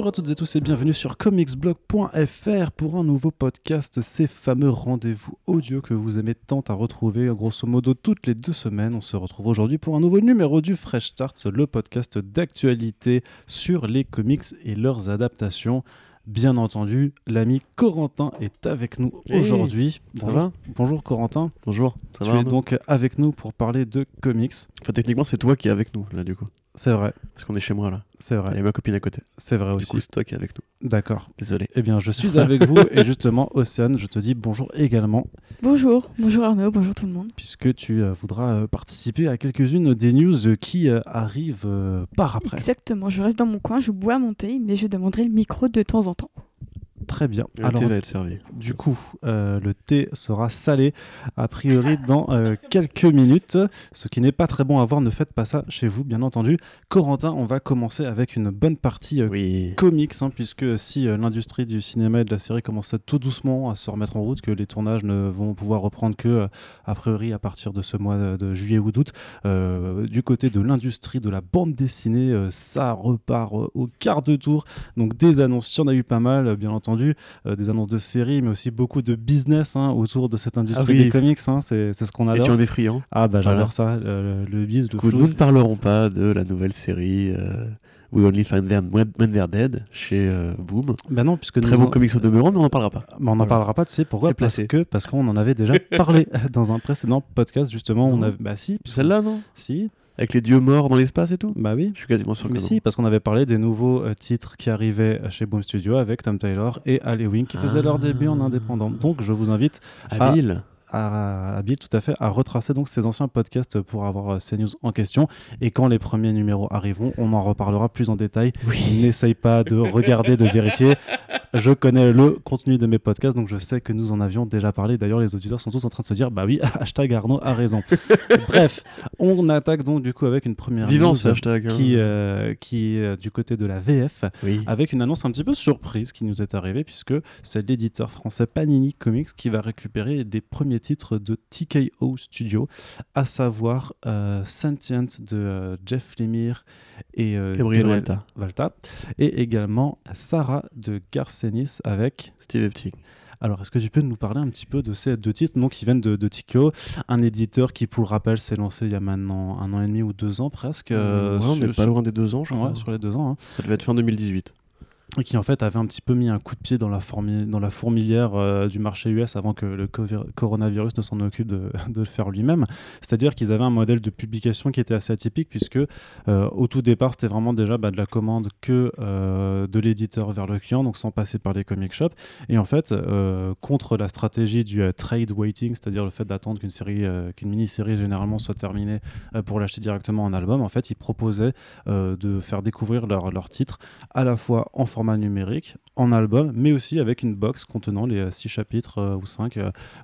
Bonjour à toutes et tous et bienvenue sur comicsblog.fr pour un nouveau podcast, ces fameux rendez-vous audio que vous aimez tant à retrouver grosso modo toutes les deux semaines. On se retrouve aujourd'hui pour un nouveau numéro du Fresh Start, le podcast d'actualité sur les comics et leurs adaptations. Bien entendu, l'ami Corentin est avec nous Hey, aujourd'hui. Bonjour. Bonjour Corentin, Bonjour, ça tu va es Arnaud donc avec nous pour parler de comics. Enfin, techniquement, c'est toi qui es avec nous, là, du coup. C'est vrai, Parce qu'on est chez moi, là. c'est Il y vrai, a ma copine à côté. c'est vrai Du aussi. c'est toi qui es avec nous. D'accord. Désolé. Eh bien, je suis avec vous et justement, Océane, je te dis bonjour également, Bonjour, bonjour Arnaud, bonjour tout le monde. puisque tu euh, voudras euh, participer à quelques-unes des news euh, qui euh, arrivent euh, par après. Exactement, je reste dans mon coin, je bois mon thé, mais je demanderai le micro de temps en temps. Très bien. Le Alors, thé va être servi. du coup, euh, le thé sera salé a priori dans euh, quelques minutes, ce qui n'est pas très bon à voir. Ne faites pas ça chez vous, bien entendu. Corentin, on va commencer avec une bonne partie euh, Oui. comics, hein, puisque si l'industrie du cinéma et de la série commence tout doucement à se remettre en route, que les tournages ne vont pouvoir reprendre que, a priori, à partir de ce mois de, juillet ou d'août, du côté de l'industrie de la bande dessinée, ça repart au quart de tour. Donc des annonces, il y en a eu pas mal, bien entendu, euh, des annonces de séries, mais aussi beaucoup de business hein, autour de cette industrie Ah oui. des comics, hein, c'est c'est ce qu'on Et adore. tu en es friand. Ah bah j'adore Voilà. ça, le, le biz, le Du coup, nous ne parlerons pas de la nouvelle série euh, We Only Find Them When They're Dead chez euh, Boom. Bah non, puisque Très bon en- comics au demeurant, mais on n'en parlera pas. Mais on n'en Voilà. parlera pas, tu sais pourquoi? C'est Parce que parce qu'on en avait déjà parlé dans un précédent podcast justement. On avait bah si, Celle-là, non? Si, Avec les dieux morts dans l'espace et tout bah oui. Je suis quasiment sûr que Mais non. si, parce qu'on avait parlé des nouveaux euh, titres qui arrivaient chez Boom Studio avec Tom Taylor et Halloween qui faisaient leur Ah. début en indépendant. Donc je vous invite Habile. À, Bill tout à fait à retracer donc ces anciens podcasts pour avoir euh, ces news en question. Et quand les premiers numéros arriveront, on en reparlera plus en détail. Oui. N'essaye pas de regarder, de vérifier. Je connais le contenu de mes podcasts, donc je sais que nous en avions déjà parlé. D'ailleurs, les auditeurs sont tous en train de se dire, bah oui, hashtag Arnaud a raison. Bref, on attaque donc du coup avec une première Vivant news hashtag. hein. qui, euh, qui est euh, du côté de la VF, Oui. avec une annonce un petit peu surprise qui nous est arrivée, puisque c'est l'éditeur français Panini Comics qui va récupérer les premiers titres de TKO Studio, à savoir euh, Sentient de euh, Jeff Lemire et euh, Gabriel. Valta, et également Sarah de Garcenis avec. Steve Epting. Alors, est-ce que tu peux nous parler un petit peu de ces deux titres donc, qui viennent de, de TKO, un éditeur qui, pour le rappel, s'est lancé il y a maintenant un an et demi ou deux ans presque. euh, Ouais, on n'est pas loin des deux ans, je crois. Ouais, sur les deux ans. hein. Ça devait être fin 2018. Qui en fait avait un petit peu mis un coup de pied dans la, fourmilière euh, du marché US avant que le coronavirus ne s'en occupe de, le faire lui-même. C'est-à-dire qu'ils avaient un modèle de publication qui était assez atypique puisque euh, au tout départ c'était vraiment déjà bah, de la commande que euh, de l'éditeur vers le client, donc sans passer par les comic shops. Et en fait, contre la stratégie du trade waiting, c'est-à-dire le fait d'attendre qu'une série, qu'une mini-série généralement soit terminée pour l'acheter directement en album, en fait ils proposaient de faire découvrir leurs leur titres à la fois en format numérique, en album, mais aussi avec une box contenant les 6 chapitres euh, ou 5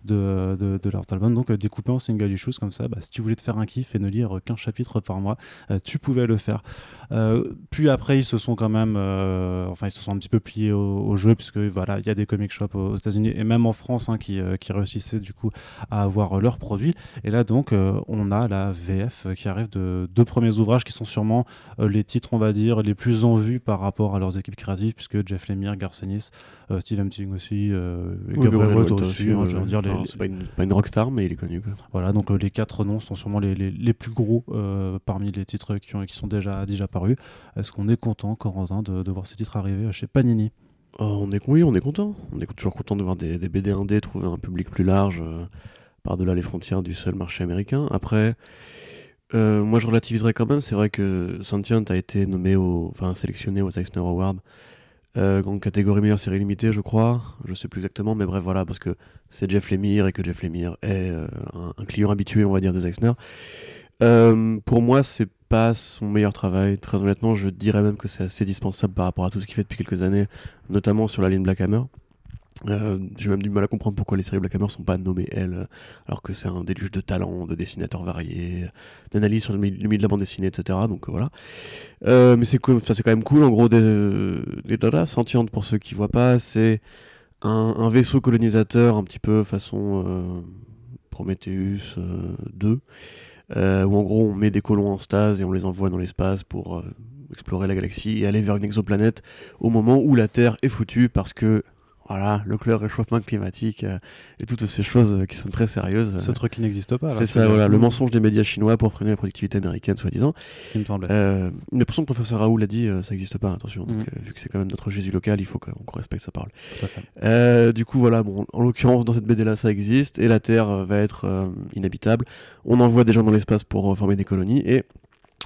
de, de, leurs albums, donc euh, découpés en single issues comme ça. Bah, si tu voulais te faire un kiff et ne lire qu'un chapitre par mois, euh, tu pouvais le faire. Euh, puis après, ils se sont quand même, euh, enfin, ils se sont un petit peu pliés au, jeu, puisque voilà, il y a des comic shops aux États-Unis et même en France hein, qui, euh, qui réussissaient du coup à avoir euh, leurs produits. Et là, donc, euh, on a la VF qui arrive de deux premiers ouvrages qui sont sûrement euh, les titres, on va dire, les plus en vue par rapport à leurs équipes créatives, puisque Jeff Lemire, Garcenis, euh, Steve Epting aussi, euh, Oui, Gabriel Walta aussi, hein, je veux dire, les- c'est pas une, pas une rockstar, mais il est connu. Quoi. voilà, donc euh, les quatre noms sont sûrement les, les, les plus gros euh, parmi les titres qui, ont, qui sont déjà, déjà parus. Est-ce qu'on est content, Corentin, de, de voir ces titres arriver chez Panini? Oh, on est, oui, on est content. On est toujours content de voir des, des BD indés trouver un public plus large par-delà les frontières du seul marché américain. Après, euh, moi je relativiserais quand même. C'est vrai que Sentient a été nommé au, enfin sélectionné aux Eisner Awards euh, en catégorie meilleure série limitée, je crois. Je sais plus exactement, mais bref, voilà, parce que c'est Jeff Lemire et que Jeff Lemire est euh, un, client habitué, on va dire, des Eisner. Euh, pour moi, c'est pas son meilleur travail. Très honnêtement, je dirais même que c'est assez dispensable par rapport à tout ce qu'il fait depuis quelques années, notamment sur la ligne Black Hammer. Euh, J'ai même du mal à comprendre pourquoi les séries Black Hammer sont pas nommées elles, alors que c'est un déluge de talents, de dessinateurs variés, d'analyse sur le milieu de la bande dessinée, etc. Donc voilà. Euh, mais c'est c'est quand même cool. En gros, des, Dada sentientes pour ceux qui voient pas, c'est un, vaisseau colonisateur un petit peu façon euh, Prometheus euh, 2, euh, où en gros on met des colons en stase et on les envoie dans l'espace pour explorer la galaxie et aller vers une exoplanète au moment où la Terre est foutue parce que voilà, le clair réchauffement climatique euh, et toutes ces choses euh, qui sont très sérieuses. Ce truc qui n'existe pas. C'est ça, voilà, le mensonge des médias chinois pour freiner la productivité américaine, soi-disant. Ce qui me semblait. Euh, mais pour son le professeur Raoul l'a dit, ça n'existe pas, attention. Donc, Mhm. euh, vu que c'est quand même notre Jésus local, il faut qu'on respecte sa parole. Euh, du coup, voilà, bon, en l'occurrence, dans cette BD-là, ça existe, et la Terre euh, va être euh, inhabitable. On envoie des gens dans l'espace pour euh, former des colonies, et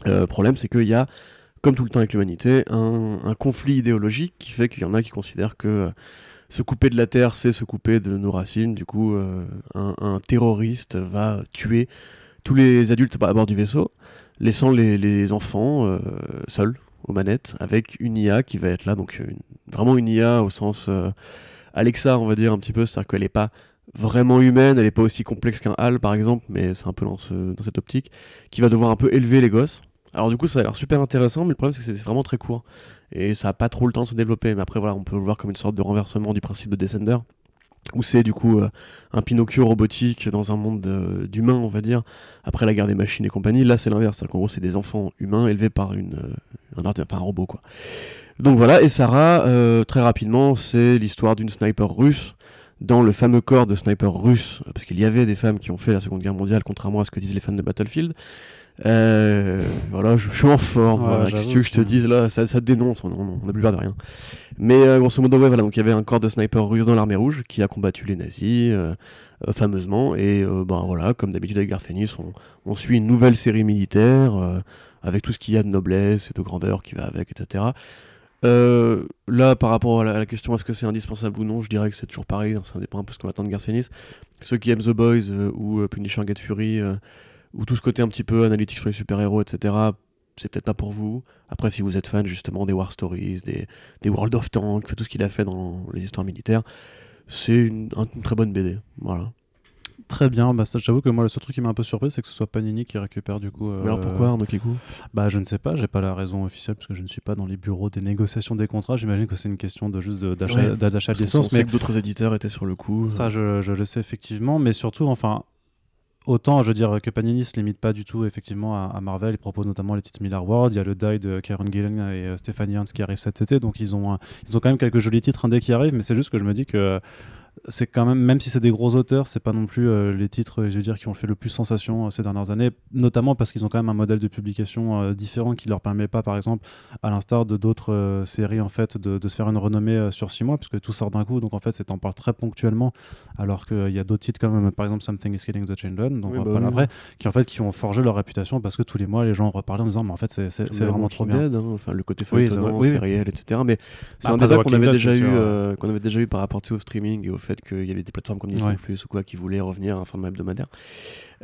le problème, c'est qu'il y a, comme tout le temps avec l'humanité, un, un conflit idéologique qui fait qu'il y en a qui considèrent que euh, se couper de la Terre, c'est se couper de nos racines. Du coup, euh, un, terroriste va tuer tous les adultes à bord du vaisseau, laissant les, enfants euh, seuls aux manettes, avec une IA qui va être là, donc une- vraiment une IA au sens euh, Alexa, on va dire un petit peu, c'est-à-dire qu'elle n'est pas vraiment humaine, elle n'est pas aussi complexe qu'un HAL par exemple, mais c'est un peu dans cette optique, qui va devoir un peu élever les gosses. Alors du coup ça a l'air super intéressant, mais le problème c'est que c'est vraiment très court, et ça a pas trop le temps de se développer, mais après voilà, on peut le voir comme une sorte de renversement du principe de Descender, où c'est du coup euh, un Pinocchio robotique dans un monde euh, d'humains, on va dire, après la guerre des machines et compagnie. Là, c'est l'inverse, qu'en gros, c'est des enfants humains élevés par une, euh, un, enfin, un robot, quoi. Donc voilà, et Sarah, très rapidement, c'est l'histoire d'une sniper russe dans le fameux corps de sniper russe, parce qu'il y avait des femmes qui ont fait la Seconde Guerre mondiale, contrairement à ce que disent les fans de Battlefield. Euh, voilà, je, je suis en forme. Ouais, voilà, j'avoue Qu'est-ce que tu veux que je te dise là? ça, ça dénonce, on n'a plus peur de rien. Mais euh, grosso modo, ouais, voilà, donc il y avait un corps de sniper russe dans l'armée rouge qui a combattu les nazis euh, euh, fameusement. Et ben voilà, comme d'habitude avec Garfenis, on, on suit une nouvelle série militaire avec tout ce qu'il y a de noblesse et de grandeur qui va avec, etc. Euh, là, par rapport à la, à la question est-ce que c'est indispensable ou non, je dirais que c'est toujours pareil, hein, ça dépend un peu de ce qu'on attend de Garcenis. Ceux qui aiment The Boys euh, ou euh, Punisher Get Fury, ou tout ce côté un petit peu analytique sur les super-héros, etc., c'est peut-être pas pour vous. Après, si vous êtes fan justement des War Stories, des, des World of Tanks, tout ce qu'il a fait dans les histoires militaires, c'est une, un- une très bonne BD. Voilà. Très bien, bah j'avoue que moi le seul truc qui m'a un peu surpris c'est que ce soit Panini qui récupère du coup. Mais alors euh, pourquoi Arnaud Kikou? Bah je ne sais pas, j'ai pas la raison officielle parce que je ne suis pas dans les bureaux des négociations des contrats. J'imagine que c'est une question de juste d'achat Ouais, de licence, mais que d'autres éditeurs étaient sur le coup. ça je, je le sais effectivement, mais surtout enfin. Autant, je veux dire que Panini se limite pas du tout effectivement à, Marvel. Il propose notamment les titres Miller World. Il y a le Die de Karen Gillan et euh, Stephanie Hans qui arrive cet été. Donc ils ont, ils ont quand même quelques jolis titres indés qui arrivent. Mais c'est juste que je me dis que c'est quand même, même si c'est des gros auteurs, c'est pas non plus euh, les titres, je veux dire, qui ont fait le plus sensation euh, ces dernières années, notamment parce qu'ils ont quand même un modèle de publication euh, différent qui leur permet pas, par exemple, à l'instar de d'autres séries, en fait, de, de se faire une renommée sur six mois, puisque tout sort d'un coup, donc en fait, c'est en parle très ponctuellement, alors qu'il y a d'autres titres comme, par exemple, Something is Killing the Children, dont Oui, on va bah oui. après, qui en fait, qui ont forgé leur réputation parce que tous les mois, les gens en reparlent en disant, mais en fait, c'est vraiment trop bien. Dead, hein, enfin, le côté feuilletonnant, oui, etc. Mais c'est Bah, un débat qu'on avait, déjà eu, qu'on avait déjà eu par rapport au streaming et au fait qu'il y avait des plateformes comme Disney Ouais. Plus ou quoi qui voulaient revenir à un format hebdomadaire.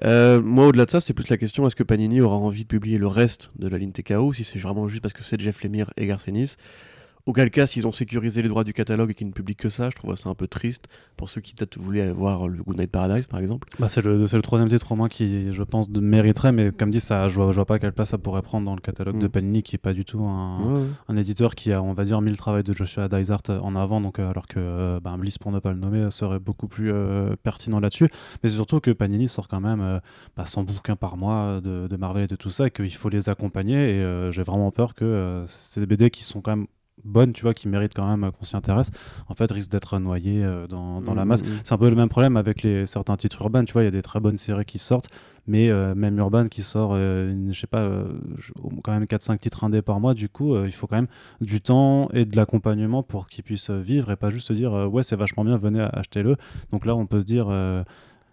Euh, moi, au-delà de ça, c'est plus la question est-ce que Panini aura envie de publier le reste de la ligne TKO si c'est vraiment juste parce que c'est Jeff Lemire et Garcenis Auquel cas, s'ils ont sécurisé les droits du catalogue et qu'ils ne publient que ça, je trouve ça un peu triste pour ceux qui peut-être voulaient voir le Good Night Paradise par exemple. Bah, c'est le, troisième titre au moins qui, je pense, de- mériterait, mais comme dit, ça, je, vois, je vois pas quelle place ça pourrait prendre dans le catalogue Mm. de Panini, qui est pas du tout un, Ouais, ouais. un éditeur qui a, on va dire, mis le travail de Joshua Dysart en avant, donc, euh, alors que euh, bah, Bliss, pour ne pas le nommer, serait beaucoup plus euh, pertinent là-dessus. Mais c'est surtout que Panini sort quand même euh, bah, 100 bouquins par mois de, de Marvel et de tout ça, et qu'il faut les accompagner, et j'ai vraiment peur que des BD qui sont quand même bonnes, tu vois, qui méritent quand même qu'on s'y intéresse, en fait, risquent d'être noyés euh, dans, la Mm, masse. mm. C'est un peu le même problème avec les, certains titres urbains, tu vois, il y a des très bonnes séries qui sortent, mais euh, même Urban qui sort, euh, une- je sais pas, euh, je- quand même 4-5 titres indés par mois, du coup, il faut quand même du temps et de l'accompagnement pour qu'ils puissent vivre et pas juste se dire, ouais, c'est vachement bien, venez achetez-le. Donc là, on peut se dire.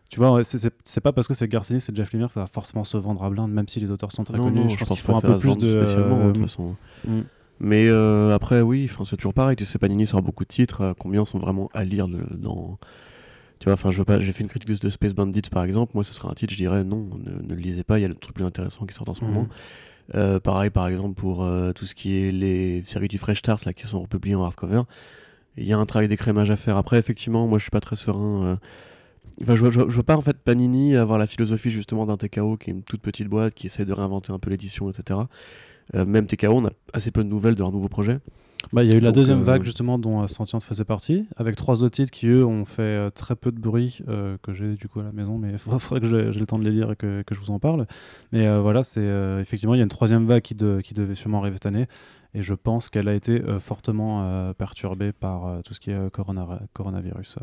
tu vois, c'est- c'est c'est pas parce que c'est Garcinis et Jeff Lemire que ça va forcément se vendre à blinde, même si les auteurs sont très non, connus. non, je pense qu'il faut un peu plus de. spécialement de toute façon. mm. Mais euh, après, oui, c'est toujours pareil. Tu sais, Panini sort beaucoup de titres. euh, combien sont vraiment à lire le- dans. Tu vois, enfin, je veux pas. J'ai fait une critique de Space Bandits par exemple. Moi, ce serait un titre, je dirais non, ne, ne le lisez pas. Il y a le truc plus intéressant qui sort en ce Mhm. moment. Euh, pareil, par exemple, pour euh, tout ce qui est les séries du Fresh Stars là, qui sont republiées en hardcover. Il y a un travail d'écrémage à faire. Après, effectivement, moi, je suis pas très serein. Enfin, je, je je vois pas en fait Panini avoir la philosophie justement d'un TKO qui est une toute petite boîte qui essaie de réinventer un peu l'édition, etc. Euh, même TKO, on a assez peu de nouvelles de leur nouveau projet. Bah, il y a eu la Donc, deuxième euh, vague justement dont euh, Sentient faisait partie, avec trois autres titres qui eux ont fait très peu de bruit que j'ai du coup à la maison, mais il faudrait que j'ai le temps de les lire et que, que je vous en parle. Mais voilà, c'est effectivement il y a une troisième vague qui, de- qui devait sûrement arriver cette année, et je pense qu'elle a été euh, fortement euh, perturbée par euh, tout ce qui est corona- coronavirus.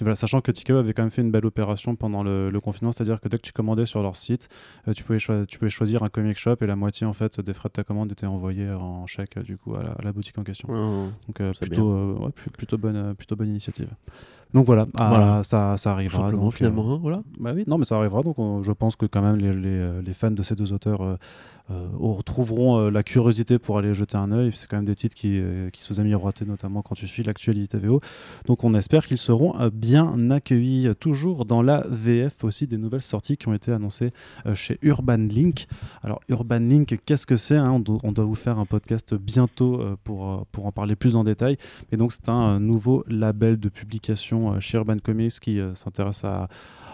voilà, sachant que TKO avait quand même fait une belle opération pendant le, le confinement, c'est-à-dire que dès que tu commandais sur leur site, tu, pouvais choi- tu pouvais choisir un comic shop et la moitié en fait des frais de ta commande étaient envoyés en chèque du coup à la, à la boutique en question. Donc plutôt, ouais, plutôt, bonne, plutôt bonne initiative. Donc voilà, ah, ça, ça arrivera. simplement, donc, finalement, hein, voilà. bah oui, non, mais ça arrivera. Donc, on- je pense que quand même les, les, les fans de ces deux auteurs euh, euh, retrouveront euh, la curiosité pour aller jeter un œil. C'est quand même des titres qui, euh, qui faisaient miroiter, notamment quand tu suis l'actualité VO. Donc, on espère qu'ils seront bien accueillis. Toujours dans la VF aussi, des nouvelles sorties qui ont été annoncées chez Urban Link. Alors, Urban Link, qu'est-ce que c'est hein? On, do- on doit vous faire un podcast bientôt pour, pour en parler plus en détail. Et donc, c'est un nouveau label de publication chez Urban Comics qui s'intéresse à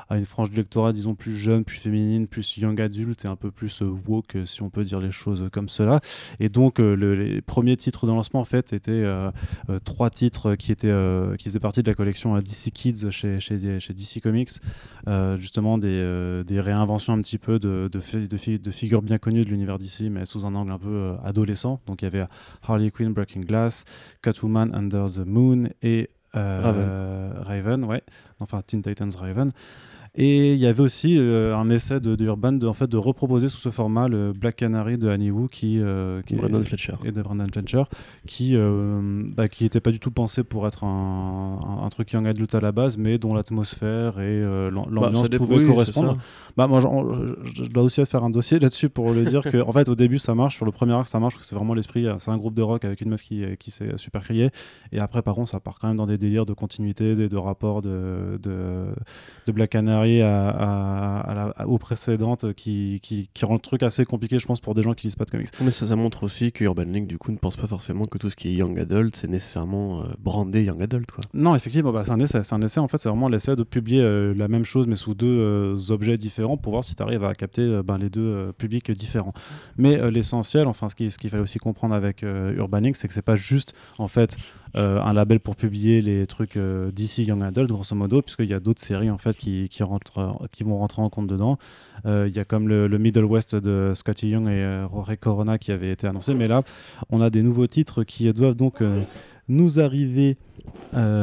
à une frange du lectorat, disons, plus jeune, plus féminine, plus young adulte et un peu plus euh, woke, si on peut dire les choses comme cela. Et donc, euh, le- les premiers titres de lancement, en fait, étaient euh, trois titres qui, étaient, qui faisaient partie de la collection DC Kids chez, chez, chez DC Comics. Justement, des, des réinventions un petit peu de, de, fi- de, fi- de figures bien connues de l'univers DC, mais sous un angle un peu adolescent. Donc, il y avait Harley Quinn, Breaking Glass, Catwoman, Under the Moon et euh, Raven. Raven, ouais. Enfin, Teen Titans Raven. Et il y avait aussi euh, un essai de, de Urban de, en fait, de reproposer sous ce format le Black Canary de Annie Wu qui, euh, qui Brandon Fletcher. et de Brandon Fletcher qui euh, bah, n'était pas du tout pensé pour être un, un, un truc young adulte à la base mais dont l'atmosphère et Bah, l'ambiance dépend- pouvaient oui, correspondre. bah moi je, dois aussi faire un dossier là-dessus pour le dire que en fait au début ça marche sur le premier arc ça marche parce que c'est vraiment l'esprit c'est un groupe de rock avec une meuf qui, qui s'est super criée. Et après par contre ça part quand même dans des délires de continuité de, de rapport de, de, de Black Canary à, à- à la- aux précédentes qui, qui, qui rend le truc assez compliqué je pense pour des gens qui lisent pas de comics Mais ça, ça montre aussi que Urban Link, du coup, ne pense pas forcément que tout ce qui est young adult, c'est nécessairement euh, brandé young adult, quoi. Non, effectivement, bah, c'est un essai. C'est un essai, en fait, c'est vraiment l'essai de publier euh, la même chose, mais sous deux euh, objets différents pour voir si tu arrives à capter ben, les deux publics différents. Mais l'essentiel, enfin, ce qu'il ce fallait aussi comprendre avec Urban Link, c'est que c'est pas juste, en fait, euh, un label pour publier les trucs euh, DC Young Adult, grosso modo, puisqu'il y a d'autres séries, en fait, qui, qui, rentrent, qui vont rentrer en compte dedans. Euh, Il y a comme le, le Middle West de Scotty Young et euh, Rory Corona qui avait été annoncé, mais là, on a des nouveaux titres qui doivent donc nous arriver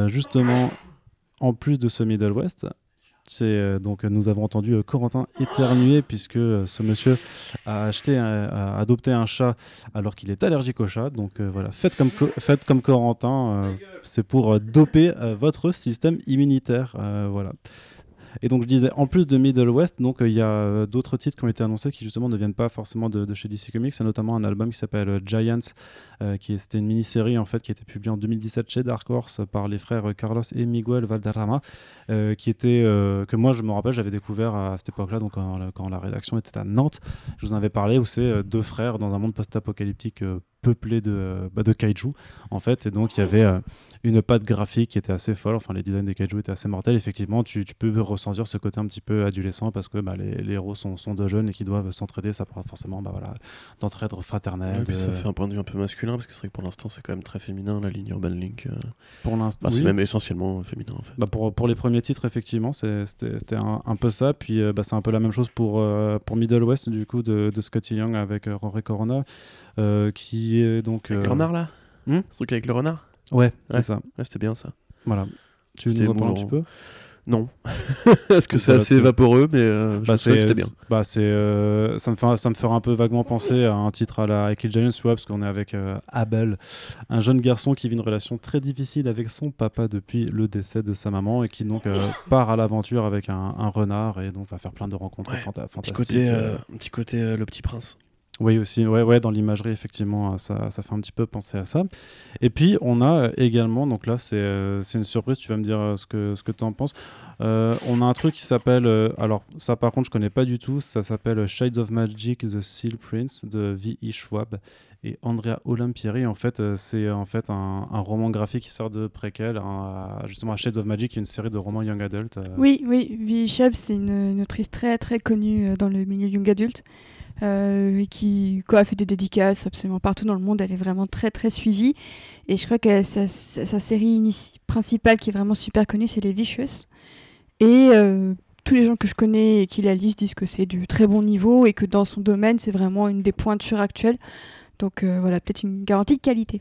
justement en plus de ce Middle West. Euh, donc nous avons entendu euh, Corentin éternuer puisque euh, ce monsieur a acheté, a adopté un chat alors qu'il est allergique au chat. Donc euh, voilà, faites comme, Co- faites comme Corentin, euh, c'est pour euh, doper euh, votre système immunitaire. euh, voilà. Et donc je disais, en plus de Middle West, donc euh, il y a euh, d'autres titres qui ont été annoncés qui justement ne viennent pas forcément de, chez DC Comics. C'est notamment un album qui s'appelle euh, Giants, qui c'était une mini-série en fait qui a été publiée en 2017 chez Dark Horse par les frères Carlos et Miguel Valderrama, qui était que moi je me rappelle j'avais découvert à cette époque-là, donc quand la, rédaction était à Nantes. Je vous en avais parlé où c'est deux frères dans un monde post-apocalyptique peuplé de, bah, de kaiju en fait, et donc il y avait une patte graphique qui était assez folle. Enfin, les designs des kaiju étaient assez mortels. Effectivement, tu, tu peux ressentir ce côté un petit peu adolescent parce que bah, les, les héros sont, sont de jeunes et qui doivent s'entraider. Ça parle forcément bah, voilà, d'entraide fraternelle. Ouais, puis ça de- fait un point de vue un peu masculin, parce que c'est vrai que pour l'instant, c'est quand même très féminin, la ligne Urban Link. euh. Pour l'instant, Bah, oui. C'est même essentiellement féminin, en fait. Bah, pour, pour les premiers titres, effectivement, c'était un, un peu ça. Puis euh, bah, c'est un peu la même chose pour, euh, pour Middle West, du coup, de, de Scotty Young avec euh, Rory Corona, euh, qui est donc. Avec euh, le renard, là? Hmm? Ce truc avec le renard? Ouais, c'est ça. Ouais, c'était bien, ça. Voilà. Tu nous en parles un petit peu? Non. Parce que c'est assez vaporeux, mais euh, Bah, c'était bien. Bah, c'est, euh, ça, me fait, ça me fera un peu vaguement penser à un titre à la Kill Giants, tu vois, parce qu'on est avec euh, Abel, un jeune garçon qui vit une relation très difficile avec son papa depuis le décès de sa maman et qui donc part à l'aventure avec un, un renard et donc va faire plein de rencontres Ouais, fanta- Un petit fantastiques. côté, petit côté le petit prince. Oui, aussi, ouais, ouais, dans l'imagerie, effectivement, euh, ça, ça fait un petit peu penser à ça. Et puis, on a euh, également, donc là, c'est euh, c'est une surprise, tu vas me dire ce que, ce que tu en penses. On a un truc qui s'appelle, alors ça par contre, je connais pas du tout, ça s'appelle Shades of Magic, The Seal Prince de V.E. Schwab et Andrea Olimpieri. En fait, c'est en fait un, roman graphique qui sort de préquel, un- justement à Shades of Magic, une série de romans young adult. Oui, oui, Vi Shub, c'est une, une autrice très très connue dans le milieu young adulte. Euh, qui quoi, a fait des dédicaces absolument partout dans le monde. Elle est vraiment très très suivie. Et je crois que sa, série principale qui est vraiment super connue, c'est Les Vicious. Et euh, tous les gens que je connais et qui la lisent disent que c'est du très bon niveau et que dans son domaine, c'est vraiment une des pointures actuelles. Donc euh, voilà, peut-être une garantie de qualité.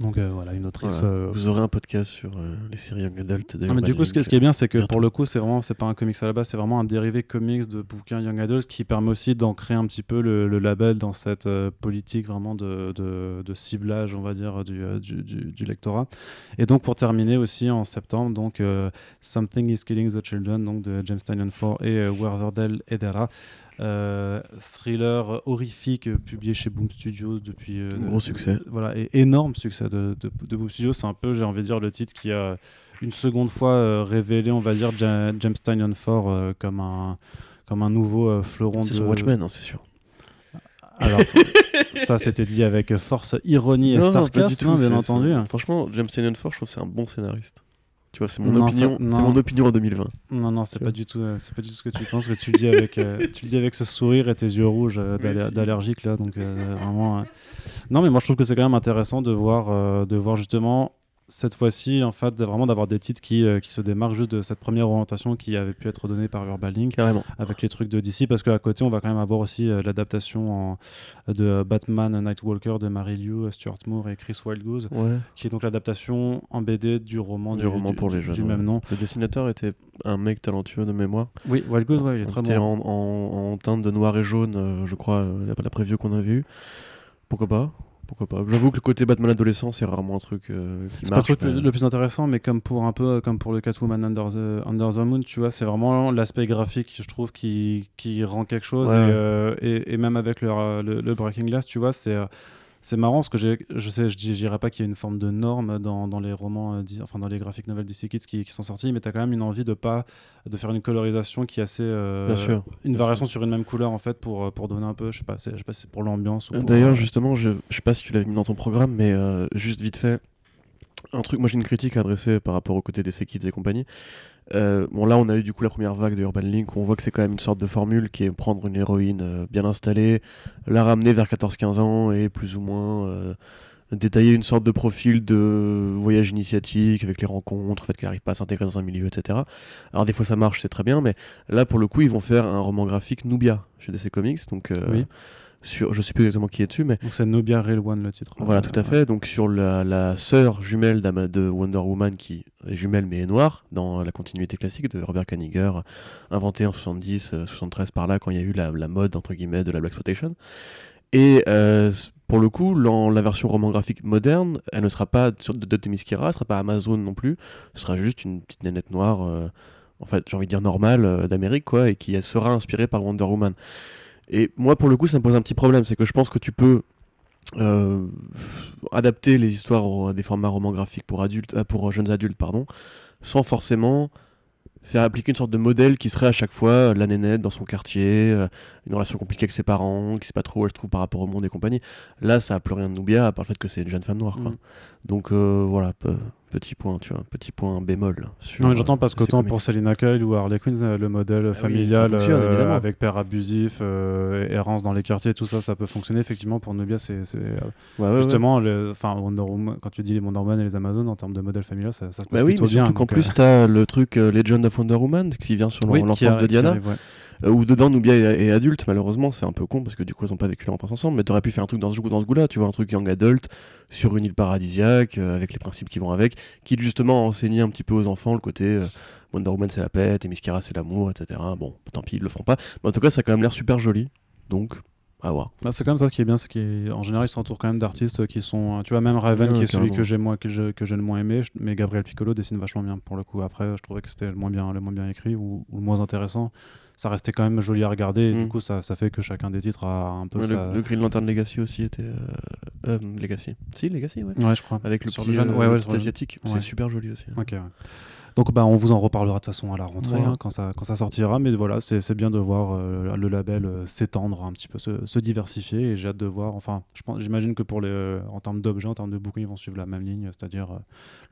Donc euh, voilà, une autrice. Voilà. euh, Vous aurez un podcast sur euh, les séries Young Adult. Ah, mais du coup, ce qui, est bien, c'est que bientôt. pour le coup, c'est vraiment, c'est pas un comics à la base, c'est vraiment un dérivé comics de bouquins Young Adults qui permet aussi d'ancrer un petit peu le, le label dans cette euh, politique vraiment de, de- de ciblage, on va dire, du, euh, du, du- du lectorat. Et donc, pour terminer aussi en septembre, donc euh, Something is Killing the Children, donc de James Tynion Ford et euh, Werverdel Edera. Euh, thriller horrifique publié chez Boom Studios depuis euh, Gros succès. voilà et énorme succès de, de, de Boom Studios c'est un peu j'ai envie de dire le titre qui a une seconde fois euh, révélé on va dire Ja- James Tynion Ford euh, comme un comme un nouveau euh, fleuron C'est de son Watchmen, hein, c'est sûr. alors ça c'était dit avec force ironie et Non, sarcasme bien entendu Franchement, James Tynion Ford, je trouve que c'est un bon scénariste. Tu vois, c'est mon, Non, opinion, ça- mon opinion en 2020. non non c'est pas du tout euh, c'est pas du tout ce que tu penses que tu le dis avec euh, tu dis avec ce sourire et tes yeux rouges euh, d'allergique là donc euh, vraiment euh. non mais moi je trouve que c'est quand même intéressant de voir de voir justement cette fois-ci en fait de- vraiment d'avoir des titres qui, euh, qui se démarquent juste de cette première orientation qui avait pu être donnée par Urban Link Carrément. avec les trucs de DC parce qu'à côté on va quand même avoir aussi euh, l'adaptation de Batman Nightwalker de Mary Liu, Stuart Moore et Chris Wildgoose Ouais. qui est donc l'adaptation en BD du roman Du roman pour les du jeunes. même nom Le dessinateur était un mec talentueux de mémoire. oui Wildgoose ouais, il est très bon en, en, en teinte de noir et jaune, euh, je crois, la, la preview qu'on avait eue. Pourquoi pas Pourquoi pas J'avoue que le côté Batman adolescent, c'est rarement un truc euh, qui C'est pas le truc le, mais- le plus intéressant, mais comme pour un peu euh, comme pour le Catwoman Under the, Under the Moon, tu vois, c'est vraiment l'aspect graphique, je trouve, qui, qui rend quelque chose. Ouais. Et, euh, et, et même avec le, le, le Breaking Glass, tu vois, c'est c'est marrant parce que j'ai- je sais, je dirais pas qu'il y a une forme de norme dans, dans les romans, euh, di- enfin dans les graphiques novels DC Kids qui, qui sont sortis, mais tu as quand même une envie de pas de faire une colorisation qui est assez euh, Bien sûr. une Bien variation sur une même couleur en fait pour, pour donner un peu, je sais pas, je sais pas si c'est pour l'ambiance D'ailleurs, euh, justement, je, je sais pas si tu l'avais mis dans ton programme, mais euh, juste vite fait, un truc, moi j'ai une critique à adresser par rapport au côté des Kids et compagnie. Euh, bon, là, on a eu du coup la première vague de Urban Link, où on voit que c'est quand même une sorte de formule qui est prendre une héroïne euh, bien installée, la ramener vers 14-15 ans et plus ou moins euh, détailler une sorte de profil de voyage initiatique avec les rencontres, le fait qu'elle n'arrive pas à s'intégrer dans un milieu, etc. Alors, des fois ça marche, c'est très bien, mais là, pour le coup, ils vont faire un roman graphique Nubia chez DC Comics, donc. Oui. Sur, je sais plus exactement qui est dessus, mais donc c'est Nobia Real One le titre. voilà, Euh, tout à ouais. fait. Donc sur la, la sœur jumelle de Wonder Woman, qui est jumelle mais est noire, dans la continuité classique de Robert Kaniger, inventé en 70, euh, 73 par là, quand il y a eu la, la mode, entre guillemets, de la Black Exploitation. Et euh, pour le coup, dans la version roman graphique moderne, elle ne sera pas de, de Themyscira, elle ne sera pas Amazon non plus, ce sera juste une petite nénette noire, euh, en fait, j'ai envie de dire normale, euh, d'Amérique, quoi, et qui sera inspirée par Wonder Woman. Et moi, pour le coup, ça me pose un petit problème, c'est que je pense que tu peux euh, adapter les histoires à des formats romans graphiques pour adultes, euh, pour jeunes adultes, pardon, sans forcément faire appliquer une sorte de modèle qui serait à chaque fois euh, la nénette dans son quartier, une relation compliquée avec ses parents, qui sait pas trop où elle se trouve par rapport au monde et compagnie. Là, ça a plus rien de Nubia, à part le fait que c'est une jeune femme noire. Mm. Donc euh, voilà, pe- petit point, tu vois, petit point bémol. Sur, Non, mais j'entends parce euh, qu'autant pour Selina Kyle ou Harley Quinn, euh, le modèle oui, familial euh, avec père abusif, euh, errance dans les quartiers, tout ça, ça peut fonctionner. Effectivement, pour Nubia, c'est euh, Ouais, ouais, ouais. justement, le- enfin, Wonder Woman, quand tu dis les Wonder Woman et les Amazones en termes de modèle familial, ça, ça se passe Bah oui, plutôt mais bien. surtout qu'en plus, euh, t'as le truc Legend of Wonder Woman qui vient sur oui, l'enfance de Diana. arrive, ouais. Euh, où dedans Nubia est, est adulte, malheureusement, c'est un peu con parce que du coup ils ont pas vécu leur enfance ensemble, mais t'aurais pu faire un truc dans ce, goût- dans ce goût-là, tu vois, un truc young adult sur une île paradisiaque, euh, avec les principes qui vont avec, qui justement a enseigné un petit peu aux enfants le côté euh, Wonder Woman c'est la paix, Themyscira c'est l'amour, etc. Bon, tant pis, ils le feront pas, mais en tout cas ça a quand même l'air super joli, donc à voir. Bah, c'est quand même ça qui est bien, c'est qu'en général, ils s'entourent quand même d'artistes qui sont. Tu vois, même Raven, Ouais, qui est celui que j'ai que le moins aimé, mais Gabriel Piccolo dessine vachement bien pour le coup. Après, je trouvais que c'était le moins bien, le moins bien écrit ou, ou le moins intéressant. Ça restait quand même joli à regarder, et Mm. du coup, ça, ça fait que chacun des titres a un peu Ouais, sa- le, le Green Lantern Legacy aussi était. euh, euh, Legacy. Si, Legacy, ouais. Ouais, je crois. Avec le Sur petit, le jeune- euh, ouais, le petit asiatique, c'est super joli aussi. Ok, ouais. Donc bah, on vous en reparlera de toute façon à la rentrée Voilà. hein, quand, ça, quand ça sortira. Mais voilà, c'est bien de voir euh, le label euh, s'étendre un petit peu, se, se diversifier. Et j'ai hâte de voir. Enfin, j'imagine que pour les, euh, en termes d'objets, en termes de bouquins, ils vont suivre la même ligne, c'est-à-dire euh,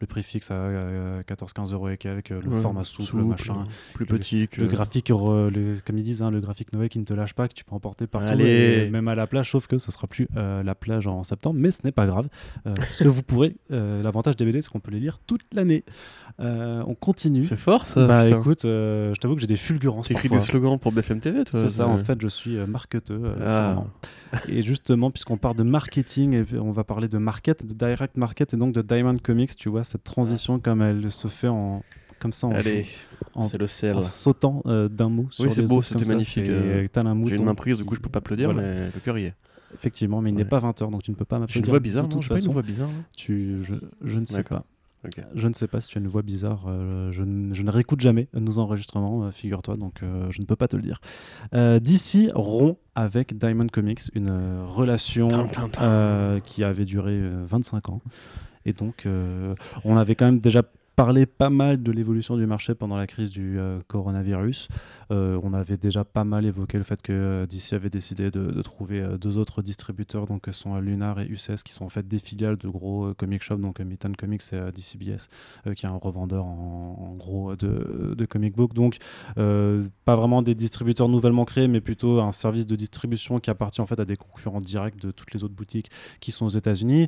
le prix fixe à euh, 14-15 euros et quelques, le Ouais, format souple, machin. plus Le- petit que Le graphique, le- comme ils disent, hein, le graphique Noël qui ne te lâche pas, que tu peux emporter partout, Allez. et même à la plage, sauf que ce sera plus la plage en septembre, mais ce n'est pas grave, parce que vous pourrez, l'avantage des BD, c'est qu'on peut les lire toute l'année. On continue. C'est fort ça. Bah putain. écoute, euh, je t'avoue que j'ai des fulgurances T'écris des slogans pour BFM TV, toi C'est ça, en fait, je suis euh, marketeux. euh, Ah. Et justement, puisqu'on parle de marketing, et on va parler de market, de direct market et donc de Diamond Comics, tu vois, cette transition comme elle se fait en comme ça en, Allez, en- le en sautant euh, d'un mot. sur c'est beau, c'était magnifique, euh, J'ai une main prise, du coup je peux pas applaudir, Voilà. mais le cœur y est. Effectivement, mais il n'est pas 20h, donc tu ne peux pas m'applaudir. voix de bizarre, non toute J'ai pas une façon. voix bizarre Tu, je, je ne sais pas. Je ne sais pas si tu as une voix bizarre. euh, je, ne, je ne réécoute jamais nos enregistrements, euh, figure-toi, donc euh, je ne peux pas te le dire. DC rompt avec Diamond Comics une relation qui avait duré euh, 25 ans. Et donc, on avait quand même déjà parlé pas mal de l'évolution du marché pendant la crise du coronavirus. Euh, on avait déjà pas mal évoqué le fait que euh, DC avait décidé de, trouver euh, deux autres distributeurs, donc sont Lunar et UCS, qui sont en fait des filiales de gros comic shops, donc Midtown Comics et DCBS, qui est un revendeur en, gros de, de comic book. Donc, pas vraiment des distributeurs nouvellement créés, mais plutôt un service de distribution qui appartient en fait à des concurrents directs de toutes les autres boutiques qui sont aux États-Unis.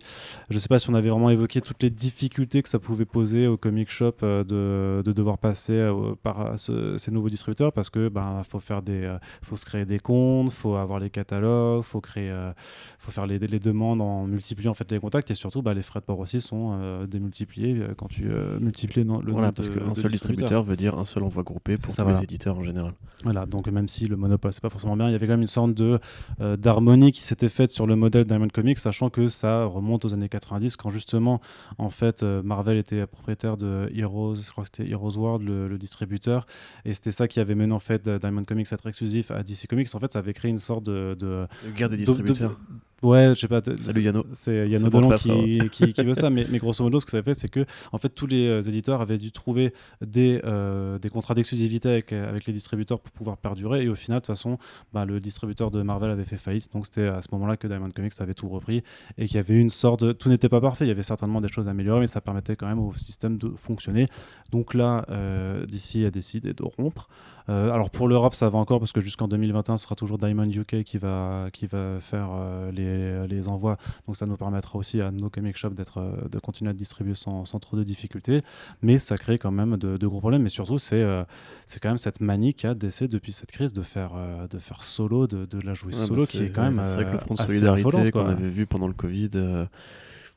Je ne sais pas si on avait vraiment évoqué toutes les difficultés que ça pouvait poser aux comic shops de, de devoir passer par ce- ces nouveaux distributeurs parce que ben faut faire des, euh, faut se créer des comptes, faut avoir les catalogues, faut créer, euh, faut faire les, les demandes en multipliant en fait les contacts et surtout bah, les frais de port aussi sont euh, démultipliés quand tu multiplies le, le Voilà, nombre parce qu'un seul distributeur veut dire un seul envoi groupé pour ça, tous voilà. les éditeurs en général. Voilà, donc même si le monopole c'est pas forcément bien, il y avait quand même une sorte de euh, d'harmonie qui s'était faite sur le modèle Diamond Comics, sachant que ça remonte aux années 90 quand justement en fait euh, Marvel était propriétaire de Heroes, je crois que c'était Heroes World le, le distributeur, et c'était ça qui avait mené en fait euh, Diamond Comics être exclusif à DC Comics. En fait, ça avait créé une sorte de, de Guerre des de- distributeurs. de- Ouais, je sais pas. Salut Yano. C'est porte pas qui, veut ça, mais, mais grosso modo, ce que ça fait, c'est que en fait, tous les euh, éditeurs avaient dû trouver des, euh, des contrats d'exclusivité avec, avec les distributeurs pour pouvoir perdurer. Et au final, de toute façon, bah, le distributeur de Marvel avait fait faillite. Donc, c'était à ce moment-là que Diamond Comics avait tout repris et qu'il y avait une sorte de. Tout n'était pas parfait. Il y avait certainement des choses à améliorer, mais ça permettait quand même au système de fonctionner. Donc là, euh, DC a décidé de rompre. Euh, alors pour l'Europe, ça va encore parce que jusqu'en 2021, ce sera toujours Diamond UK qui va, qui va faire euh, les, les envois. Donc ça nous permettra aussi à nos comic shops d'être, euh, de continuer à distribuer sans, sans trop de difficultés. Mais ça crée quand même de, de gros problèmes. Mais surtout, c'est, euh, c'est quand même cette manie qu'a DC depuis cette crise de faire, de faire solo, de, de la jouer Ouais, bah, solo, qui est quand même. C'est vrai que le front de solidarité qu'on avait vu pendant le Covid,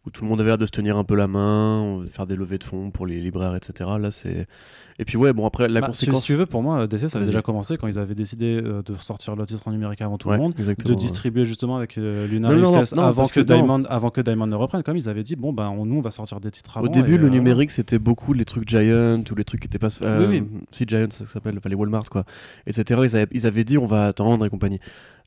où tout le monde avait l'air de se tenir un peu la main, faire des levées de fonds pour les libraires, etc. Là, c'est. Et puis, ouais, bon, après, la Bah, conséquence. Si tu veux, pour moi, DC, ça avait déjà commencé quand ils avaient décidé euh, de sortir le titre en numérique avant tout Ouais, le monde. exactement, de ouais. distribuer justement avec euh, Lunar Non, et non, non, UCS non, avant, que. Diamond, avant que Diamond ne reprenne, comme ils avaient dit, bon, ben, on- nous, on va sortir des titres avant. Au début, et, le euh, numérique, c'était beaucoup les trucs Giant ou les trucs qui étaient pas. euh, Oui, Si Giant, ça s'appelle, enfin, les Walmart, quoi, etc. Ils avaient, ils avaient dit on va attendre et compagnie.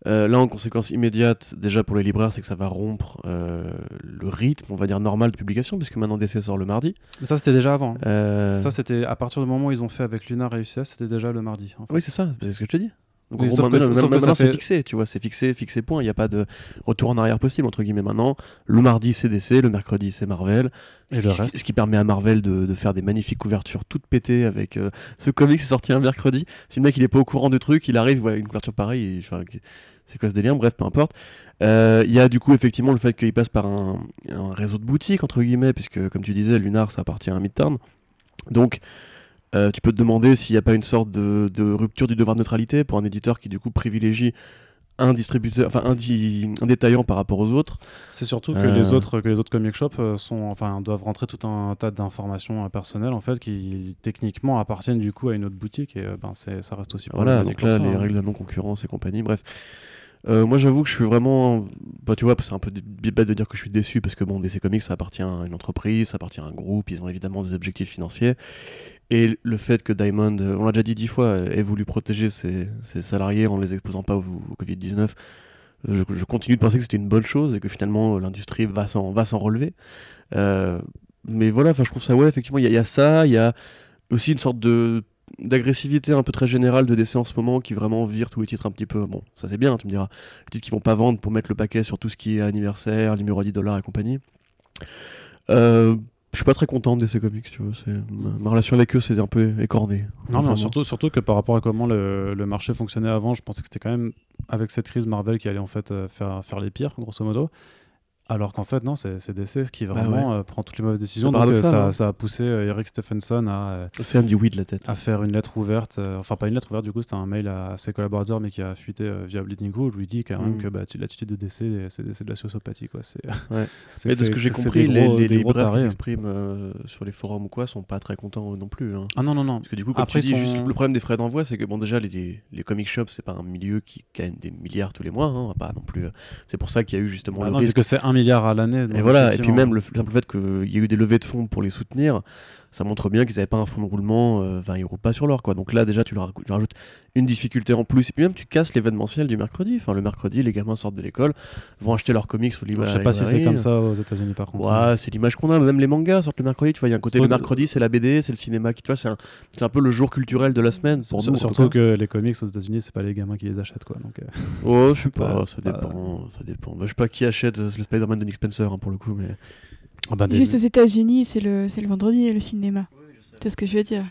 Euh, là, en conséquence immédiate, déjà pour les libraires, c'est que ça va rompre euh, le rythme, on va dire, normal de publication, puisque maintenant DC sort le mardi. Mais ça, c'était déjà avant. Euh, Ça, c'était à partir du moment où ils ont fait avec Lunar et UCS, c'était déjà le mardi. en fait. Oui, c'est ça, c'est ce que je te dis. Donc, Oui, gros, maintenant, maintenant, c'est fixé, tu vois, c'est fixé, fixé point. Il n'y a pas de retour en arrière possible, entre guillemets. Maintenant, le mardi, c'est DC, le mercredi, c'est Marvel. Et le Ce qui- reste Ce qui permet à Marvel de, de faire des magnifiques couvertures toutes pétées avec euh, ce comic qui est sorti un mercredi. Si le mec il est pas au courant du truc, il arrive, ouais, une couverture pareille, et, enfin, c'est quoi ce délire Bref, peu importe. Euh, Il y a du coup effectivement le fait qu'il passe par un, un réseau de boutiques, entre guillemets, puisque comme tu disais, Lunar ça appartient à Midtown. Donc euh, tu peux te demander s'il n'y a pas une sorte de, de rupture du devoir de neutralité pour un éditeur qui du coup privilégie un distributeur, enfin un, di- un détaillant par rapport aux autres. C'est surtout que Euh. les autres que les autres comic shops euh, sont enfin doivent rentrer tout un tas d'informations personnelles en fait qui techniquement appartiennent du coup à une autre boutique et ben c'est ça reste aussi Voilà, donc là, ça, les hein. règles de la non-concurrence et compagnie, bref. Euh, moi, j'avoue que je suis vraiment. Bah, tu vois, c'est un peu bête de dire que je suis déçu parce que bon, DC Comics, ça appartient à une entreprise, ça appartient à un groupe, ils ont évidemment des objectifs financiers. Et le fait que Diamond, euh, on l'a déjà dit dix fois, euh, ait voulu protéger ses, salariés en les exposant pas au, au Covid-19, euh, je, continue de penser que c'était une bonne chose et que finalement l'industrie va s'en relever. Mais voilà, je trouve ça, ouais, effectivement, il y, a- ça, il y a aussi une sorte d'agressivité un peu très générale de DC en ce moment qui vraiment vire tous les titres un petit peu. Bon, ça c'est bien, tu me diras. Les titres qui vont pas vendre pour mettre le paquet sur tout ce qui est anniversaire, numéro à 10 dollars et compagnie. Euh, je suis pas très content de DC Comics, tu vois. Ma, relation avec eux, c'est un peu écorné. Non, mais surtout, surtout que par rapport à comment le, le, marché fonctionnait avant, je pensais que c'était quand même avec cette crise Marvel qui allait en fait euh, faire, faire les pires, grosso modo. Alors qu'en fait, non, c'est DC qui vraiment bah ouais. euh, prend toutes les mauvaises décisions. Donc euh, ça, hein. ça, a poussé euh, Eric Stephenson à, du de la tête. à faire une lettre ouverte. enfin, pas une lettre ouverte, du coup, c'était un mail à ses collaborateurs, mais qui a fuité via Bleeding Cool, il dit quand même Mm. que bah, tu- l'attitude de DC, c'est de la sociopathie. Quoi. Ouais. Mais de ce que j'ai compris, les, les libraires qui s'expriment euh, sur les forums ou quoi sont pas très contents non plus. hein. Ah non, non, non. Parce que du coup, comme Après, tu dis, juste le problème des frais d'envoi, c'est que bon, déjà, les, les comic shops, c'est pas un milieu qui gagne des milliards tous les mois. hein, on va pas non plus. C'est pour ça qu'il y a eu justement Ah le risque puisque c'est un milliard à l'année. Et voilà, et puis même le, f- le simple fait qu'il y ait eu des levées de fonds pour les soutenir, ça montre bien qu'ils n'avaient pas un fonds de roulement, euh, enfin ils roulent pas sur l'or quoi. Donc là déjà tu leur rajoutes une difficulté en plus, et puis même tu casses l'événementiel du mercredi. Enfin le mercredi les gamins sortent de l'école, vont acheter leurs comics au livre. Je sais pas si c'est comme ça aux États-Unis par contre. Ouais, c'est l'image qu'on a, même les mangas sortent le mercredi, tu vois, il y a un côté le mercredi c'est la BD, c'est le cinéma, qui, tu vois, c'est un, peu le jour culturel de la semaine pour nous. surtout que les comics aux États-Unis, c'est pas les gamins qui les achètent quoi. Donc, Oh, je sais pas- ça dépend, ça dépend. Je sais pas qui achète euh, le Spider-Man de Nick Spencer hein, pour le coup, mais... ah bah, des- Juste aux États-Unis, c'est le, c'est le vendredi le cinéma. C'est ce que je veux dire.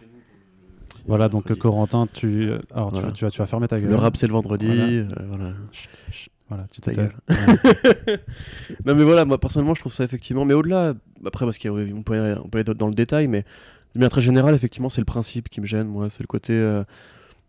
Voilà, donc Corentin, tu, euh, alors tu- Voilà. tu, vas, tu vas fermer ta gueule. Le rap c'est le vendredi, Voilà. euh, voilà. Chut, chut, Voilà, tu Ta gueule. non mais voilà, moi personnellement je trouve ça effectivement, mais au-delà, après parce qu'on peut, aller- on peut aller dans le détail, mais de manière très générale, effectivement c'est le principe qui me gêne, moi, c'est le côté euh,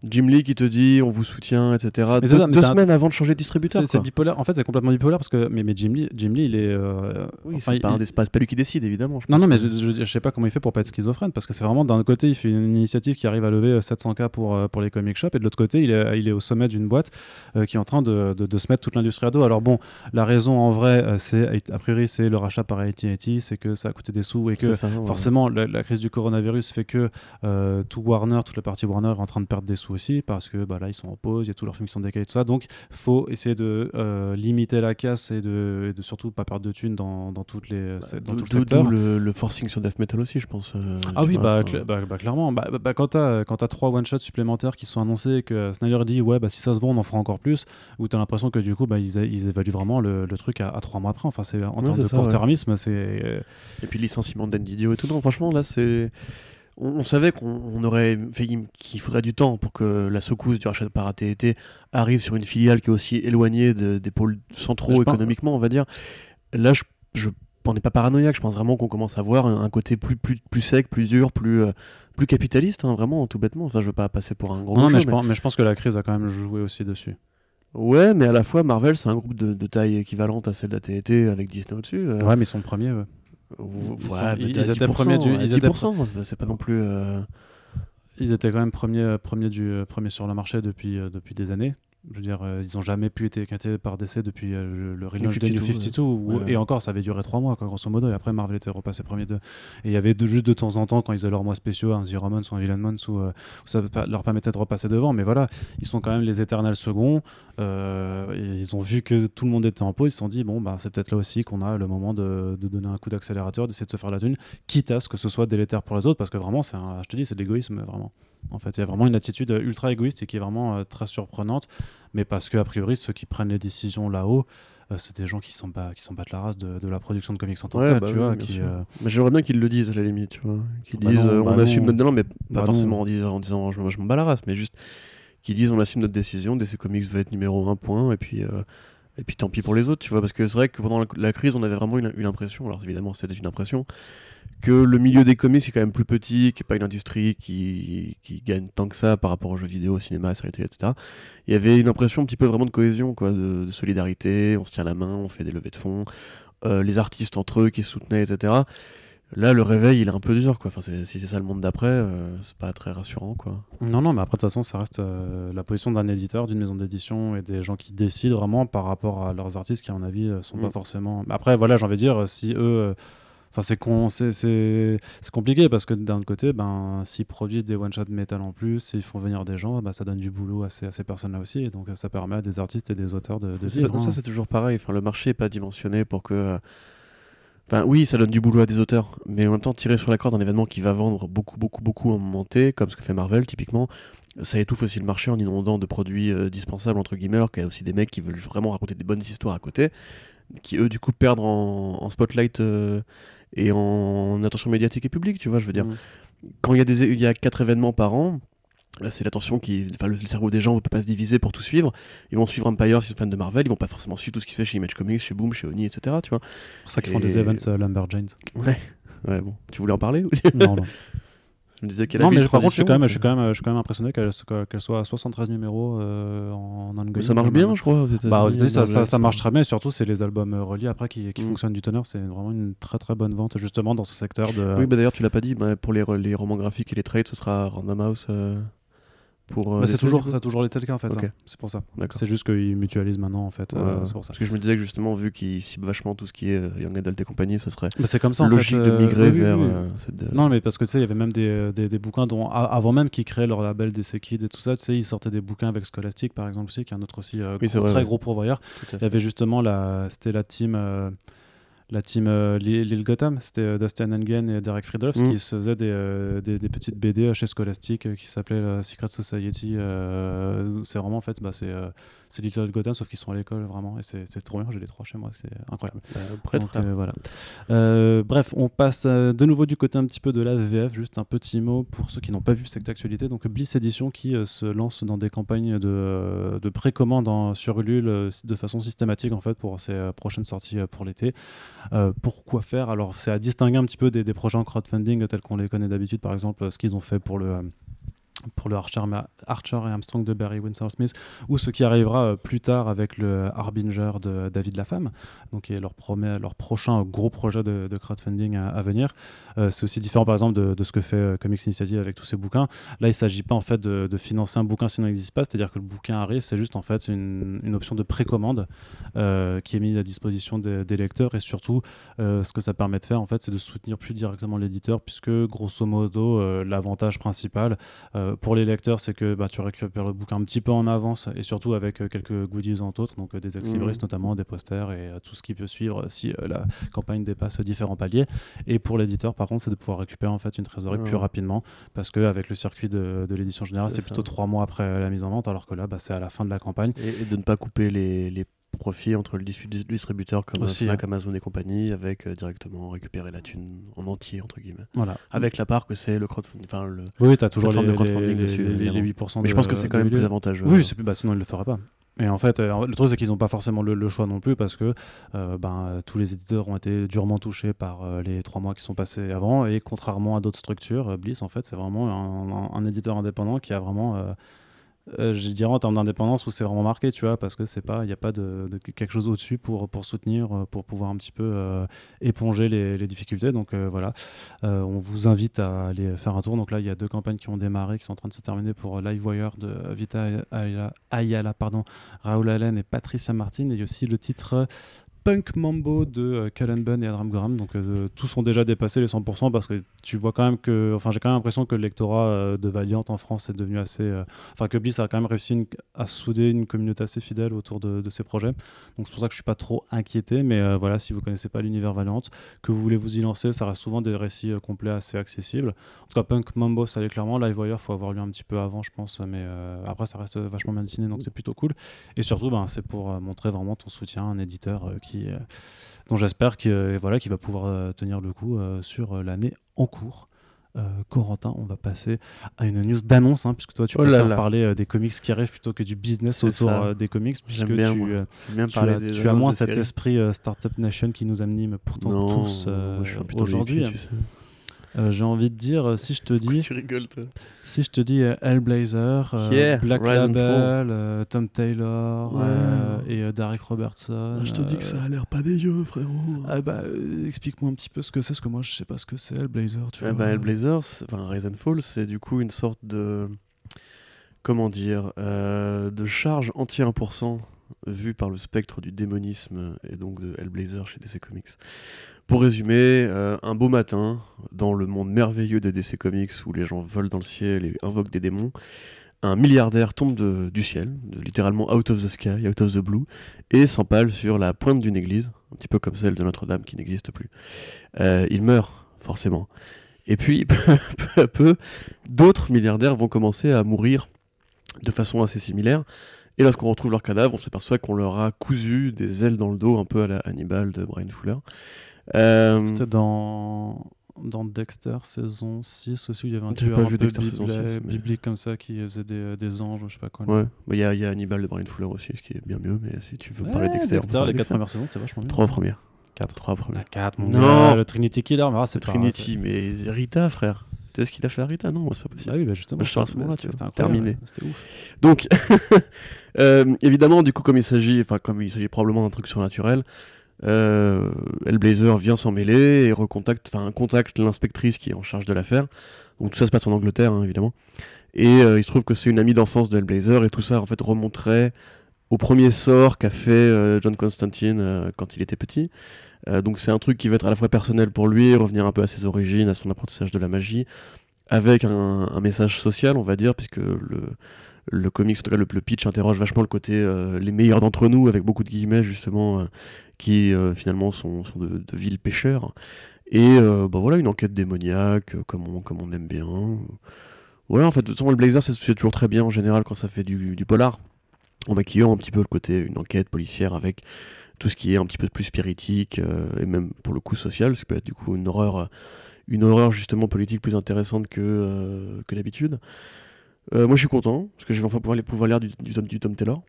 Jim Lee qui te dit on vous soutient, etc. Mais deux c'est ça, mais deux t'as un- semaines avant de changer de distributeur. C'est bipolaire. En fait, c'est complètement bipolaire parce que mais, mais Jim Lee, Jim Lee, il est. euh, Oui, enfin, c'est pas, lui qui décide évidemment. je Non, pense non, mais je, je, sais pas comment il fait pour pas être schizophrène parce que c'est vraiment d'un côté, il fait une initiative qui arrive à lever euh, 700K pour, euh, pour les comic shops et de l'autre côté, il est, il est au sommet d'une boîte euh, qui est en train de, de, de se mettre toute l'industrie à dos. Alors, bon, la raison en vrai, euh, c'est a priori, c'est le rachat par AT&T, c'est que ça a coûté des sous et que c'est ça, ouais. Forcément, la, la crise du coronavirus fait que euh, tout Warner, toute la partie Warner est en train de perdre des sous aussi parce que bah, là ils sont en pause, il y a tous leurs films qui sont décalés, tout ça. Donc, faut essayer de euh, limiter la casse et de, et de surtout pas perdre de thunes dans, dans toutes les Bah, dans tout le d'où- secteur. d'où le, le forcing sur Death Metal aussi, je pense. euh, Ah oui, vois, bah, cla- bah, bah, clairement. Bah, quand t'as quand t'as trois one shots supplémentaires qui sont annoncés et que Snyder dit ouais bah si ça se vend on en fera encore plus, ou t'as l'impression que du coup bah ils, ils évaluent vraiment le, le truc à, à trois mois après. Enfin c'est en Ouais, termes de ouais. court-termisme c'est euh, Et puis licenciement d'Anne Didio et tout. Non, franchement, là, c'est. On, on savait qu'on on aurait qu'il faudrait du temps pour que la secousse du rachat par AT&T arrive sur une filiale qui est aussi éloignée de- des pôles centraux Je pense- économiquement, on va dire. Là, je, je on n'est pas paranoïaque. Je pense vraiment qu'on commence à voir un, côté plus, plus, plus sec, plus dur, plus, euh, plus capitaliste, hein, vraiment, tout bêtement. Enfin, je veux pas passer pour un gros non, mais, je mais- pense, mais je pense que la crise a quand même joué aussi dessus. Ouais, mais à la fois, Marvel, c'est un groupe de, de taille équivalente à celle d'AT&T avec Disney au-dessus. euh, Ouais, mais ils sont premiers. eux. Ou- Ils sont- étaient 10%, premiers du- ils étaient 10%, c'est pas non plus. euh, Ils étaient quand même premiers, premiers, du, euh, premiers sur le marché depuis, euh, depuis des années. Je veux dire, euh, ils n'ont jamais pu être écartés par DC depuis euh, le, relaunch de New 52, 52. où- ouais. Et encore, ça avait duré trois mois, quoi, grosso modo. Et après, Marvel était repassé premier de. Et il y avait de, juste de temps en temps, quand ils faisaient leurs mois spéciaux, un Zero Months ou un Villain Months, où, euh, où ça leur permettait de repasser devant. Mais voilà, ils sont quand même les éternels seconds. Ils ont vu que tout le monde était en pause. Ils se sont dit, bon, bah, c'est peut-être là aussi qu'on a le moment de, de donner un coup d'accélérateur, d'essayer de se faire la thune, quitte à ce que ce soit délétère pour les autres, parce que vraiment, c'est je te dis, c'est de l'égoïsme, vraiment. En fait, il y a vraiment une attitude euh, ultra égoïste et qui est vraiment euh, très surprenante, mais parce que a priori, ceux qui prennent les décisions là-haut, euh, c'est des gens qui sont pas qui sont pas de la race de, de la production de comics en tant que Ouais, tel, bah tu oui, vois, qui, euh, Mais j'aimerais bien qu'ils le disent à la limite, tu vois. Qu'ils Bah disent non, euh, bah on assume notre. Non, mais pas Bah forcément en disant, en disant je, je m'en bats la race, mais juste qu'ils disent on assume notre décision, DC Comics va être numéro un point, et puis. euh, et puis tant pis pour les autres, tu vois, parce que c'est vrai que pendant la, la crise, on avait vraiment une, une impression, alors évidemment c'était une impression, que le milieu des comics est quand même plus petit, qui n'est pas une industrie qui, gagne tant que ça par rapport aux jeux vidéo, au cinéma, séries télé, etc. Il y avait une impression un petit peu vraiment de cohésion, quoi, de, de solidarité, on se tient la main, on fait des levées de fonds, euh, les artistes entre eux qui se soutenaient, etc. Là, le réveil, il est un peu dur, quoi. Enfin, si c'est ça le monde d'après, euh, c'est pas très rassurant, quoi. Non, non, mais après, de toute façon, ça reste euh, la position d'un éditeur, d'une maison d'édition et des gens qui décident vraiment par rapport à leurs artistes qui, à mon avis, euh, sont Mm. pas forcément. Mais Après, voilà, j'ai envie de dire, si eux. Enfin, c'est con, compliqué parce que d'un côté, ben, s'ils produisent des one-shot métal en plus, s'ils font venir des gens, ben, ça donne du boulot à ces, personnes-là aussi. Et donc, ça permet à des artistes et des auteurs de, de C'est vivre. pas- ça, hein. c'est toujours pareil. Enfin, le marché est pas dimensionné pour que. euh, Enfin, oui, ça donne du boulot à des auteurs, mais en même temps, tirer sur la corde d'un événement qui va vendre beaucoup, beaucoup, beaucoup en moment T, comme ce que fait Marvel, typiquement, ça étouffe aussi le marché en inondant de produits euh, dispensables, entre guillemets, alors qu'il y a aussi des mecs qui veulent vraiment raconter des bonnes histoires à côté, qui eux, du coup, perdent en, spotlight euh, et en attention médiatique et publique, tu vois, je veux dire. Mm. Quand il y, a des, y a quatre événements par an, c'est l'attention qui. Enfin, le cerveau des gens ne peut pas se diviser pour tout suivre. Ils vont suivre Empire s'ils sont fans de Marvel, ils vont pas forcément suivre tout ce qui se fait chez Image Comics, chez Boom, chez Oni, etc. Tu vois. C'est pour ça qu'ils font des events euh, Lumberjanes. Ouais, ouais, bon. Tu voulais en parler Non, non. Je me disais qu'elle Non, mais par contre, je suis quand même, je suis quand même, je suis quand même impressionné qu'elle soit à 73 numéros euh, en ongoing. Ça marche bien, je crois. Bah, ça, Marvel, ça, ça marche très bien, et surtout, c'est les albums euh, reliés après qui, qui Mm. fonctionnent du tonnerre. C'est vraiment une très très bonne vente, justement, dans ce secteur de. Oui, bah d'ailleurs, tu l'as pas dit, bah, pour les, les romans graphiques et les trades, ce sera Random House euh, pour. euh, Bah, c'est toujours, ça a toujours été le cas en fait. Ça. C'est pour ça. C'est juste qu'ils mutualisent maintenant en fait. euh, Ouais, pour ça. Parce que je me disais que justement, vu qu'ils ciblent vachement tout ce qui est euh, Young Adult et compagnie, ça serait c'est comme ça en logique fait. de migrer oui, vers oui. euh, cette. Non, mais parce que tu sais, il y avait même des, des, des bouquins dont, avant même qu'ils créaient leur label DC Kids et tout ça, tu sais, ils sortaient des bouquins avec Scholastic par exemple aussi, qui est un autre aussi gros- vrai, très ouais. gros pourvoyeur. Il y avait justement la, c'était la team, la team euh, Lil Lil Gotham, c'était euh, Dustin Engen et Derek Friedolfs Mm. qui se faisaient des, euh, des, des petites BD chez Scholastic euh, qui s'appelaient euh, Secret Society. c'est vraiment en fait, bah, c'est c'est Little Gotham sauf qu'ils sont à l'école vraiment et c'est c'est trop bien. J'ai les trois chez moi, c'est incroyable. Bah, Donc, euh, voilà. Euh, bref, on passe euh, de nouveau du côté un petit peu de la VF. Juste un petit mot pour ceux qui n'ont pas vu cette actualité. Donc Bliss Edition qui se lance dans des campagnes de, de précommande en- sur Ulule de façon systématique en fait pour ses prochaines sorties pour l'été. Pourquoi faire? Alors c'est à distinguer un petit peu des, des projets en crowdfunding tels qu'on les connaît d'habitude. Par exemple, ce qu'ils ont fait pour le pour le Archer, et Armstrong de Barry Winsor Smith, ou ce qui arrivera euh, plus tard avec le Harbinger de David Lafemme, donc qui est leur, promet, leur prochain gros projet de, crowdfunding à, venir. Euh, c'est aussi différent par exemple de, ce que fait euh, Comics Initiative avec tous ces bouquins. Là, il ne s'agit pas en fait de, financer un bouquin s'il n'existe pas, c'est-à-dire que le bouquin arrive, c'est juste en fait une, option de précommande qui est mise à disposition des, des lecteurs et surtout ce que ça permet de faire en fait, c'est de soutenir plus directement l'éditeur puisque grosso modo l'avantage principal euh, pour les lecteurs, c'est que bah, tu récupères le bouquin un petit peu en avance et surtout avec euh, quelques goodies en autres, donc euh, des ex-libris Mhm. notamment, des posters et euh, tout ce qui peut suivre si la campagne dépasse différents paliers. Et pour l'éditeur, par contre, c'est de pouvoir récupérer en fait une trésorerie Ah plus rapidement parce qu'avec le circuit de, de l'édition générale, C'est plutôt trois mois après la mise en vente, alors que là, bah, c'est à la fin de la campagne. Et, et de ne pas couper les, les profits entre le dis- distributeur comme Aussi, Fnac, hein. Amazon et compagnie, avec euh, directement récupérer la thune en entier, entre guillemets. Voilà. Avec la part que c'est le crowdfunding. Enfin, le... Oui, tu as toujours les, de crowdfunding les- dessus, les- les 8%. Mais je pense que c'est quand même plus avantageux. Oui, c'est- bah, sinon ils le feraient pas. Et en fait, euh, le truc c'est qu'ils n'ont pas forcément le, le choix non plus parce que euh, ben, tous les éditeurs ont été durement touchés par euh, les trois mois qui sont passés avant et contrairement à d'autres structures, Bliss en fait c'est vraiment un, un- un éditeur indépendant qui a vraiment, euh, je dirais en termes d'indépendance où c'est vraiment marqué, tu vois, parce que c'est pas, il n'y a pas de, quelque chose au-dessus pour pour soutenir, euh, pour pouvoir un petit peu euh, éponger les, difficultés. Donc euh, voilà, on vous invite à aller faire un tour. Donc là, il y a deux campagnes qui ont démarré, qui sont en train de se terminer pour Livewire de Vita Ayala, pardon, Raoul Allen et Patricia Martin. Et il y a aussi le titre Punk Mambo de euh, Cullen Bunn et Adam Graham. Donc euh, tous ont déjà dépassé les 100% parce que tu vois quand même que, enfin j'ai quand même l'impression que le lectorat euh, de Valiant en France est devenu assez, euh, enfin que Bliss a quand même réussi à souder une communauté assez fidèle autour de, ses projets. Donc c'est pour ça que je suis pas trop inquiété. Mais euh, voilà, si vous connaissez pas l'univers Valiant, que vous voulez vous y lancer, ça reste souvent des récits euh, complets assez accessibles. En tout cas, Punk Mambo, ça allait clairement. Livewire, faut avoir lu un petit peu avant, je pense, mais euh, après, ça reste vachement bien dessiné, donc c'est plutôt cool. Et surtout, ben, c'est pour euh, montrer vraiment ton soutien à un éditeur euh, qui, euh, dont j'espère qu'il euh, voilà, qu'il va pouvoir euh, tenir le coup sur l'année en cours. Euh, Corentin, on va passer à une news d'annonce, hein, puisque toi tu Oh préfères là. parler euh, des comics qui arrivent plutôt que du business autour euh, des comics, puisque tu, bien tu as, des tu as moins cet esprit Startup Nation qui nous anime pourtant Non, tous aujourd'hui. hippie, tu sais. J'ai envie de dire, si je te dis, Tu rigoles, toi. si je te dis Hellblazer, Yeah, Black Rise Label, Tom Taylor Ouais. Euh, et Derek Robertson. Ah, je te dis que ça a l'air pas dégueu, frérot. ah bah, euh, explique-moi un petit peu ce que c'est, parce que moi je sais pas ce que c'est Hellblazer. Tu Eh vois. ben, Hellblazer, enfin Rise and Fall, c'est du coup une sorte de. Comment dire euh, De charge anti 1% vue par le spectre du démonisme et donc de Hellblazer chez DC Comics. Pour résumer, euh, un beau matin, dans le monde merveilleux des DC Comics où les gens volent dans le ciel et invoquent des démons, un milliardaire tombe du ciel, littéralement out of the sky, out of the blue, et s'empale sur la pointe d'une église, un petit peu comme celle de Notre-Dame qui n'existe plus. Euh, il meurt, forcément. Et puis, peu à peu, d'autres milliardaires vont commencer à mourir de façon assez similaire. Et lorsqu'on retrouve leur cadavre, on s'aperçoit qu'on leur a cousu des ailes dans le dos, un peu à la Hannibal de Brian Fuller. Euh, dans, dans Dexter saison 6 aussi, où il y avait un tueur pas un vu peu Dexter bibli- 6, mais- biblique comme ça qui faisait des, des anges, je sais pas quoi. ouais, Bah, il y, y a Hannibal de Brian Fuller aussi, ce qui est bien mieux, mais si tu veux parler Ouais, Dexter, peut Dexter, parler les 4 Dexter. premières saisons, c'était vachement bien. Trois premières. 4. Trois La premières. 4, mon Non. gars, le Trinity Killer, mais ah, c'est pas- Trinity, mais Rita, frère. Tu sais ce qu'il a fait à Rita? Non, c'est pas possible. Ah oui, bah justement. Bah, je rassure, là, c'était- terminé. C'était ouf. Donc, euh, évidemment, du coup, comme il s'agit, enfin, comme il s'agit probablement d'un truc surnaturel, euh, Hellblazer vient s'en mêler et recontacte, enfin, contacte l'inspectrice qui est en charge de l'affaire. Donc tout ça se passe en Angleterre, hein, évidemment. Et euh, il se trouve que c'est une amie d'enfance de Hellblazer et tout ça, en fait, remonterait au premier sort qu'a fait euh, John Constantine euh, quand il était petit. Euh, donc c'est un truc qui va être à la fois personnel pour lui, revenir un peu à ses origines, à son apprentissage de la magie, avec un, message social, on va dire, puisque le, le comics, en tout cas le, le pitch interroge vachement le côté euh, les meilleurs d'entre nous, avec beaucoup de guillemets justement, euh, qui euh, finalement sont, sont de, de vils pêcheurs. Et euh, bah voilà, une enquête démoniaque, euh, comme on, comme on aime bien. Voilà, en fait, de toute façon, le Blazer, c'est toujours très bien en général quand ça fait du, polar, en maquillant un petit peu le côté une enquête policière avec tout ce qui est un petit peu plus spiritique et même pour le coup social, ce qui peut être du coup une horreur, une horreur justement politique plus intéressante que, que d'habitude. Moi je suis content parce que je vais enfin pouvoir pouvoir lire du, du, du Tom Taylor.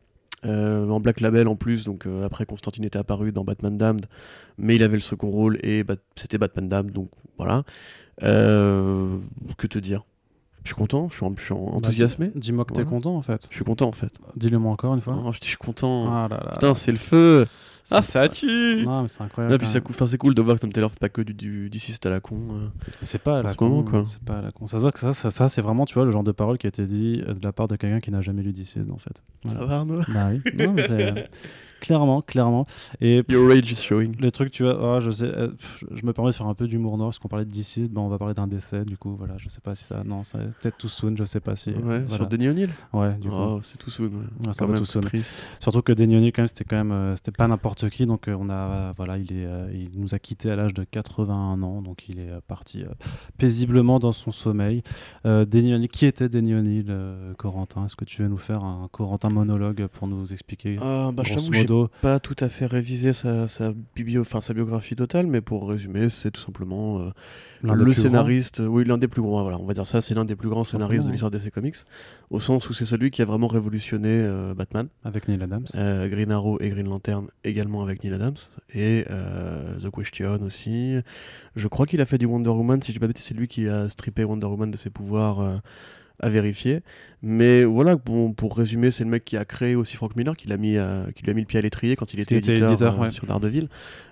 Euh, en Black Label en plus, donc euh, après Constantine était apparu dans Batman Damned, mais il avait le second rôle et Bat- c'était Batman Damned, donc voilà. Euh, que te dire? Je suis content, je suis, en- je suis en- enthousiasmé. Bah, Dis-moi que t'es content en fait. Je suis content en fait. Dis-le-moi encore une fois. Je suis content. Ah là là. Putain, c'est le feu. C'est Ah, ça tue. Non, mais c'est incroyable. Ah, puis même. cou- enfin, c'est cool de voir que Tom Taylor fait pas que du, du d'ici c'est à la con. euh. C'est pas à la ce con. moment, quoi. C'est pas à la con. Ça se voit que ça, ça, ça, c'est vraiment, tu vois, le genre de parole qui a été dit euh, de la part de quelqu'un qui n'a jamais lu Dicid en fait. Voilà. Ça va Arnaud? Bah oui. Non, mais c'est, euh, clairement, clairement. Et Your rage is showing. le truc, tu vois, ah, je sais, euh, pff, je me permets de faire un peu d'humour noir parce qu'on parlait de Dicid, ben on va parler d'un décès, du coup, voilà, je sais pas si ça, non, ça peut-être tout soon, je sais pas si. Ouais, voilà. sur Denis O'Neill? Ouais, du coup. Oh, c'est tout soon. Ouais. Ouais, c'est c'est triste. Surtout que Denioni, quand même, c'était quand même, euh, c'était pas n'importe qui, donc euh, on a, voilà, il est, euh, il nous a quitté à l'âge de 81 ans, donc il est euh, parti paisiblement dans son sommeil. Denny O'Neil- qui était euh, Corentin? Est-ce que tu veux nous faire un Corentin monologue pour nous expliquer Ah, bah, je t'avoue, pas tout à fait révisé sa, sa, biblio, sa biographie totale, mais pour résumer, c'est tout simplement le scénariste, oui, l'un des plus grands, voilà, on va dire ça, c'est l'un des plus grands scénaristes de l'histoire DC Comics, au sens où c'est celui qui a vraiment révolutionné Batman, avec Neil Adams. Green Arrow et Green Lantern également avec Neil Adams, et euh, The Question aussi. Je crois qu'il a fait du Wonder Woman, si je dis pas c'est lui qui a strippé Wonder Woman de ses pouvoirs. euh, à vérifier. Mais voilà, bon, pour résumer, c'est le mec qui a créé aussi Frank Miller, qui, l'a mis, à- qui lui a mis le pied à l'étrier quand il était, était éditeur, éditeur, euh, ouais. sur Daredevil,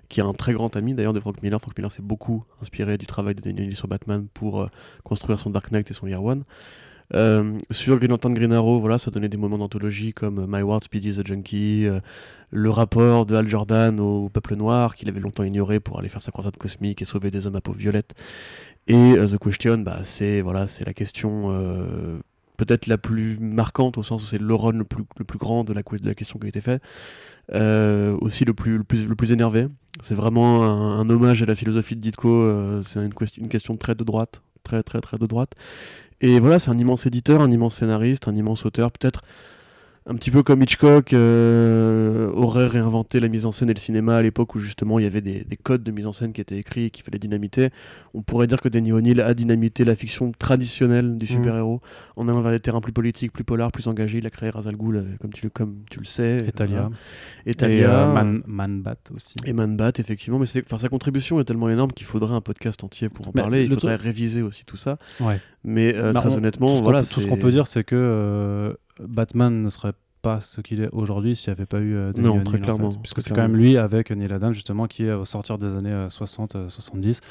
qui est un très grand ami d'ailleurs de Frank Miller. Frank Miller s'est beaucoup inspiré du travail de Daniel O'Neill sur Batman pour euh, construire son Dark Knight et son Year One. Euh, sur Green Lantern Green Arrow, voilà, ça donnait des moments d'anthologie comme euh, My Ward, Speedy the Junkie, euh, le rapport de Hal Jordan au peuple noir qu'il avait longtemps ignoré pour aller faire sa croisade cosmique et sauver des hommes à peau violette. Et The Question, bah, c'est voilà, c'est la question peut-être la plus marquante au sens où c'est le run le plus, le plus grand de la, question qui a été faite. Aussi le plus, le, plus, le plus énervé. C'est vraiment un, hommage à la philosophie de Ditko. c'est une, une question très de droite. Très, très, très de droite. Et voilà, c'est un immense éditeur, un immense scénariste, un immense auteur. Peut-être un petit peu comme Hitchcock euh, aurait réinventé la mise en scène et le cinéma à l'époque où justement il y avait des, des codes de mise en scène qui étaient écrits et qu'il fallait dynamiter. On pourrait dire que Danny O'Neill a dynamité la fiction traditionnelle du Mm. super-héros en allant vers des terrains plus politiques, plus polars, plus engagés. Il a créé Ra's al Ghul, euh, comme tu, le- comme tu le sais. Et Talia. Voilà. Et Et Talia. euh, Man, Man Bat aussi. Et Man Bat, effectivement, mais sa contribution est tellement énorme qu'il faudrait un podcast entier pour en Mais parler. Il faudrait réviser aussi tout ça. Ouais. Mais euh, Bah, très on- honnêtement, tout ce qu'on voilà, peut- tout ce qu'on peut dire, c'est que euh, Batman ne serait pas ce qu'il est aujourd'hui s'il n'y avait pas eu euh, Non, Neil très O'Neill, en clairement, fait. puisque c'est quand clairement. même lui avec Neil Adams justement qui est au sortir des années 60-70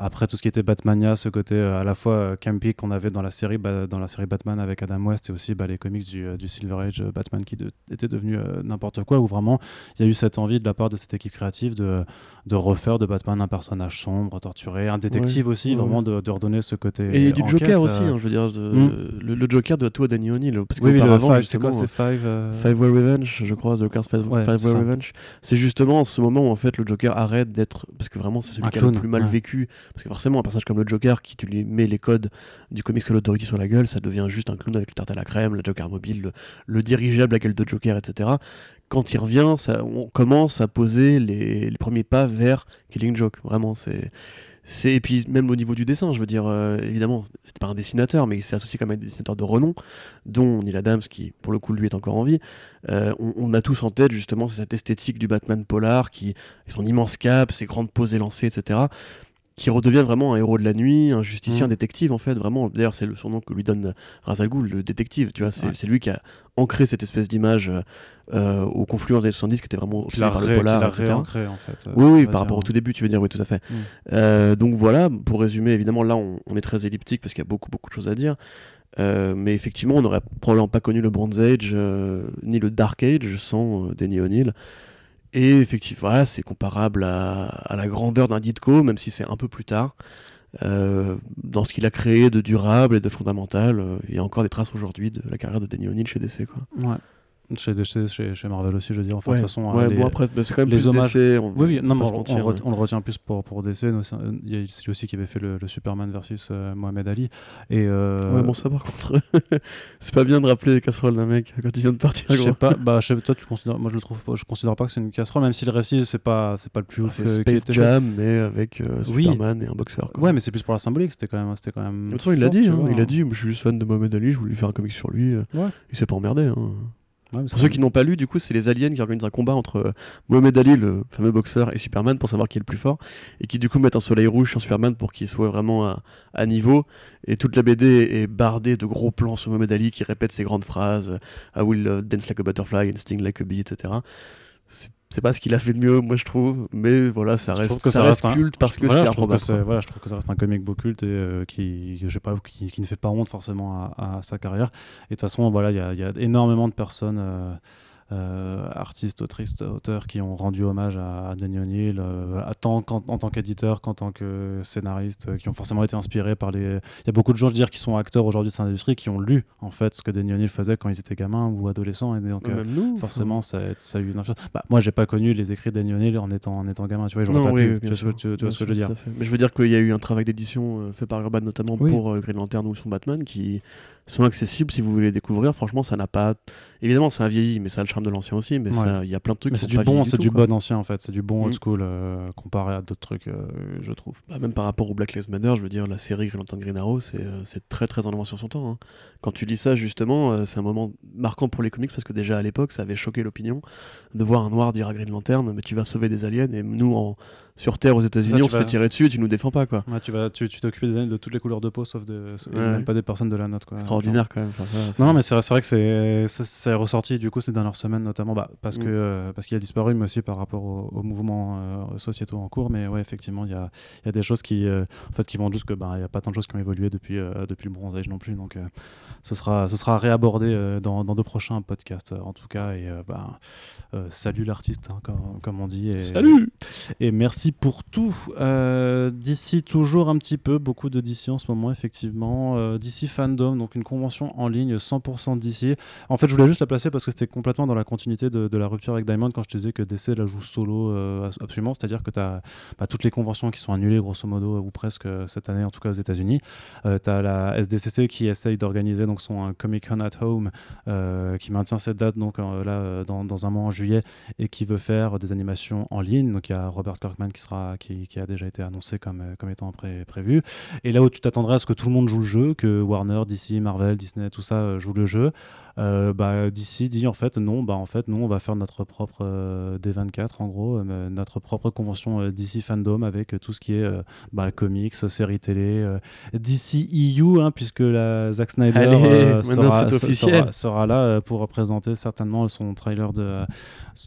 après tout ce qui était Batmania ce côté euh, à la fois euh, campy qu'on avait dans la série dans la série Batman avec Adam West et aussi bah, les comics du, euh, du Silver Age euh, Batman qui de- était devenu euh, n'importe quoi où vraiment il y a eu cette envie de la part de cette équipe créative de, de refaire de Batman un personnage sombre torturé un détective aussi ouais, vraiment de, de redonner ce côté Et du enquête, Joker aussi, euh, hein, je veux dire, Hmm. le, le Joker doit tout à Danny O'Neill. Parce oui, oui, qu'auparavant, quoi justement, c'est Five euh, Five Way Revenge, je crois, The Joker's Five, Ouais, Five Way ça. Revenge. C'est justement ce moment où en fait le Joker arrête d'être. Parce que vraiment, c'est celui qui a le plus mal vécu. Parce que forcément, un personnage comme le Joker, qui tu lui mets les codes du comics Call Authority sur la gueule, ça devient juste un clown avec le tarte à la crème, le Joker mobile, le, le dirigeable à gueule de Joker, etc. Quand il revient, ça, on commence à poser les, premiers pas vers Killing Joke. Vraiment, c'est. Et puis même au niveau du dessin, je veux dire, euh, évidemment, c'était pas un dessinateur, mais il s'est associé quand même avec des dessinateurs de renom, dont Neil Adams, qui pour le coup lui est encore en vie. Euh, on, on a tous en tête justement cette esthétique du Batman polar, qui son immense cap, ses grandes poses élancées, etc., qui redevient vraiment un héros de la nuit, un justicier, Mm. un détective en fait, vraiment. D'ailleurs, c'est le surnom que lui donne Ghul, le détective, tu vois, c'est Ouais. lui qui a ancré cette espèce d'image euh, au confluence des années 70, qui était vraiment obsédé par le polar, etc. réancré, en fait euh, Oui, oui, par rapport au tout début, tu veux dire, oui, tout à fait. Mm. Euh, donc voilà, pour résumer, évidemment, là, on, on est très elliptique parce qu'il y a beaucoup, beaucoup de choses à dire. Mais effectivement, on n'aurait probablement pas connu le Bronze Age ni le Dark Age sans Danny O'Neill. Et effectivement, c'est comparable à, la grandeur d'un Ditko, même si c'est un peu plus tard. Euh, dans ce qu'il a créé de durable et de fondamental, euh, il y a encore des traces aujourd'hui de la carrière de Danny O'Neill chez DC. Ouais. Chez, chez, chez, Marvel aussi, je veux dire. Enfin, ouais, de toute façon, ouais, euh, les- bon, après, c'est quand même les plus hommages- DC. on- Oui, oui, non, on va mais se on, mentir, on re- ouais. on le retient plus pour, pour DC. c'est un- il y a- C'est lui aussi qui avait fait le, le Superman versus euh, Mohamed Ali. Et, euh, Ouais, bon, ça par contre, c'est pas bien de rappeler les casseroles d'un mec quand il vient de partir. je sais pas, bah, toi, tu considères, moi je le trouve, pas- je considère pas que c'est une casserole, même si le récit c'est pas, c'est pas le plus Ah, C'est Space fait. Jam, mais avec euh, Oui. Superman et un boxeur. quoi. Ouais, mais c'est plus pour la symbolique. C'était quand même, c'était quand même. De toute façon, il l'a dit, hein, il a dit, je suis juste fan de Mohamed Ali, je voulais faire un comic sur lui. euh. Il s'est pas emmerdé. hein. Ouais, Pour ceux qui n'ont pas lu, du coup, c'est les aliens qui organisent un combat entre euh, Mohamed Ali, le fameux boxeur, et Superman pour savoir qui est le plus fort, et qui du coup mettent un soleil rouge sur Superman pour qu'il soit vraiment à, à niveau. Et toute la BD est bardée de gros plans sur Mohamed Ali qui répète ses grandes phrases I will uh, dance like a butterfly and sting like a bee, etc. C'est c'est pas ce qu'il a fait de mieux, moi je trouve, mais voilà, ça reste, que ça ça reste reste un- culte parce que Voilà, c'est improbable. que voilà, je trouve que ça reste un comic book culte et euh, qui, je sais pas, qui, qui ne fait pas honte forcément à, à sa carrière. Et de toute façon, voilà, il y, a- il y a énormément de personnes, euh, artistes, autrices, auteurs, qui ont rendu hommage à, à Danny O'Neill, euh, tant qu'en- en tant qu'éditeur qu'en tant que scénariste, euh, qui ont forcément été inspirés par les. Il y a beaucoup de gens, je veux dire, qui sont acteurs aujourd'hui de cette industrie, qui ont lu en fait ce que Danny O'Neill faisait quand ils étaient gamins ou adolescents. Et donc, euh, Même nous, forcément ça, a- ça a eu une influence. Bah, moi j'ai pas connu les écrits de Danny O'Neill en étant, en étant gamin, tu vois, j'aurais pas oui, pu, oui, tu bien vois ce que- sûr, tu- tu vois que je sûr, veux dire. Mais je veux dire qu'il y a eu un travail d'édition euh, fait par Urban notamment Oui. pour euh, Green Lantern ou son Batman qui sont accessibles si vous voulez les découvrir. Franchement, ça n'a pas. Évidemment, c'est un vieilli, mais ça a le charme de l'ancien aussi. Mais Ouais. ça- il y a plein de trucs Mais c'est sont du bon, c'est du quoi. bon ancien en fait, c'est du bon old Mm. school euh, comparé à d'autres trucs, euh, je trouve. Bah, même par rapport au Black Lives Matter, je veux dire, la série Green Lantern Green Arrow, c'est euh, c'est très très en avance sur son temps. hein. Quand tu lis ça, justement, c'est un moment marquant pour les comics parce que déjà à l'époque, ça avait choqué l'opinion de voir un noir dire à Green Lantern, mais tu vas sauver des aliens et nous, en... sur Terre aux États-Unis, on tu se vas- fait tirer dessus et tu nous défends pas, quoi. Ouais, tu vas, tu t'occupes des années de toutes les couleurs de peau sauf de, et Ouais. même pas des personnes de la note quoi. Extraordinaire quand même. Enfin, ça, ça- Non, mais c'est vrai, c'est vrai que c'est ça- c'est ressorti du coup ces dernières semaines notamment bah, parce Mm. que euh, parce qu'il a disparu mais aussi par rapport aux au mouvements euh, sociétaux en cours mais ouais effectivement il y a, il y a des choses qui euh, en fait qui montrent juste que bah il y a pas tant de choses qui ont évolué depuis euh, depuis le Bronze Age non plus donc euh, ce sera ce sera réabordé euh, dans, dans de prochains podcasts euh, en tout cas et euh, bah, euh, salut l'artiste hein, comme, comme on dit et, Salut et merci pour tout. Euh, D'ici toujours un petit peu, beaucoup de DC en ce moment, effectivement. Euh, DC Fandom, donc une convention en ligne 100% DC. En fait, je voulais juste la placer parce que c'était complètement dans la continuité de, la rupture avec Diamond quand je te disais que DC la joue solo euh, absolument. C'est-à-dire que tu as toutes les conventions qui sont annulées, grosso modo, ou presque euh, cette année, en tout cas aux États-Unis. Euh, tu as la SDCC qui essaye d'organiser donc son Comic Con at Home, qui maintient cette date donc là dans, dans un mois en juillet et qui veut faire des animations en ligne. Donc il y a Robert Kirkman qui, sera, qui, qui a déjà été annoncé comme, euh, comme étant pré- prévu. Et là où tu t'attendrais à ce que tout le monde joue le jeu, que Warner, DC, Marvel, Disney, tout ça euh, joue le jeu, bah, d'ici dit en fait non, bah en fait nous on va faire notre propre euh, D24 en gros, euh, notre propre convention euh, DC fandom avec euh, tout ce qui est euh, bah, comics, séries télé, euh, DC EU hein, puisque la Zack Snyder Allez, euh, sera, là euh, pour représenter certainement son trailer de, euh,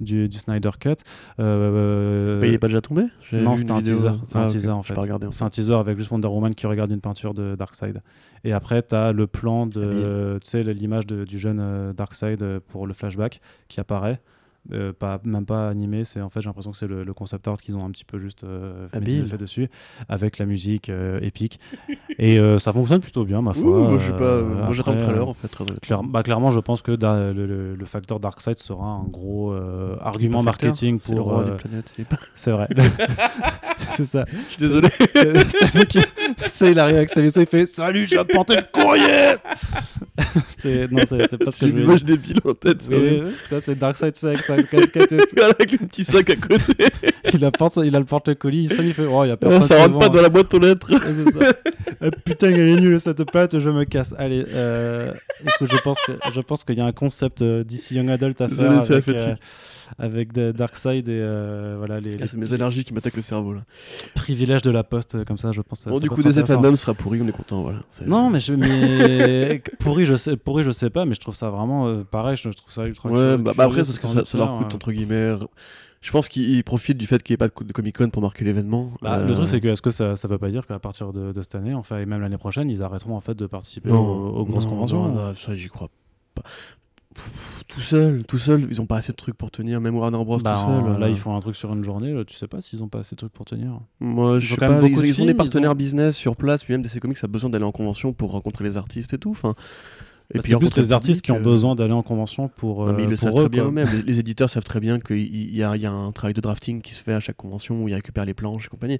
du, du Snyder Cut. Euh, Bah, il est pas déjà tombé? Non, c'était un teaser. C'est Ah, un ok, teaser en fait. C'est un teaser avec juste Wonder Woman qui regarde une peinture de Darkseid. Et après, tu as le plan de, Habile. tu sais, l'image du jeune euh, Darkseid euh, pour le flashback qui apparaît. Euh, pas, même pas animé, c'est en fait j'ai l'impression que c'est le, le concept art qu'ils ont un petit peu juste euh, des effets dessus avec la musique euh, épique et ça fonctionne plutôt bien ma foi. moi, je suis pas, moi j'attends le trailer en fait. Très. Claire- bah, clairement, je pense que da- le, le- le facteur Darkseid sera un gros argument marketing C'est le pour. roi d'une planète. il est pas- c'est vrai. c'est ça. Je suis désolé. C'est- qui- il arrive avec sa vaisseau, il fait Salut, de porter le courrier C'est- Non, c'est pas ce que J'ai je une voulais image dire. débile en tête. Oui, ça c'est Darkseid c'est avec sa casquette et tout. Voilà, avec le petit sac à côté. il, apporte, il a le porte-colis, il sonne, il fait Oh, il y a personne. ça c'est rentre pas dans la boîte aux lettres. Ouais, ça. Euh, putain, elle est nulle cette pâte, je me casse. Allez, euh, écoute, je pense que je pense qu'il y a un concept euh, d'ici Young Adult à Désolé, faire la avec, fatigue. Avec Darkseid et euh, voilà les, Ah, C'est mes allergies qui m'attaquent le cerveau là. privilèges de la poste euh, comme ça, je pense. que Bon, du coup, intéressant. Fandom sera pourri, on est content. Voilà. Non, mais, je, mais pourri, je sais, pourri, je sais pas, mais je trouve ça vraiment euh, pareil. Je trouve ça ultra. Ouais, bah, bah après, parce que ça, leur coûte euh. entre guillemets. Je pense qu'ils profitent du fait qu'il n'y ait pas de, de Comic Con pour marquer l'événement. Bah, Euh, Le truc, c'est que est-ce que ça, ça veut pas dire qu'à partir de, de cette année, enfin, et même l'année prochaine, ils arrêteront en fait de participer non, aux, aux grosses non, conventions non, non, ça, j'y crois pas. Pff, Tout seul, tout seul, ils ont pas assez de trucs pour tenir. Même Warner Bros. Bah, tout seul. en- Là, euh, ils font un truc sur une journée. là, tu sais pas s'ils ont pas assez de trucs pour tenir. Moi, Ils je ont sais quand pas, ils, de ils ont films, des ils partenaires ont- business sur place, puis même DC Comics a besoin d'aller en convention pour rencontrer les artistes et tout. Enfin, et Bah, c'est plus les le artistes qui ont besoin d'aller en convention pour. Non, mais ils euh, le savent eux, très bien eux-mêmes. Les, les éditeurs savent très bien qu'il il y, a, il y a un travail de drafting qui se fait à chaque convention où ils récupèrent les planches et compagnie.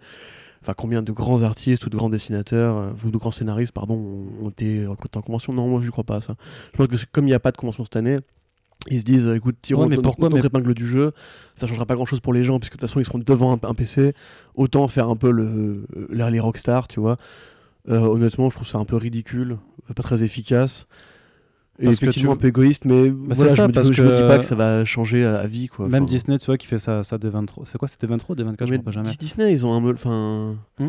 Enfin, combien de grands artistes ou de grands dessinateurs euh, ou de grands scénaristes, pardon, ont- été recrutés en convention? Non, moi je crois pas à ça. Je pense que comme il n'y a pas de convention cette année, ils se disent euh, écoute, tirons Ouais, mais pourquoi, notre mais- épingle du jeu, ça changera pas grand chose pour les gens, puisque de toute façon ils seront devant un, un PC. Autant faire un peu le, les, rockstars, tu vois. Euh, honnêtement, je trouve ça un peu ridicule, pas très efficace. Et Parce que effectivement tu- un peu égoïste, mais Bah, voilà, ça, je, me dis, parce je me dis que- pas que ça va changer à, à vie. Quoi. Même Enfin, Disney, tu vois, qui fait ça, ça des 23. C'est quoi C'était 23 des 24 Je mais me rappelle jamais. Dis- Disney, ils ont un. Enfin. Ah,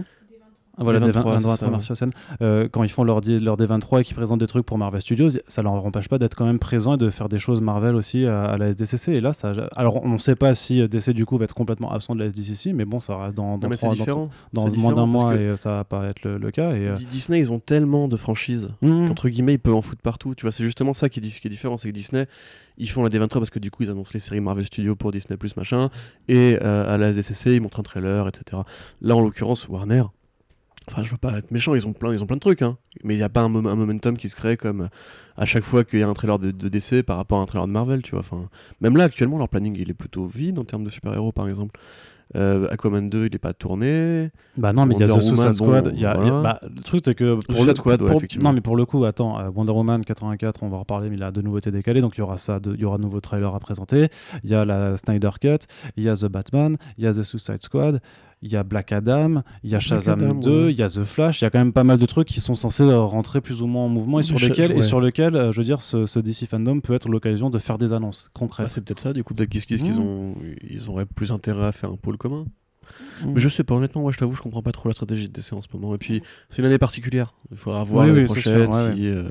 voilà, des 23, 23, c'est ça, ouais. Martial Sen. Euh, quand ils font leur, D- leur D23 et qu'ils présentent des trucs pour Marvel Studios, ça leur empêche pas d'être quand même présents et de faire des choses Marvel aussi à, à la SDCC. Et là, ça, alors on ne sait pas si euh, DC du coup va être complètement absent de la SDCC, mais bon, ça reste dans, Non, C'est moins d'un mois et euh, ça va pas être le, le cas. Et, euh, Di- Disney, ils ont tellement de franchises. mmh. Entre guillemets, ils peuvent en foutre partout. Tu vois, c'est justement ça qui, est di- qui est différent. C'est que Disney, ils font la D23 parce que du coup, ils annoncent les séries Marvel Studios pour Disney, machin. Et euh, à la SDCC, ils montrent un trailer, etc. Là, en l'occurrence, Warner. Enfin, je veux pas être méchant, ils ont plein, ils ont plein de trucs, hein. Mais il n'y a pas un, mom- un momentum qui se crée comme à chaque fois qu'il y a un trailer de, de DC par rapport à un trailer de Marvel, tu vois. Enfin, même là, actuellement, leur planning, il est plutôt vide en termes de super-héros, par exemple. Euh, Aquaman 2, il est pas tourné. Bah non, mais il y a The Suicide Squad. bon, y a- y bah, le truc, c'est que. Pour le, Squad, ouais. Non, mais pour le coup, attends, euh, Wonder Woman 84, on va en reparler, mais il a de nouveautés décalées, donc il y aura ça, il y aura de nouveaux trailers à présenter. Il y a la Snyder Cut, il y a The Batman, il y a The Suicide Squad, il y a Black Adam, il y a Shazam Adam, 2, ouais. il y a The Flash, il y a quand même pas mal de trucs qui sont censés euh, rentrer plus ou moins en mouvement et sur lesquels, et sur lesquels euh, je veux dire, ce, ce DC Fandom peut être l'occasion de faire des annonces Ah, concrètes. c'est peut-être ça, du coup, peut-être qu'ils Mmh. ont, ils auraient plus intérêt à faire un pôle commun. Mm. Mais je sais pas, honnêtement, moi je t'avoue, je comprends pas trop la stratégie de DC en ce moment. Et puis, c'est une année particulière. Il faudra voir Oui, l'année oui, c'est prochaine sûr, ouais, si, euh,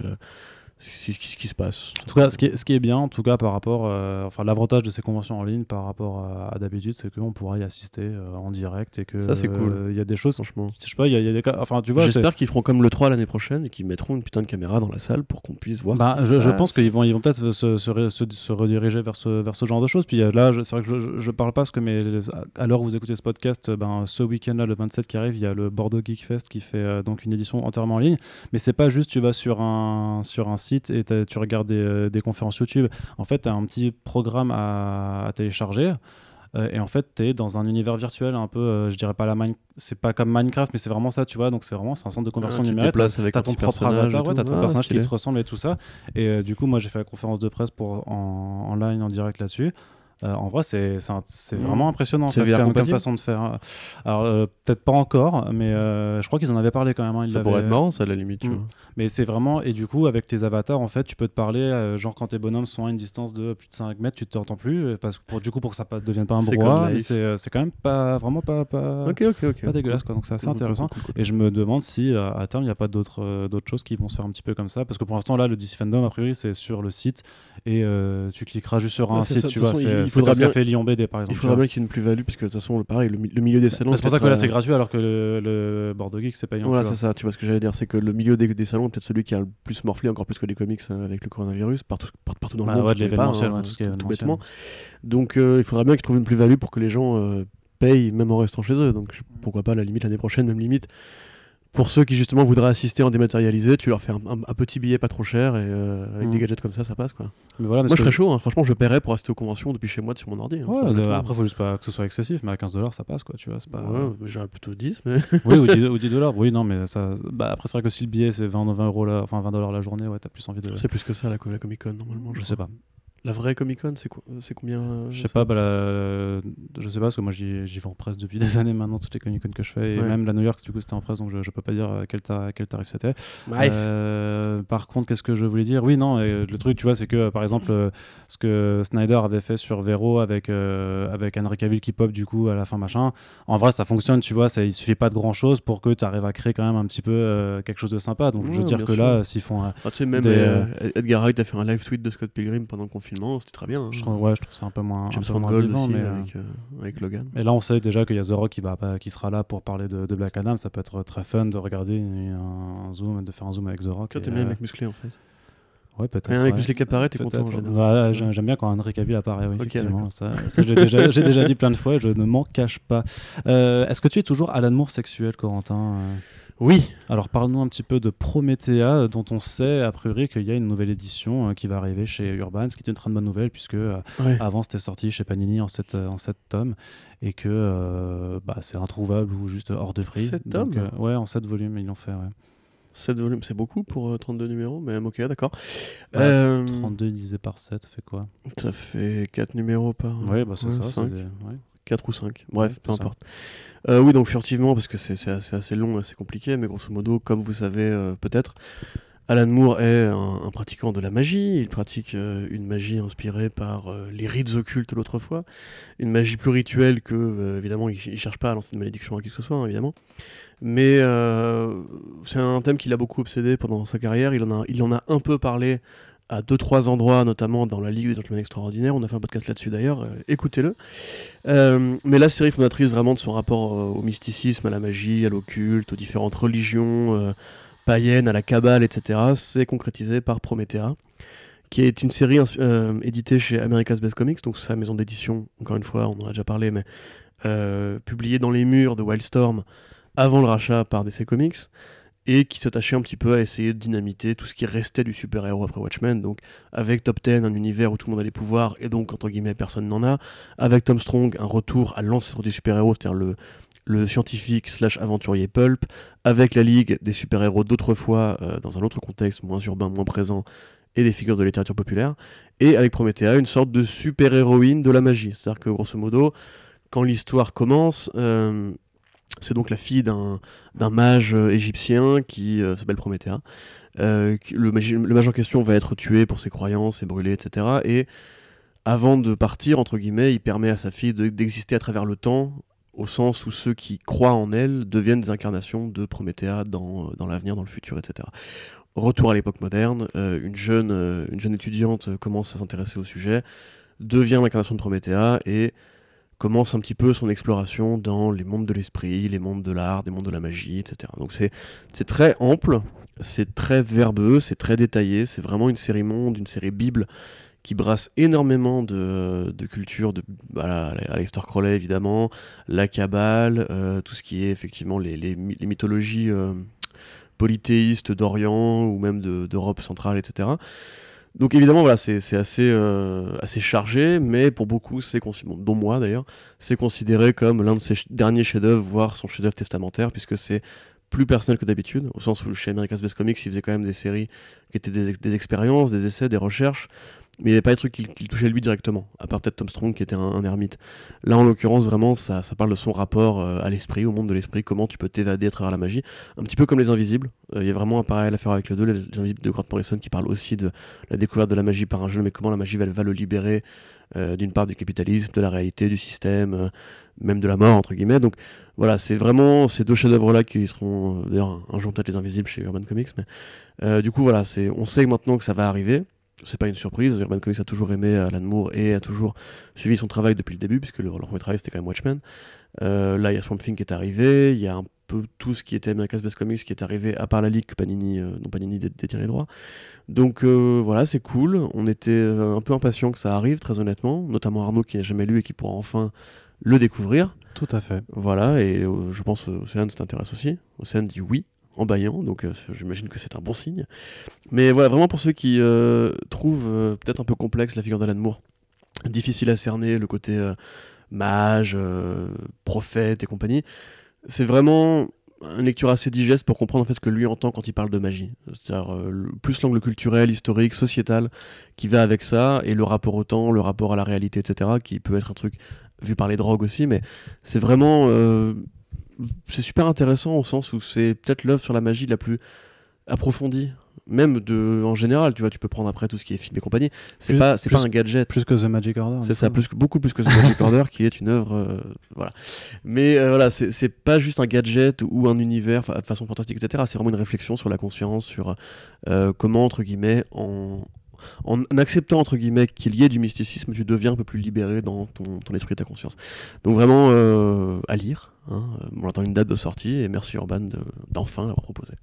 si- si- ce qui se passe. En tout cas, ce qui est, ce qui est bien, en tout cas, par rapport, euh, enfin, l'avantage de ces conventions en ligne par rapport à, à d'habitude, c'est qu'on pourra y assister euh, en direct et que Ça, c'est cool. euh, Il y a des choses, franchement. je sais pas, il y, a- il y a des cas, enfin, tu vois, J'espère qu'ils feront comme le 3 l'année prochaine et qu'ils mettront une putain de caméra dans la salle pour qu'on puisse voir. Bah, ce qui je, se je passe. pense qu'ils vont, ils vont peut-être se, se, ré- se- se rediriger vers ce, vers ce genre de choses. Puis là, c'est vrai que je, je, je parle pas parce que, mais à l'heure où vous écoutez ce podcast, ben, ce week-end-là, le 27 qui arrive, il y a le Bordeaux Geek Fest qui fait euh, donc une édition entièrement en ligne. Mais c'est pas juste tu vas sur un, sur un site et tu regardes des, euh, des conférences YouTube. En fait, tu as un petit programme à, à télécharger. Euh, et en fait, tu es dans un univers virtuel un peu, euh, je dirais pas la mine, c'est pas comme Minecraft, mais c'est vraiment ça, tu vois. Donc c'est vraiment c'est un centre de Ah, conversion tu numérique. déplaces avec un ton propre personnage avatar, ouais, ton Ah, personnage qui te ressemble et tout ça. Et euh, du coup, moi, j'ai fait la conférence de presse pour, en, en ligne, en direct là-dessus. Euh, en vrai, c'est Mhm. vraiment impressionnant en C'est fait, comme, comme façon de faire. Alors, euh, peut-être pas encore, mais euh, je crois qu'ils en avaient parlé quand même. hein, ils Ça pourrait être marrant, ça, à la limite. Mm. Mais c'est vraiment. Et du coup, avec tes avatars, en fait, tu peux te parler. euh, genre, quand tes bonhommes sont à une distance de plus de 5 mètres, tu t'entends plus. euh, Parce que pour, du coup, pour que ça ne devienne pas un brouhaha. C'est euh, quand même pas, vraiment pas, pas, pas dégueulasse. Quoi. Donc, c'est assez Cool, intéressant. cool, cool, cool. Et je me demande si euh, à terme il n'y a pas d'autres euh, d'autres choses qui vont se faire un petit peu comme ça. Parce que pour l'instant, là, le DC Fandom, a priori, c'est sur le site. Et euh, tu cliqueras juste sur un Ouais, site, ça, tu vois. Il- faudra bien- fait Lyon BD, par exemple. Il faudra bien qu'il y ait une plus-value, puisque de toute façon, le- pareil, le, mi- le milieu des salons. Bah, c'est pour ça que là, euh, c'est gratuit, alors que le, le Bordeaux Geek, c'est payant. Voilà, c'est ça, tu vois ce que j'allais dire, c'est que le milieu des, des salons est peut-être celui qui a le plus morflé, encore plus que les comics euh, avec le coronavirus, partout, par- partout dans le Bah monde. hein, tout bêtement. Donc euh, il faudra bien qu'ils trouvent une plus-value pour que les gens payent même en restant chez eux. Donc pourquoi pas, la limite, l'année prochaine, même limite. Pour ceux qui justement voudraient assister en dématérialisé, tu leur fais un, un- un petit billet pas trop cher et euh, avec Mm. des gadgets comme ça, ça passe quoi. Mais voilà, parce Moi je serais chaud, hein. franchement, je paierais pour assister aux conventions depuis chez moi sur mon ordi. hein, Ouais, de- après, faut juste pas que ce soit excessif, mais à 15 dollars, ça passe, quoi, tu vois. Pas... Ouais, j'aurais plutôt 10, mais. oui, ou 10, ou 10 dollars, oui, non, mais ça. Bah, après, c'est vrai que si le billet c'est 20, 20 euros, là, enfin 20 dollars la journée, ouais, t'as plus envie de. C'est plus que ça la, la Comic Con normalement. Je Je, sais pas. La vraie Comic Con, c'est quoi- c'est combien euh, Je sais pas, bah, la- je sais pas, parce que moi j'y j'y vais en presse depuis des années maintenant, toutes les Comic Con que je fais, et Ouais. même la New York, du coup, c'était en presse, donc je, je peux pas dire euh, quel, ta- quel tarif c'était. Bref. Euh, par contre, qu'est-ce que je voulais dire? Oui, non, et le truc, tu vois, c'est que euh, par exemple, ce que Snyder avait fait sur Vero avec, euh, avec Henry Cavill qui pop du coup à la fin, machin, en vrai, ça fonctionne, tu vois, ça, il suffit pas de grand chose pour que tu arrives à créer quand même un petit peu quelque chose de sympa. Donc, je veux dire que sûr. là, s'ils font. Ah, tu sais, même des, Edgar Wright a fait un live tweet de Scott Pilgrim pendant le confinement, c'était très bien. hein. je trouve, ouais, je trouve ça un peu moins, un James peu moins Mangold vivant, aussi mais, euh, avec, euh, avec Logan. Et là, on sait déjà qu'il y a The Rock qui, va, qui sera là pour parler de, de Black Adam. Ça peut être très fun de regarder un, zoom, de faire un zoom avec The Rock. Toi, t'aimes bien euh, les mecs musclés en fait. Ouais, peut-être. Un mec musclé qui apparaît, t'es content en Peut-être. général. Ouais, j'aime bien quand Henry Cavill apparaît, oui, effectivement. ça, ça, j'ai déjà, dit plein de fois et je ne m'en cache pas. Euh, Est-ce que tu es toujours Alan Moore sexuel, Corentin Euh, Oui, Alors, parle-nous un petit peu de Promethea, dont on sait, a priori, qu'il y a une nouvelle édition euh, qui va arriver chez Urban, ce qui est une très bonne nouvelle, puisque euh, ouais. avant c'était sorti chez Panini en 7, en sept tomes, et que euh, bah, c'est introuvable ou juste hors de prix. Sept Donc, tomes euh, Ouais, en 7 volumes, ils l'ont fait, ouais. 7 volumes, c'est beaucoup pour euh, 32 numéros, mais ok, d'accord. Ouais, Euh, 32 divisé par 7, ça fait quoi? ça fait 4 numéros par. Ouais, bah c'est ça. c'est cinq. des- ouais. 4 ou 5, bref, Ouais, peu importe. Euh, oui, donc furtivement, parce que c'est assez, assez long, assez compliqué, mais grosso modo, comme vous savez euh, peut-être, Alan Moore est un, un pratiquant de la magie. Il pratique euh, une magie inspirée par les rites occultes l'autrefois. Une magie plus rituelle que, évidemment, il, il cherche pas à lancer une malédiction à qui que ce soit, hein, évidemment. Mais c'est un thème qui l'a beaucoup obsédé pendant sa carrière. Il en a, il en a un peu parlé à deux trois endroits, notamment dans la Ligue des Gentlemen Extraordinaires. On a fait un podcast là-dessus d'ailleurs, euh, écoutez-le. Euh, mais la série fondatrice vraiment de son rapport au mysticisme, à la magie, à l'occulte, aux différentes religions euh, païennes, à la cabale, etc., c'est concrétisé par Promethea, qui est une série éditée chez America's Best Comics, donc sa maison d'édition, encore une fois, on en a déjà parlé, mais publiée dans les murs de Wildstorm avant le rachat par DC Comics et qui s'attachait un petit peu à essayer de dynamiter tout ce qui restait du super-héros après Watchmen, donc avec Top 10, un univers où tout le monde a les pouvoirs, et donc, entre guillemets, personne n'en a, avec Tom Strong, un retour à l'ancêtre du super-héros, c'est-à-dire le, le scientifique slash aventurier Pulp, avec la Ligue des super-héros d'autrefois, euh, dans un autre contexte, moins urbain, moins présent, et des figures de littérature populaire, et avec Promethea, une sorte de super-héroïne de la magie, c'est-à-dire que, grosso modo, quand l'histoire commence... euh, c'est donc la fille d'un mage euh, égyptien qui euh, s'appelle Promethea. Euh, le, mage en question va être tué pour ses croyances et brûlé, etc. Et avant de partir, entre guillemets, il permet à sa fille de- d'exister à travers le temps, au sens où ceux qui croient en elle deviennent des incarnations de Promethea dans, dans l'avenir, dans le futur, etc. Retour à l'époque moderne, une, jeune, une jeune étudiante commence à s'intéresser au sujet, devient l'incarnation de Promethea et commence un petit peu son exploration dans les mondes de l'esprit, les mondes de l'art, des mondes de la magie, etc. Donc c'est très ample, c'est très verbeux, c'est très détaillé, c'est vraiment une série monde, une série bible qui brasse énormément de, de culture, de voilà, Aleister Crowley évidemment, la Kabbale, euh, tout ce qui est effectivement les, les my- les mythologies euh, polythéistes d'Orient ou même de- d'Europe centrale, etc. Donc évidemment, c'est euh, assez chargé, mais pour beaucoup, c'est dont moi d'ailleurs, c'est considéré comme l'un de ses derniers chefs-d'œuvre, voire son chef-d'œuvre testamentaire, puisque c'est plus personnel que d'habitude, au sens où chez America's Best Comics, il faisait quand même des séries qui étaient des expériences, des essais, des recherches. Mais il n'y avait pas des trucs qui, qui touchaient lui directement, à part peut-être Tom Strong qui était un, ermite. Là, en l'occurrence, vraiment, ça, ça parle de son rapport euh, à l'esprit, au monde de l'esprit, comment tu peux t'évader à travers la magie, un petit peu comme Les Invisibles. Euh, Il y a vraiment un parallèle à faire avec les deux, Les, Les Invisibles de Grant Morrison qui parle aussi de la découverte de la magie par un jeu, mais comment la magie va, le libérer euh, d'une part du capitalisme, de la réalité, du système, même de la mort, entre guillemets. Donc voilà, c'est vraiment ces deux chefs-d'œuvre-là qui seront, d'ailleurs, un jour peut-être Les Invisibles chez Urban Comics, mais du coup, voilà, on sait maintenant que ça va arriver. C'est pas une surprise. Urban Comics a toujours aimé Alan Moore et a toujours suivi son travail depuis le début, puisque le- leur premier travail c'était quand même Watchmen. Euh, là, il y a Swamp Thing qui est arrivé. Il y a un peu tout ce qui était America's Best Comics qui est arrivé, à part la Ligue que Panini, euh, dont Panini dé- détient les droits. Donc euh, voilà, c'est cool. On était euh, un peu impatient que ça arrive, très honnêtement. Notamment Arnaud qui n'a jamais lu et qui pourra enfin le découvrir. Tout à fait. Voilà, et euh, je pense euh, Océane s'intéresse aussi. Océane dit oui en baillant, donc euh, j'imagine que c'est un bon signe. Mais voilà, vraiment pour ceux qui euh, trouvent euh, peut-être un peu complexe la figure d'Alan Moore, difficile à cerner le côté mage, prophète et compagnie, c'est vraiment une lecture assez digeste pour comprendre en fait ce que lui entend quand il parle de magie. C'est-à-dire plus l'angle culturel, historique, sociétal qui va avec ça, et le rapport au temps, le rapport à la réalité, etc., qui peut être un truc vu par les drogues aussi, mais c'est vraiment c'est super intéressant au sens où c'est peut-être l'œuvre sur la magie la plus approfondie même de en général tu vois tu peux prendre après tout ce qui est film et compagnie c'est pas c'est pas un gadget Plus que The Magic Order. c'est ça plus que, beaucoup plus que The Magic Order qui est une œuvre euh, voilà mais euh, voilà c'est c'est pas juste un gadget ou un univers de façon fantastique etc c'est vraiment une réflexion sur la conscience sur euh, comment entre guillemets en en acceptant entre guillemets qu'il y ait du mysticisme, tu deviens un peu plus libéré dans ton, ton esprit et ta conscience. Donc vraiment à lire. Hein. On attend une date de sortie et merci Urban de- d'enfin l'avoir proposé.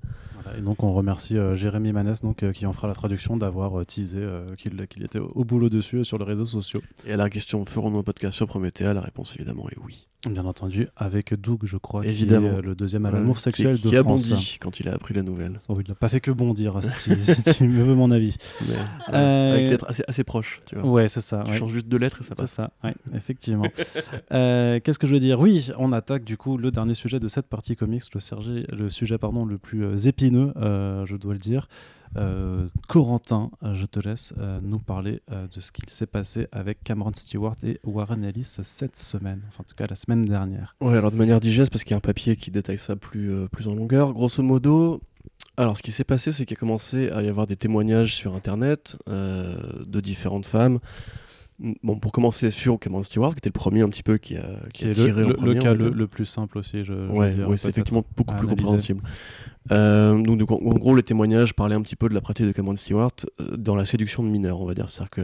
Voilà, et donc on remercie euh, Jérémy Manès donc, euh, qui en fera la traduction d'avoir euh, teasé euh, qu'il était au, au boulot dessus euh, sur les réseaux sociaux. Et à la question ferons-nous un podcast sur Prométhée La réponse évidemment est oui. Bien entendu, avec Doug, je crois, Évidemment. qui est euh, le deuxième à l'amour qui- sexuel qui, de a France. bondi quand il a appris la nouvelle. Oh, il n'a pas fait que bondir, si, si tu me veux mon avis. Mais, Euh, Avec lettres assez, assez proches, tu vois. Ouais, c'est ça. Tu ouais. changes juste deux lettres et ça C'est passe. ça, ouais, effectivement. Euh, Qu'est-ce que je veux dire? Oui, on attaque du coup le dernier sujet de cette partie comics, le, sujet pardon, le plus euh, épineux, euh, je dois le dire. Euh, Corentin, je te laisse nous parler de ce qu'il s'est passé avec Cameron Stewart et Warren Ellis cette semaine, enfin en tout cas la semaine dernière. Ouais, alors de manière digeste, parce qu'il y a un papier qui détaille ça plus, plus en longueur. Grosso modo, alors ce qui s'est passé, c'est qu'il a commencé à y avoir des témoignages sur Internet de différentes femmes. Bon, pour commencer sur Cameron Stewart, qui était le premier un petit peu qui a, qui Qui a est tiré le, en le- premier, le cas le, le plus simple aussi. Je, je Ouais, c'est effectivement beaucoup plus analyser. compréhensible. Euh, donc, donc, en, gros, les témoignages parlaient un petit peu de la pratique de Cameron Stewart euh, dans la séduction de mineurs, on va dire. C'est-à-dire que,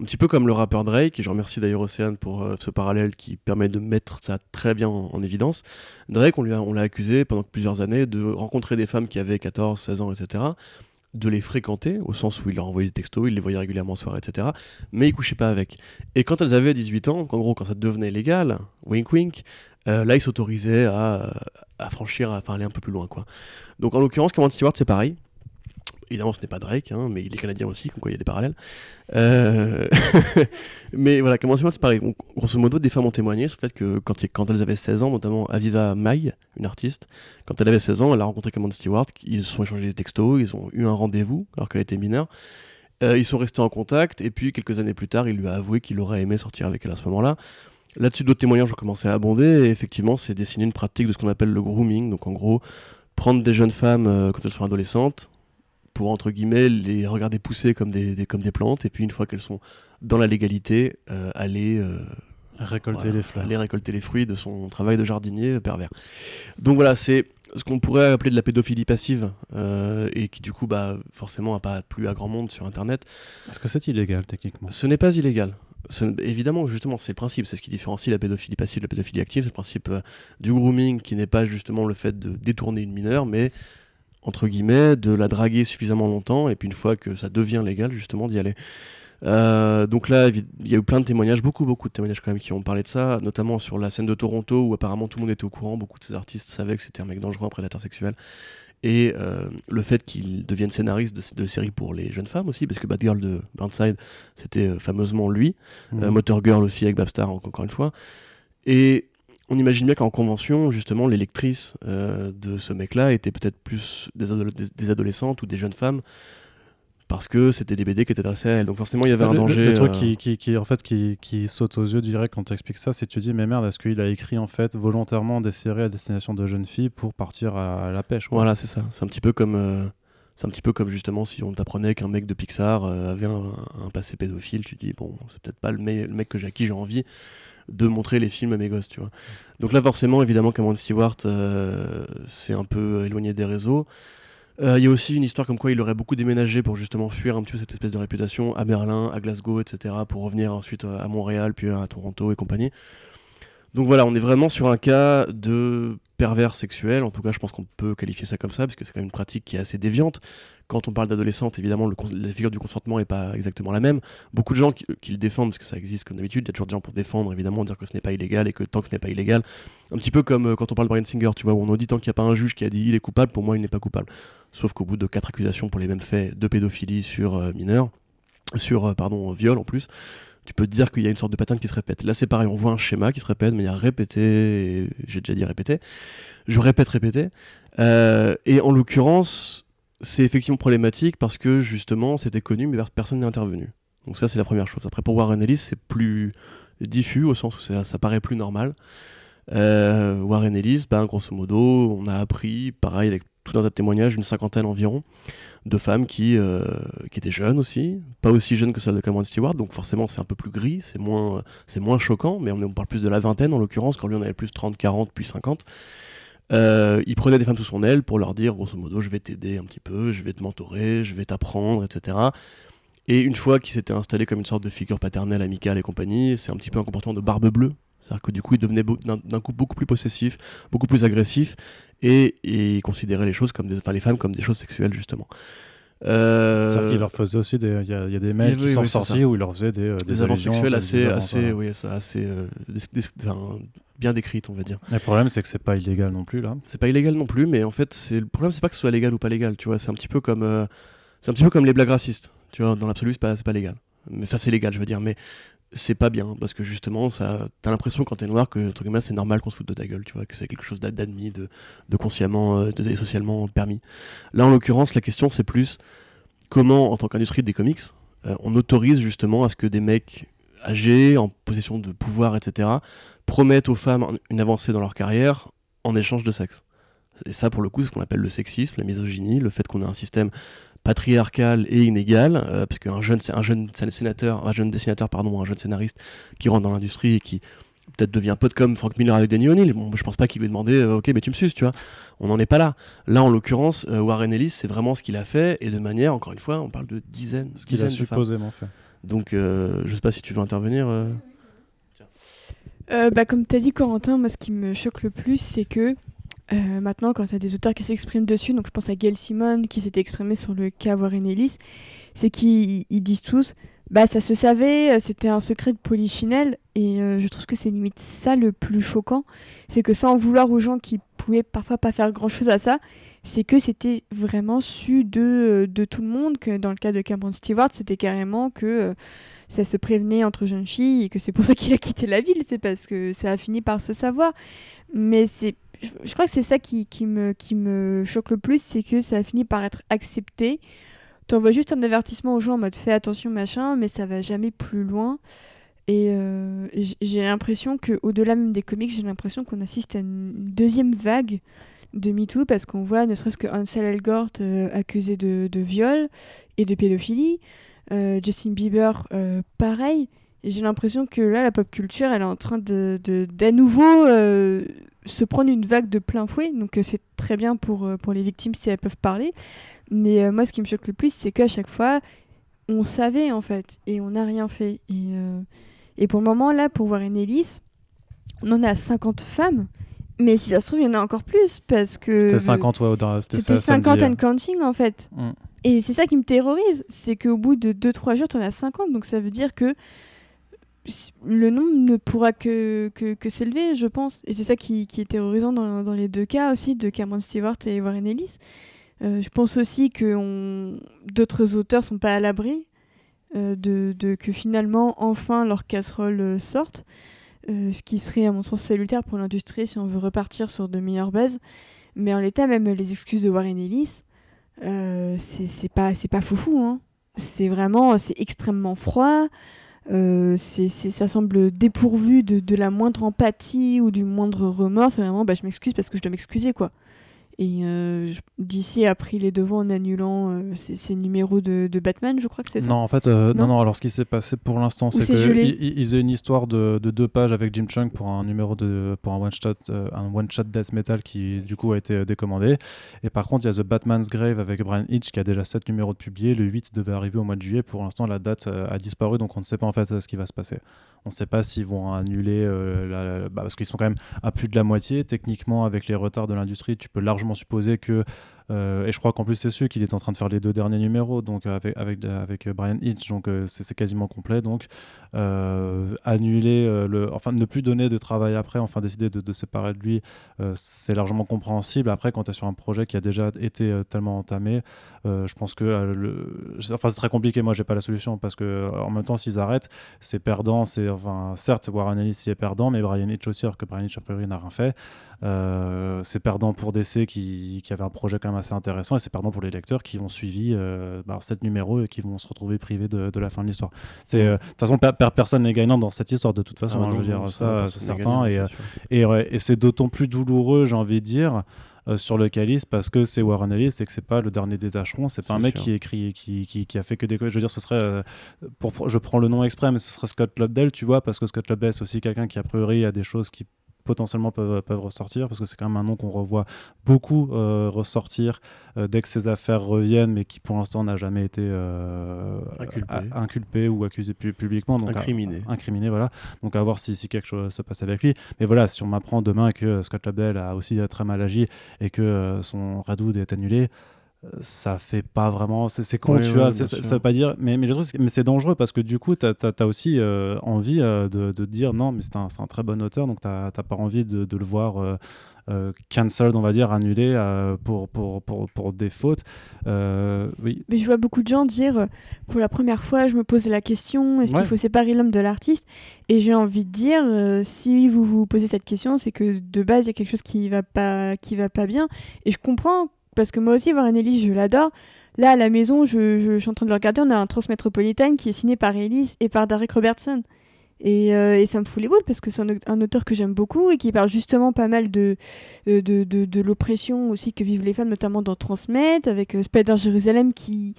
un petit peu comme le rappeur Drake, et je remercie d'ailleurs Océane pour euh, ce parallèle qui permet de mettre ça très bien en, en évidence. Drake, on l'a accusé pendant plusieurs années de rencontrer des femmes qui avaient 14, 16 ans, etc., de les fréquenter, au sens où il leur envoyait des textos, il les voyait régulièrement en soirée, etc., mais il couchait pas avec. Et quand elles avaient 18 ans, en gros, quand ça devenait légal, wink wink, euh, là, il s'autorisait à, à franchir, à enfin, aller un peu plus loin, quoi. Donc, en l'occurrence, Cameron Stewart, c'est pareil. Évidemment, ce n'est pas Drake, hein, mais il est canadien aussi, comme quoi il y a des parallèles. Euh, mais voilà, Cameron Stewart, c'est pareil. Donc, grosso modo, des femmes ont témoigné sur le fait que quand, elles avaient 16 ans, notamment Aviva Mai, une artiste, quand elle avait 16 ans, elle a rencontré Cameron Stewart, ils se sont échangés des textos, ils ont eu un rendez-vous alors qu'elle était mineure. Euh, ils sont restés en contact, et puis quelques années plus tard, il lui a avoué qu'il aurait aimé sortir avec elle à ce moment-là. Là-dessus, d'autres témoignages ont commencé à abonder, et effectivement, c'est dessiner une pratique de ce qu'on appelle le grooming. Donc, en gros, prendre des jeunes femmes euh, quand elles sont adolescentes pour, entre guillemets, les regarder pousser comme des, des- comme des plantes, et puis une fois qu'elles sont dans la légalité, euh, aller, euh, Récolter voilà, les fleurs. aller récolter les fruits de son travail de jardinier pervers. Donc voilà, c'est ce qu'on pourrait appeler de la pédophilie passive, euh, et qui du coup, bah, forcément, n'a pas plu à grand monde sur Internet. Est-ce que c'est illégal techniquement? Ce n'est pas illégal. Ce évidemment, justement, c'est le principe, c'est ce qui différencie la pédophilie passive de la pédophilie active, c'est le principe euh, du grooming qui n'est pas justement le fait de détourner une mineure, mais entre guillemets, de la draguer suffisamment longtemps, et puis une fois que ça devient légal, justement, d'y aller. Euh, donc là, il y a eu plein de témoignages, beaucoup, beaucoup de témoignages quand même qui ont parlé de ça, notamment sur la scène de Toronto où apparemment tout le monde était au courant, beaucoup de ces artistes savaient que c'était un mec dangereux, un prédateur sexuel. Et euh, le fait qu'il devienne scénariste de, de séries pour les jeunes femmes aussi, parce que Bad Girl de Burnside, c'était euh, fameusement lui. Euh, Mhm. Motor Girl aussi avec Babstar, en- encore une fois. Et on imagine bien qu'en convention, justement, les lectrices euh, de ce mec-là étaient peut-être plus des, ado- des- des adolescentes ou des jeunes femmes parce que c'était des BD qui étaient adressés à elle. Donc forcément, il y avait Le- un danger. Le, truc euh, qui, qui, qui, en fait, qui, qui saute aux yeux, dirais, quand tu expliques ça, c'est que tu dis, mais merde, est-ce qu'il a écrit en fait volontairement des séries à destination de jeunes filles pour partir à, la pêche quoi. Voilà, c'est ça. C'est un petit peu comme. euh, C'est un petit peu comme justement si on t'apprenait qu'un mec de Pixar avait un, un passé pédophile, tu te dis bon, c'est peut-être pas le, me- le mec que j'ai à qui j'ai envie de montrer les films à mes gosses, tu vois. Donc là, forcément, évidemment, Cameron Stewart euh, s'est un peu éloigné des réseaux. Euh, Il y a aussi une histoire comme quoi il aurait beaucoup déménagé pour justement fuir un petit peu cette espèce de réputation à Berlin, à Glasgow, etc., pour revenir ensuite euh, à Montréal, puis à Toronto et compagnie. Donc voilà, on est vraiment sur un cas de pervers sexuel, en tout cas je pense qu'on peut qualifier ça comme ça, parce que c'est quand même une pratique qui est assez déviante. Quand on parle d'adolescente, évidemment, la figure du consentement n'est pas exactement la même. Beaucoup de gens qui, le défendent, parce que ça existe comme d'habitude, il y a toujours des gens pour défendre, évidemment, dire que ce n'est pas illégal et que tant que ce n'est pas illégal, un petit peu comme euh, quand on parle de Brian Singer, tu vois, où on nous dit tant qu'il n'y a pas un juge qui a dit il est coupable, pour moi il n'est pas coupable. Sauf qu'au bout de quatre accusations pour les mêmes faits de pédophilie sur euh, mineurs, sur, euh, pardon, viol en plus, tu peux te dire qu'il y a une sorte de pattern qui se répète. Là, c'est pareil, on voit un schéma qui se répète, mais il y a j'ai déjà dit répété, je répète répété. Euh, et en l'occurrence, c'est effectivement problématique parce que justement, c'était connu, mais personne n'est intervenu. Donc, ça, c'est la première chose. Après, pour Warren Ellis, c'est plus diffus au sens où ça, ça paraît plus normal. Euh, Warren Ellis, ben, grosso modo, on a appris, pareil, avec tout un tas de témoignages, une cinquantaine environ, de femmes qui, euh, étaient jeunes aussi, pas aussi jeunes que celle de Cameron Stewart, donc forcément c'est un peu plus gris, c'est moins, c'est moins choquant, mais on parle plus de la vingtaine en l'occurrence, quand lui on avait plus 30, 40, puis 50. Euh, il prenait des femmes sous son aile pour leur dire, grosso modo, je vais t'aider un petit peu, je vais te mentorer, je vais t'apprendre, etc. Et une fois qu'il s'était installé comme une sorte de figure paternelle, amicale et compagnie, c'est un petit peu un comportement de barbe bleue. C'est-à-dire que du coup, il devenait d'un coup beaucoup plus possessif, beaucoup plus agressif, et, et il considérait les choses comme des, enfin, les femmes comme des choses sexuelles justement. Euh, C'est-à-dire qu'il leur faisait aussi des. Il y, a- il y a des mecs Oui, qui sont oui, sortis où il leur faisait des. euh, des avances sexuelles assez, assez, oui, ça, assez euh, des- des- enfin, bien décrites, on va dire. Le problème, c'est que c'est pas illégal non plus là. C'est pas illégal non plus, mais en fait, c'est le problème, c'est pas que ce soit légal ou pas légal, tu vois. C'est un petit peu comme, euh, c'est un petit peu comme les blagues racistes, tu vois. Dans l'absolu, c'est pas, pas légal. Mais ça, c'est légal, je veux dire, mais c'est pas bien parce que justement, ça, t'as l'impression quand t'es noir que c'est normal qu'on se foute de ta gueule, tu vois, que c'est quelque chose d'ad- d'admis, de, consciemment euh, de- socialement permis. Là, en l'occurrence, la question, c'est plus comment, en tant qu'industrie des comics, euh, on autorise justement à ce que des mecs âgés, en possession de pouvoir, etc., promettent aux femmes une avancée dans leur carrière en échange de sexe. Et ça, pour le coup, c'est ce qu'on appelle le sexisme, la misogynie, le fait qu'on a un système patriarcal et inégal, euh, parce qu'un jeune, un jeune sénateur, un jeune dessinateur, pardon, un jeune scénariste qui rentre dans l'industrie et qui peut-être devient pote comme Frank Miller avec Danny O'Neill, bon, je pense pas qu'il lui ait demandé, euh, ok, mais tu me suces, tu vois. On n'en est pas là. Là, en l'occurrence, euh, Warren Ellis, c'est vraiment ce qu'il a fait, et de manière, encore une fois, on parle de dizaines, Ce qu'il a femmes. supposément fait. Donc, euh, je sais pas si tu veux intervenir. euh. Euh, bah, comme tu as dit, Corentin, moi, ce qui me choque le plus, c'est que euh, maintenant, quand tu as des auteurs qui s'expriment dessus, donc je pense à Gail Simon qui s'était exprimé sur le cas Warren Ellis, c'est qu'ils ils disent tous bah ça se savait, euh, c'était un secret de polichinelle, et euh, je trouve que c'est limite ça le plus choquant, c'est que sans vouloir aux gens qui pouvaient parfois pas faire grand chose à ça, c'est que c'était vraiment su de, de tout le monde, que dans le cas de Cameron Stewart, c'était carrément que ça se prévenait entre jeunes filles et que c'est pour ça qu'il a quitté la ville, c'est parce que ça a fini par se savoir. Mais c'est, je, crois que c'est ça qui, me, choque le plus, c'est que ça a fini par être accepté. T'envoies juste un avertissement aux gens en mode fais attention machin, mais ça va jamais plus loin. Et euh, j'ai l'impression que au delà même des comics, j'ai l'impression qu'on assiste à une deuxième vague de MeToo parce qu'on voit ne serait-ce que Ansel Elgort euh, accusé de, viol et de pédophilie. Euh, Justin Bieber, euh, pareil. J'ai l'impression que là, la pop culture, elle est en train de, d'à nouveau se prendre une vague de plein fouet. Donc euh, c'est très bien pour, euh, pour les victimes si elles peuvent parler. Mais euh, moi, ce qui me choque le plus, c'est qu'à chaque fois, on savait en fait et on n'a rien fait. Et, et pour le moment, là, pour Warren Ellis, on en a 50 femmes. Mais si ça se trouve, il y en a encore plus parce que. C'était 50, ouais, c'était C'était ça, 50 samedi, and counting en fait. Mm. Et c'est ça qui me terrorise, c'est qu'au bout de 2-3 jours, tu en as 50, donc ça veut dire que le nombre ne pourra que, s'élever, je pense. Et c'est ça qui, est terrorisant dans, les deux cas aussi, de Cameron Stewart et Warren Ellis. Euh, je pense aussi que d'autres auteurs sont pas à l'abri euh, de, que finalement, enfin, leur casserole euh, sorte. Ce qui serait, à mon sens, salutaire pour l'industrie si on veut repartir sur de meilleures bases. Mais en l'état, même les excuses de Warren Ellis, c'est pas, pas foufou. Hein. c'est vraiment, extrêmement froid. Euh, c'est, ça semble dépourvu de, de, la moindre empathie ou du moindre remords. C'est vraiment, bah, je m'excuse parce que je dois m'excuser, quoi. Et euh, DC a pris les devants en annulant euh, ces, numéros de, Batman, je crois que c'est ça. Non, en fait, euh, non, non, Alors, ce qui s'est passé pour l'instant, c'est qu'ils ils faisaient une histoire de, deux pages avec Jim Chung pour un numéro de pour un one shot, un one shot death metal qui du coup a été décommandé. Et par contre, il y a The Batman's Grave avec Brian Hitch qui a déjà 7 numéros de publiés. Le 8 devait arriver au mois de juillet. Pour l'instant, la date a disparu, donc on ne sait pas en fait ce qui va se passer. On ne sait pas s'ils vont annuler, bah, parce qu'ils sont quand même à plus de la moitié. Techniquement, avec les retards de l'industrie, tu peux largement supposer que euh, et je crois qu'en plus, c'est sûr qu'il est en train de faire les deux derniers numéros donc avec, avec, avec Brian Hitch, donc euh, c'est quasiment complet. Donc, euh, annuler, le, enfin, ne plus donner de travail après, enfin, décider de, de séparer de lui, c'est largement compréhensible. Après, quand tu es sur un projet qui a déjà été tellement entamé, je pense que enfin, c'est très compliqué. Moi, j'ai pas la solution parce que en même temps, s'ils arrêtent, c'est perdant. C'est enfin, certes, Warren Ellis est perdant, mais Brian Hitch aussi, alors que Brian Hitch, a priori, n'a rien fait. C'est perdant pour DC qui, qui avait un projet quand même assez intéressant et c'est pardon pour les lecteurs qui ont suivi euh, bah, cette numéro et qui vont se retrouver privés de, la fin de l'histoire. Euh, de toute façon personne n'est gagnant dans cette histoire de toute façon. Ah hein, je veux dire ça, c'est certain et, euh, et, c'est d'autant plus douloureux, j'ai envie de dire. sur le calice parce que c'est Warren Ellis et que c'est pas le dernier détacheron c'est pas un mec qui écrit qui, qui, qui, a fait que des je veux dire ce serait pour je prends le nom exprès mais ce serait Scott Lobdell tu vois parce que Scott Lobdell c'est aussi quelqu'un qui a priori a des choses qui potentiellement peuvent, peuvent ressortir, parce que c'est quand même un nom qu'on revoit beaucoup euh, ressortir euh, dès que ces affaires reviennent, mais qui pour l'instant n'a jamais été euh, inculpé. ou accusé publiquement. Donc incriminé. incriminé, voilà. Donc à voir si, si, quelque chose se passe avec lui. Mais voilà, si on m'apprend demain que Scott Labelle a aussi très mal agi et que son Redwood est annulé, ça fait pas vraiment c'est con tu vois ça, veut pas dire mais mais, mais c'est dangereux parce que du coup tu as, aussi euh, envie euh, de, de, dire non mais c'est un, un, très bon auteur donc tu n'as pas envie de, de le voir euh, cancelled on va dire annulé pour, pour, pour, pour, des fautes. Oui. Mais je vois beaucoup de gens dire pour la première fois je me pose la question est-ce qu'il faut séparer l'homme de l'artiste? Et j'ai envie de dire si vous vous posez cette question c'est que de base il y a quelque chose qui va pas qui va pas bien. Et je comprends parce que moi aussi, Warren Ellis, je l'adore. Là, à la maison, je, suis en train de le regarder. On a un Transmétropolitan qui est signé par Ellis et par Derek Robertson. Et, euh, ça me fout les boules parce que c'est un, auteur que j'aime beaucoup et qui parle justement pas mal de, euh, de, de, l'oppression aussi que vivent les femmes, notamment dans Transmet, avec euh, Spider Jérusalem qui,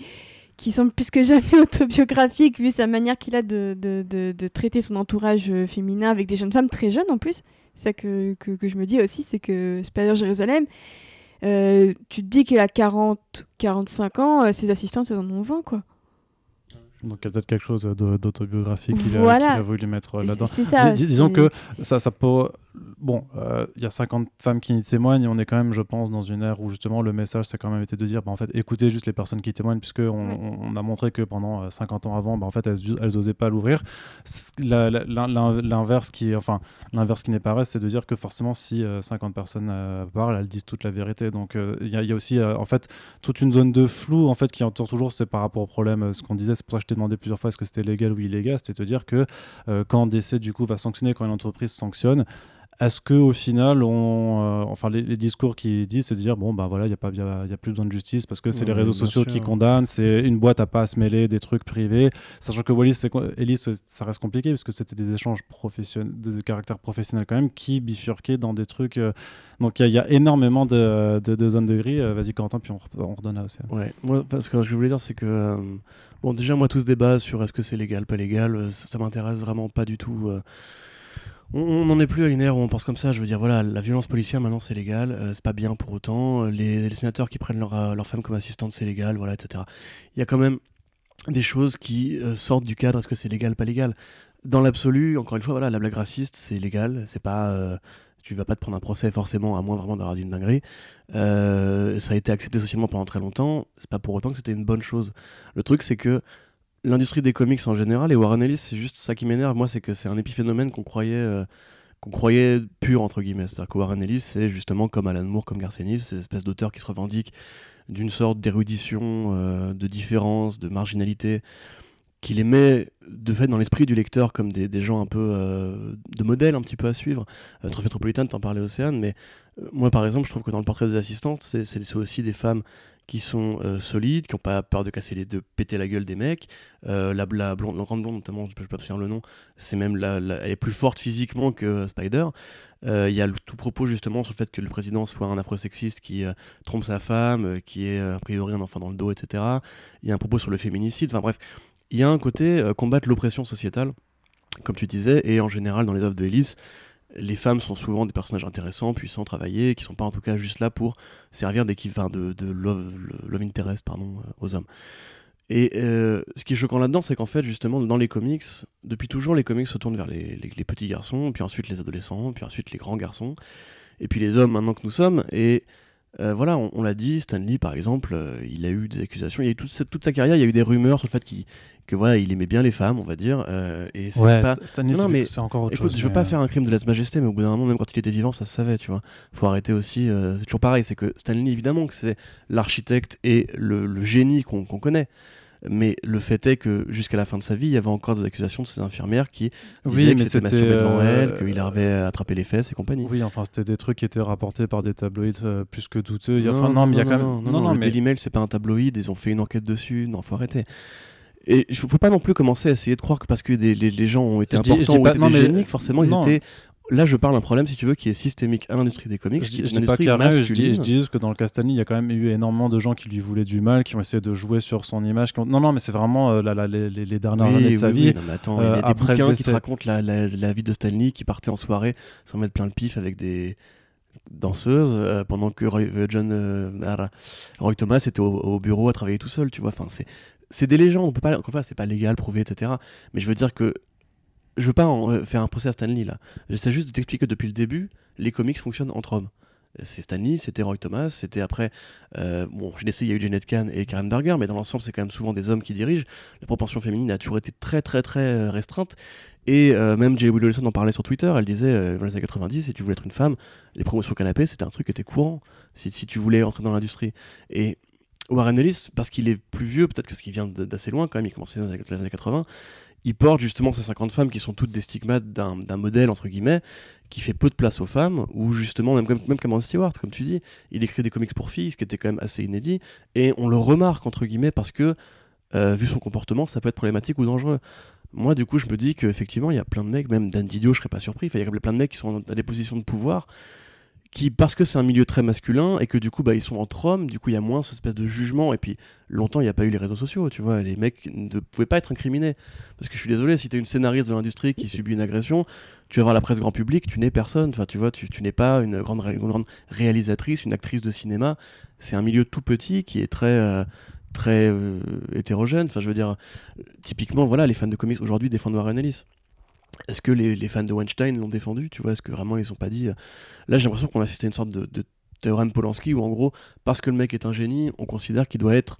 qui semble plus que jamais autobiographique vu sa manière qu'il a de, de, traiter son entourage féminin avec des jeunes femmes très jeunes en plus. C'est ça que, que, que, je me dis aussi, c'est que Spider Jérusalem, euh, tu te dis qu'il a 40, 45 ans, euh, ses assistantes, elles en ont 20, quoi. Donc il y a peut-être quelque chose d'autobiographique qu'il a, voulu mettre là-dedans. disons que ça, ça peut bon, euh, il y a 50 femmes qui témoignent et on est quand même, je pense, dans une ère où justement le message, c'est quand même été de dire, bah, en fait, écoutez juste les personnes qui témoignent, puisque on, a montré que pendant 50 euh, ans avant, bah, en fait, elles, elles osaient pas l'ouvrir. L'inverse qui, enfin, l'inverse qui n'est pas vrai, c'est de dire que forcément, si 50 euh, personnes parlent, elles disent toute la vérité. Donc, il y, a aussi, en fait, toute une zone de flou, en fait, qui entoure toujours, c'est par rapport au problème, ce qu'on disait, c'est pour ça que je t'ai demandé plusieurs fois est-ce que c'était légal ou illégal, c'était de dire que quand DC, du coup, va sanctionner, quand une entreprise sanctionne, est-ce que au final, on, euh, enfin les, discours qui disent, c'est de dire bon ben voilà, il y a pas, y a, plus besoin de justice parce que c'est les réseaux sociaux qui condamnent, c'est une boîte à pas à se mêler des trucs privés, sachant que Wallis, Ellis, ça reste compliqué parce que c'était des échanges professionnels, de caractère professionnel quand même, qui bifurquaient dans des trucs. Euh, donc il y, a énormément de, de, zones de gris. Euh, vas-y Quentin, puis on, on redonne là aussi. Ouais, moi, parce que ce que je voulais dire, c'est que bon déjà moi tout ce débat sur est-ce que c'est légal, pas légal, ça, ça m'intéresse vraiment pas du tout on n'en est plus à une ère où on pense comme ça. Je veux dire, voilà, la violence policière maintenant c'est légal, euh, c'est pas bien pour autant. Les, sénateurs qui prennent leur, euh, leur femme comme assistante c'est légal, voilà, etc. Il y a quand même des choses qui euh, sortent du cadre. Est-ce que c'est légal, pas légal? Dans l'absolu, encore une fois, voilà, la blague raciste c'est légal. C'est pas, tu vas pas te prendre un procès forcément, à moins vraiment d'avoir dit une dinguerie. ça a été accepté socialement pendant très longtemps. C'est pas pour autant que c'était une bonne chose. Le truc c'est que l'industrie des comics en général et Warren Ellis, c'est juste ça qui m'énerve, moi, c'est que c'est un épiphénomène qu'on croyait, euh, qu'on croyait pur, entre guillemets. C'est-à-dire que Warren Ellis, c'est justement comme Alan Moore, comme Garcenis, ces espèces d'auteurs qui se revendiquent d'une sorte d'érudition, euh, de différence, de marginalité, qui les met de fait dans l'esprit du lecteur comme des, gens un peu euh, de modèles un petit peu à suivre. Euh, Transmétropolitane, t'en parlais Océane, mais moi par exemple, je trouve que dans le portrait des assistantes, c'est aussi des femmes qui sont euh, solides, qui n'ont pas peur de casser les de péter la gueule des mecs. Euh, la, la, blonde, la grande blonde, notamment, je ne peux pas me souvenir le nom, c'est même la, elle est plus forte physiquement que Spider. Euh, il y a tout propos justement sur le fait que le président soit un afro-sexiste qui trompe sa femme, qui est a priori un enfant dans le dos, etc. Il y a un propos sur le féminicide. Enfin bref, il y a un côté combattre l'oppression sociétale, comme tu disais, et en général dans les œuvres de Ellis, les femmes sont souvent des personnages intéressants, puissants, travaillés, qui sont pas en tout cas juste là pour servir d'équivalent de, love, interest pardon, euh, aux hommes. Et euh, ce qui est choquant là-dedans, c'est qu'en fait, justement, dans les comics, depuis toujours, les comics se tournent vers les, petits garçons, puis ensuite les adolescents, puis ensuite les grands garçons, et puis les hommes maintenant que nous sommes. Et euh, voilà, on, l'a dit, Stan Lee, par exemple, il a eu des accusations, il y a eu toute, toute sa carrière, il y a eu des rumeurs sur le fait qu'il que voilà, il aimait bien les femmes, on va dire. Euh, et c'est ouais, pas... non, mais c'est encore autre écoute, chose. Je veux pas faire un crime de lèse-majesté, mais au bout d'un moment, même quand il était vivant, ça se savait, tu vois. Faut arrêter aussi. Euh, c'est toujours pareil, c'est que Stanley, évidemment, que c'est l'architecte et le, génie qu'on connaît. Mais le fait est que jusqu'à la fin de sa vie, il y avait encore des accusations de ces infirmières qui disaient oui, que c'était masturbé devant elle, euh, qu'il avait attrapé les fesses et compagnie. Oui, enfin, c'était des trucs qui étaient rapportés par des tabloïds plus que douteux. Non, non, mais il y a quand même. Non, non, non, le mais... Daily Mail, c'est pas un tabloïd, ils ont fait une enquête dessus. Non, faut arrêter. Et il faut pas non plus commencer à essayer de croire que parce que les, gens ont été importants ou géniques, forcément ils étaient Là, je parle d'un problème, si tu veux, qui est systémique à l'industrie des comics, qui est une industrie masculine. Je dis, je dis juste que dans le Castani, il y a quand même eu énormément de gens qui lui voulaient du mal, qui ont essayé de jouer sur son image. Non, non, mais c'est vraiment euh, les, dernières années de sa vie. Oui, attends, il y a des après bouquins qui te racontent la, la, vie de Stanley qui partait en soirée sans mettre plein le pif avec des danseuses euh, pendant que Roy, euh, John Roy Thomas était au, au, bureau à travailler tout seul tu vois enfin c'est c'est des légendes, on peut pas, enfin, c'est pas légal, prouvé, etc. Mais je veux dire que je veux pas en euh, faire un procès à Stanley là. J'essaie juste de t'expliquer que depuis le début, les comics fonctionnent entre hommes. C'est Stanley, c'était Roy Thomas, c'était après. Euh, bon, je il y a eu Janet Kahn et Karen Berger, mais dans l'ensemble, c'est quand même souvent des hommes qui dirigent. La proportion féminine a toujours été très, très, très euh, restreinte. Et même J. Wilson en parlait sur Twitter. Elle disait, dans les années 90, si tu voulais être une femme, les promotions canapé, c'était un truc qui était courant. Si, si tu voulais entrer dans l'industrie. Et Warren Ellis, parce qu'il est plus vieux, peut-être que ce qui vient d'assez loin quand même, il commençait dans les années 80, il porte justement ces 50 femmes qui sont toutes des stigmates d'un modèle, entre guillemets, qui fait peu de place aux femmes, ou justement, même, même Cameron Stewart, comme tu dis, il écrit des comics pour filles, ce qui était quand même assez inédit, et on le remarque, entre guillemets, parce que, euh, vu son comportement, ça peut être problématique ou dangereux. Moi, du coup, je me dis qu'effectivement, il y a plein de mecs, même Dan Didio, je serais pas surpris, il y a plein de mecs qui sont dans des positions de pouvoir, qui parce que c'est un milieu très masculin et que du coup bah ils sont entre hommes du coup il y a moins cette espèce de jugement. Et puis longtemps il n'y a pas eu les réseaux sociaux tu vois. Les mecs ne pouvaient pas être incriminés. Parce que je suis désolé si tu es une scénariste de l'industrie qui subit une agression tu vas voir la presse grand public tu n'es personne. Enfin tu vois tu, tu n'es pas une grande, réalisatrice une actrice de cinéma. C'est un milieu tout petit qui est très euh, très euh, hétérogène. Enfin je veux dire typiquement voilà les fans de comics aujourd'hui défendent Warren Ellis est-ce que les, fans de Weinstein l'ont défendu Tu vois, est-ce que vraiment ils ont pas dit. Euh, là, j'ai l'impression qu'on a assisté à une sorte de, théorème Polanski où, en gros, parce que le mec est un génie, on considère qu'il doit être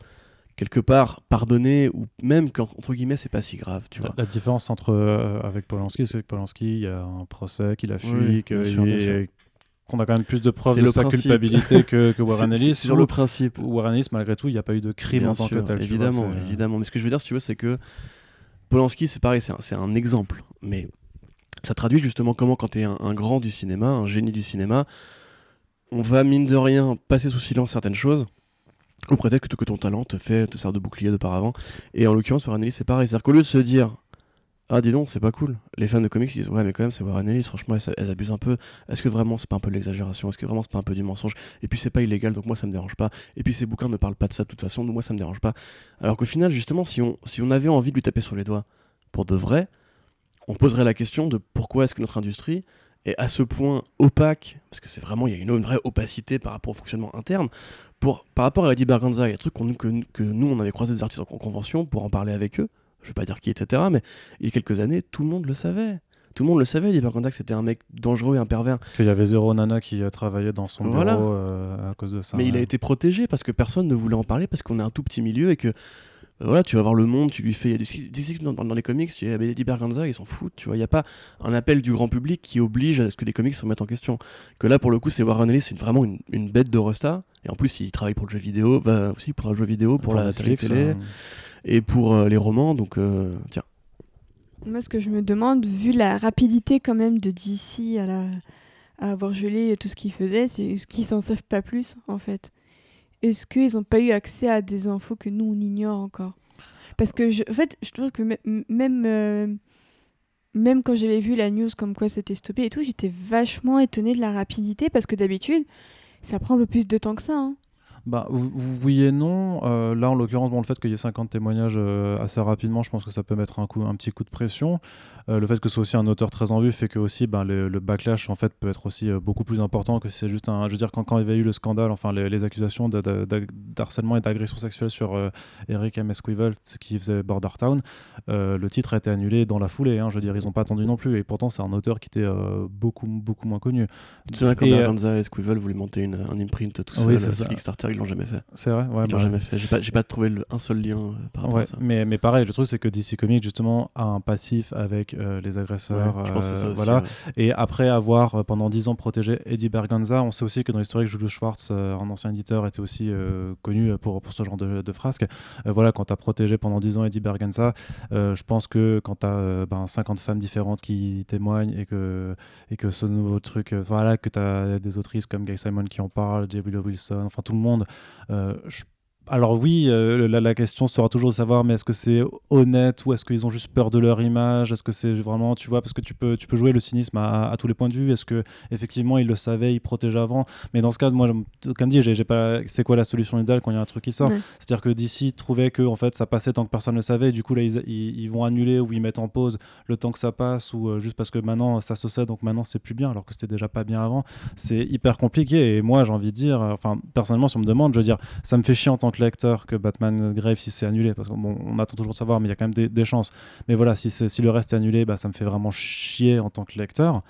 quelque part pardonné ou même qu'entre guillemets c'est pas si grave tu vois. la, différence entre euh, avec Polanski c'est que Polanski il y a un procès qu'il a fui qu'on a quand même plus de preuves de sa culpabilité que, que Warren Ellis. sur le principe. Warren Ellis malgré tout il n'y a pas eu de crime en tant que tel évidemment évidemment. Mais ce que je veux dire si tu veux c'est que Polanski, c'est pareil, c'est un, exemple, mais ça traduit justement comment, quand tu es un, grand du cinéma, un génie du cinéma, on va, mine de rien, passer sous silence certaines choses, au prétexte que, ton talent te fait, te sert de bouclier de par avant. Et en l'occurrence, pour Annelies, c'est pareil. C'est-à-dire qu'au lieu de se dire, ah dis donc c'est pas cool. Les fans de comics disent ouais mais quand même c'est Warren Ellis franchement elles, abusent un peu. Est-ce que vraiment c'est pas un peu de l'exagération? Est-ce que vraiment c'est pas un peu du mensonge? Et puis c'est pas illégal donc moi ça me dérange pas. Et puis ces bouquins ne parlent pas de ça de toute façon donc moi ça me dérange pas. Alors qu'au final justement si on, avait envie de lui taper sur les doigts pour de vrai on poserait la question de pourquoi est-ce que notre industrie est à ce point opaque parce que c'est vraiment il y a une, vraie opacité par rapport au fonctionnement interne pour par rapport à Eddie Berganza il y a des trucs que, que nous on avait croisé des artistes en convention pour en parler avec eux je vais pas dire qui, etc. Mais il y a quelques années, tout le monde le savait. Tout le monde le savait, que c'était un mec dangereux et un pervers. Qu'il y avait zéro nana qui travaillait dans son bureau euh, à cause de ça. Mais il a été protégé parce que personne ne voulait en parler, parce qu'on est un tout petit milieu et que voilà, tu vas voir le monde, tu lui fais. Il y a dans, dans, les comics, tu dis Eddie Berganza, ils s'en foutent, tu vois. Il n'y a pas un appel du grand public qui oblige à ce que les comics se remettent en question. Que là, pour le coup, c'est Warren Ellis, c'est vraiment une, bête de Rosta. Et en plus, il travaille pour le jeu vidéo, aussi pour le jeu vidéo, pour, la télé et pour euh, les romans. Donc, euh, tiens. Moi, ce que je me demande, vu la rapidité quand même de DC à, la... à avoir gelé tout ce qu'ils faisaient, c'est ce qu'ils s'en savent pas plus, en fait. Est-ce qu'ils n'ont pas eu accès à des infos que nous, on ignore encore? Parce que, je, en fait, je trouve que même, euh, même quand j'avais vu la news comme quoi c'était stoppé et tout, j'étais vachement étonnée de la rapidité parce que d'habitude, ça prend un peu plus de temps que ça. Hein. Bah, oui et non. Euh, là, en l'occurrence, bon, le fait qu'il y ait 50 témoignages euh, assez rapidement, je pense que ça peut mettre un, coup, un petit coup de pression. Euh, le fait que ce soit aussi un auteur très en vue fait que aussi, ben, le, backlash en fait, peut être aussi beaucoup plus important que si c'est juste un. Je veux dire, quand, quand il y a eu le scandale, enfin les, accusations d'harcèlement et d'agression sexuelle sur Eric M. Esquivel qui faisait Border Town, le titre a été annulé dans la foulée. Hein, je veux dire, ils n'ont pas attendu non plus. Et pourtant, c'est un auteur qui était beaucoup, beaucoup moins connu. Tu sais, quand et Esquivel voulait monter une, un imprint tout seul sur Kickstarter, ils l'ont jamais fait. C'est vrai, ouais. Ils l'ont bah jamais fait. J'ai pas, pas trouvé un seul lien euh, par rapport à ça. Mais, mais pareil, le truc c'est que DC Comics justement a un passif avec euh, les agresseurs. je pense ça euh, aussi, voilà. Et après avoir pendant 10 ans protégé Eddie Berganza, on sait aussi que dans l'historique, Julius Schwartz, un ancien éditeur, était aussi connu pour, pour ce genre de, de frasques. voilà, quand tu as protégé pendant 10 ans Eddie Berganza, je pense que quand tu as ben, 50 femmes différentes qui témoignent et que, et que ce nouveau truc, voilà, que tu as des autrices comme Gay Simon qui en parlent, J. Wilson, enfin tout le monde euh, je alors oui, euh, la, question sera toujours de savoir, mais est-ce que c'est honnête ou est-ce qu'ils ont juste peur de leur image? Est-ce que c'est vraiment, tu vois, parce que tu peux, tu peux jouer le cynisme à, tous les points de vue. Est-ce que effectivement ils le savaient, ils protégeaient avant? Mais dans ce cas, moi, comme dit, j'ai pas, c'est quoi la solution idéale quand il y a un truc qui sort? C'est-à-dire que d'ici trouvait que en fait ça passait tant que personne ne le savait. Et du coup là, ils, ils, vont annuler ou ils mettent en pause le temps que ça passe ou euh, juste parce que maintenant ça se sait, donc maintenant c'est plus bien, alors que c'était déjà pas bien avant. C'est hyper compliqué. Et moi, j'ai envie de dire, enfin personnellement, si on me demande, je veux dire, ça me fait chier en tant que lecteur que Batman Grave si c'est annulé parce qu'on attend toujours de savoir mais il y a quand même des, chances. Mais voilà si, le reste est annulé bah, ça me fait vraiment chier en tant que lecteur.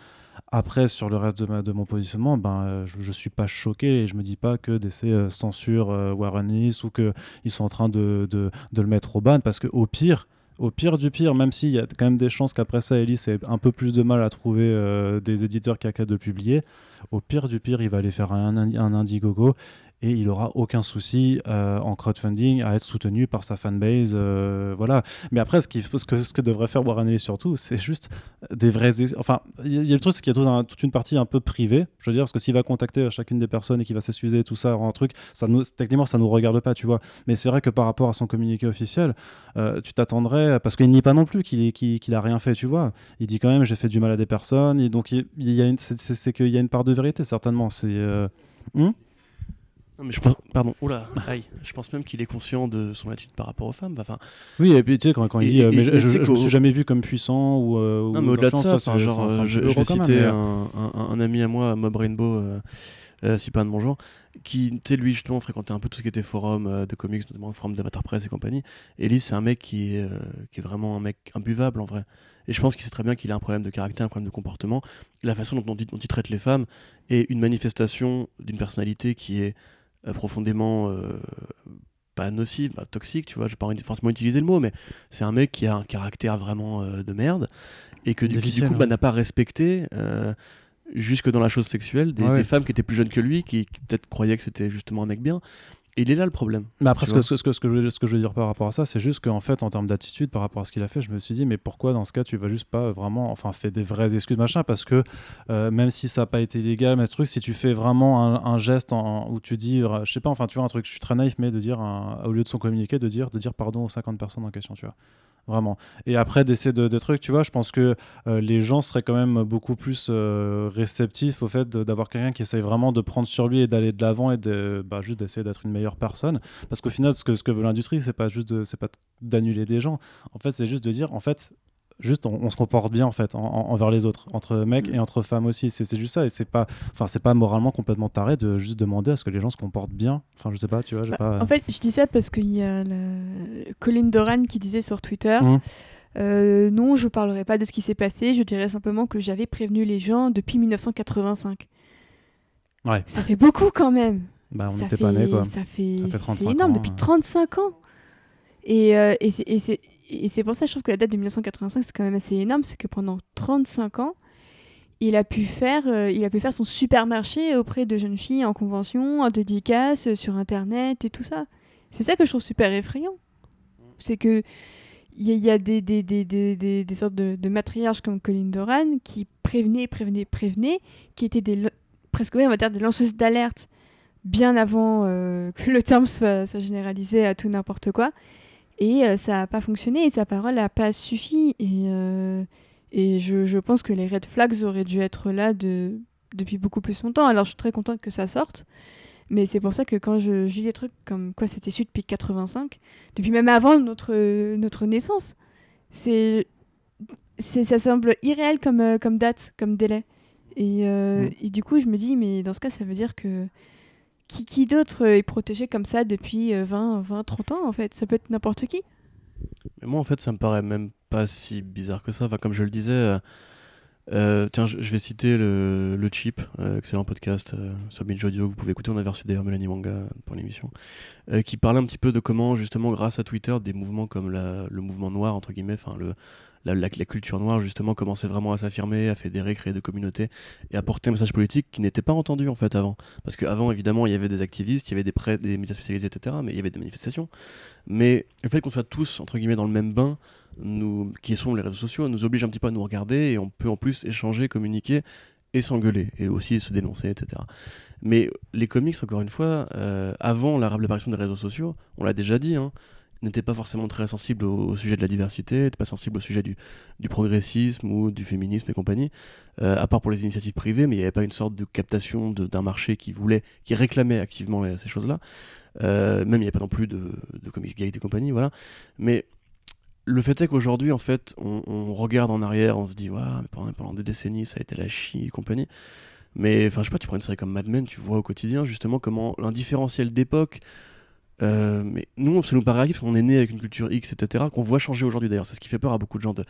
Après, sur le reste de, mon positionnement, ben, je ne suis pas choqué et je me dis pas que DC euh, censure euh, Warren Ellis ou qu'ils sont en train de, le mettre au ban parce qu'au pire, au pire du pire, même s'il y a quand même des chances qu'après ça, Ellis ait un peu plus de mal à trouver euh, des éditeurs qui acceptent de publier, au pire du pire, il va aller faire un, un Indiegogo et il aura aucun souci euh, en crowdfunding à être soutenu par sa fanbase. Euh, voilà. Mais après, ce, que, devrait faire Warren Ellis surtout, c'est juste des vrais. Enfin, il y, a le truc, c'est qu'il y a toute, une partie un peu privée. Je veux dire, parce que s'il va contacter chacune des personnes et qu'il va s'excuser, tout ça, un truc, techniquement, ça nous regarde pas, tu vois. Mais c'est vrai que par rapport à son communiqué officiel, euh, tu t'attendrais, parce qu'il n'y pas non plus qu'il qu'il a rien fait, tu vois. Il dit quand même, j'ai fait du mal à des personnes, et donc il, y a une, c'est qu'il y a une part de vérité, certainement. C'est. Hmm? Non, mais je pense, pardon, oula, aïe, je pense même qu'il est conscient de son attitude par rapport aux femmes. Enfin, oui, et puis tu sais, quand, quand il dit, euh, mais je, je, me suis jamais vu comme puissant ou. Euh, non, mais au-delà de ça, genre, euh, je, vais citer un, un, ami à moi, Mob Rainbow, si pas de mon genre, qui, tu sais, lui, justement, fréquentait un peu tout ce qui était forum de comics, notamment forum d'Avatar Press et compagnie. Et lui, c'est un mec qui est, qui est vraiment un mec imbuvable en vrai. Et je pense qu'il sait très bien qu'il a un problème de caractère, un problème de comportement. La façon dont, dont il traite les femmes est une manifestation d'une personnalité qui est euh, profondément euh, pas nocive, bah, toxique, tu vois, j'ai pas forcément utiliser le mot, mais c'est un mec qui a un caractère vraiment euh, de merde et que du, coup bah, n'a pas respecté jusque dans la chose sexuelle des, femmes qui étaient plus jeunes que lui, qui peut-être croyaient que c'était justement un mec bien il est là le problème. Mais après, ce que, ce, que, ce, que je veux, ce que je veux dire par rapport à ça, c'est juste qu'en fait, en termes d'attitude, par rapport à ce qu'il a fait, je me suis dit, mais pourquoi dans ce cas, tu vas juste pas vraiment, enfin, faire des vraies excuses, machin, parce que euh, même si ça n'a pas été illégal, mais ce truc, si tu fais vraiment un, geste en, où tu dis, je sais pas, enfin, tu vois, un truc, je suis très naïf, mais de dire, au lieu de son communiqué, de dire, de dire pardon aux 50 personnes en question, tu vois vraiment. Et après, d'essayer de, de, trucs, tu vois, je pense que euh, les gens seraient quand même beaucoup plus euh, réceptifs au fait d'avoir quelqu'un qui essaye vraiment de prendre sur lui et d'aller de l'avant et de, bah, juste d'essayer d'être une meilleure personne. Parce qu'au final, ce que, ce que veut l'industrie, c'est pas juste c'est pas d'annuler des gens. En fait, c'est juste de dire, en fait, juste on, se comporte bien en fait envers les autres entre mecs et entre femmes aussi. C'est juste ça. Et c'est pas enfin c'est pas moralement complètement taré de juste demander à ce que les gens se comportent bien. Enfin je sais pas tu vois bah, pas... en fait je dis ça parce qu'il y a le... Colin Doran qui disait sur Twitter mmh. euh, non je parlerai pas de ce qui s'est passé. Je dirais simplement que j'avais prévenu les gens depuis 1985 ouais. Ça fait beaucoup quand même bah, on n'était pas nés quoi ça fait, c'est énorme depuis 35 ans et, euh, et c'est pour ça que je trouve que la date de 1985 c'est quand même assez énorme, c'est que pendant 35 ans, il a pu faire, euh, il a pu faire son supermarché auprès de jeunes filles en convention, en dédicace, euh, sur internet et tout ça. C'est ça que je trouve super effrayant. C'est que il y, a des, des, des, des, sortes de, de matriarches comme Colin Doran qui prévenaient, prévenaient, prévenaient, qui étaient des, presque, on va dire, des lanceuses d'alerte bien avant que le terme soit, généralisé à tout n'importe quoi. Et ça n'a pas fonctionné et sa parole n'a pas suffi. Et, et je, je, pense que les red flags auraient dû être là de, depuis beaucoup plus longtemps. Alors je suis très contente que ça sorte. Mais c'est pour ça que quand je, lis des trucs comme quoi c'était su depuis 85, depuis même avant notre, notre naissance, c'est ça semble irréel comme, euh, comme date, comme délai. Et, euh, mm. et, du coup, je me dis, mais dans ce cas, ça veut dire que qui, qui d'autre est protégé comme ça depuis 20, 20, 30 ans, en fait? Ça peut être n'importe qui? Mais moi, en fait, ça me paraît même pas si bizarre que ça. Enfin, comme je le disais, euh, euh, tiens, je, vais citer le, le Chip, euh, excellent podcast sur Binge Audio, vous pouvez écouter. On a reçu d'ailleurs Mélanie Manga pour l'émission, qui parlait un petit peu de comment, justement, grâce à Twitter, des mouvements comme le mouvement noir, entre guillemets, enfin, le, la, la, culture noire, justement, commençait vraiment à s'affirmer, à fédérer, créer des communautés et à porter un message politique qui n'était pas entendu, en fait, avant. Parce qu'avant, évidemment, il y avait des activistes, il y avait des, prêts, des médias spécialisés, etc., mais il y avait des manifestations. Mais le fait qu'on soit tous, entre guillemets, dans le même bain, nous, qui sont les réseaux sociaux, nous oblige un petit peu à nous regarder et on peut en plus échanger, communiquer et s'engueuler et aussi se dénoncer, etc. Mais les comics, encore une fois, euh, avant l'apparition des réseaux sociaux, on l'a déjà dit, hein, n'étaient pas forcément très sensibles au, sujet de la diversité, n'étaient pas sensibles au sujet du, du, progressisme ou du féminisme et compagnie, euh, à part pour les initiatives privées, mais il n'y avait pas une sorte de captation d'un marché qui voulait, qui réclamait activement ces choses-là. Euh, même il n'y avait pas non plus de, de comics et compagnie, voilà. Mais le fait est qu'aujourd'hui, en fait, on, regarde en arrière, on se dit, ouais, mais pendant, des décennies, ça a été la chie et compagnie. Mais enfin, je sais pas, tu prends une série comme Mad Men, tu vois au quotidien justement comment l'indifférentiel d'époque. Euh, mais nous, ça nous paraît qu'on est né avec une culture X, etc., qu'on voit changer aujourd'hui d'ailleurs. C'est ce qui fait peur à beaucoup de gens de,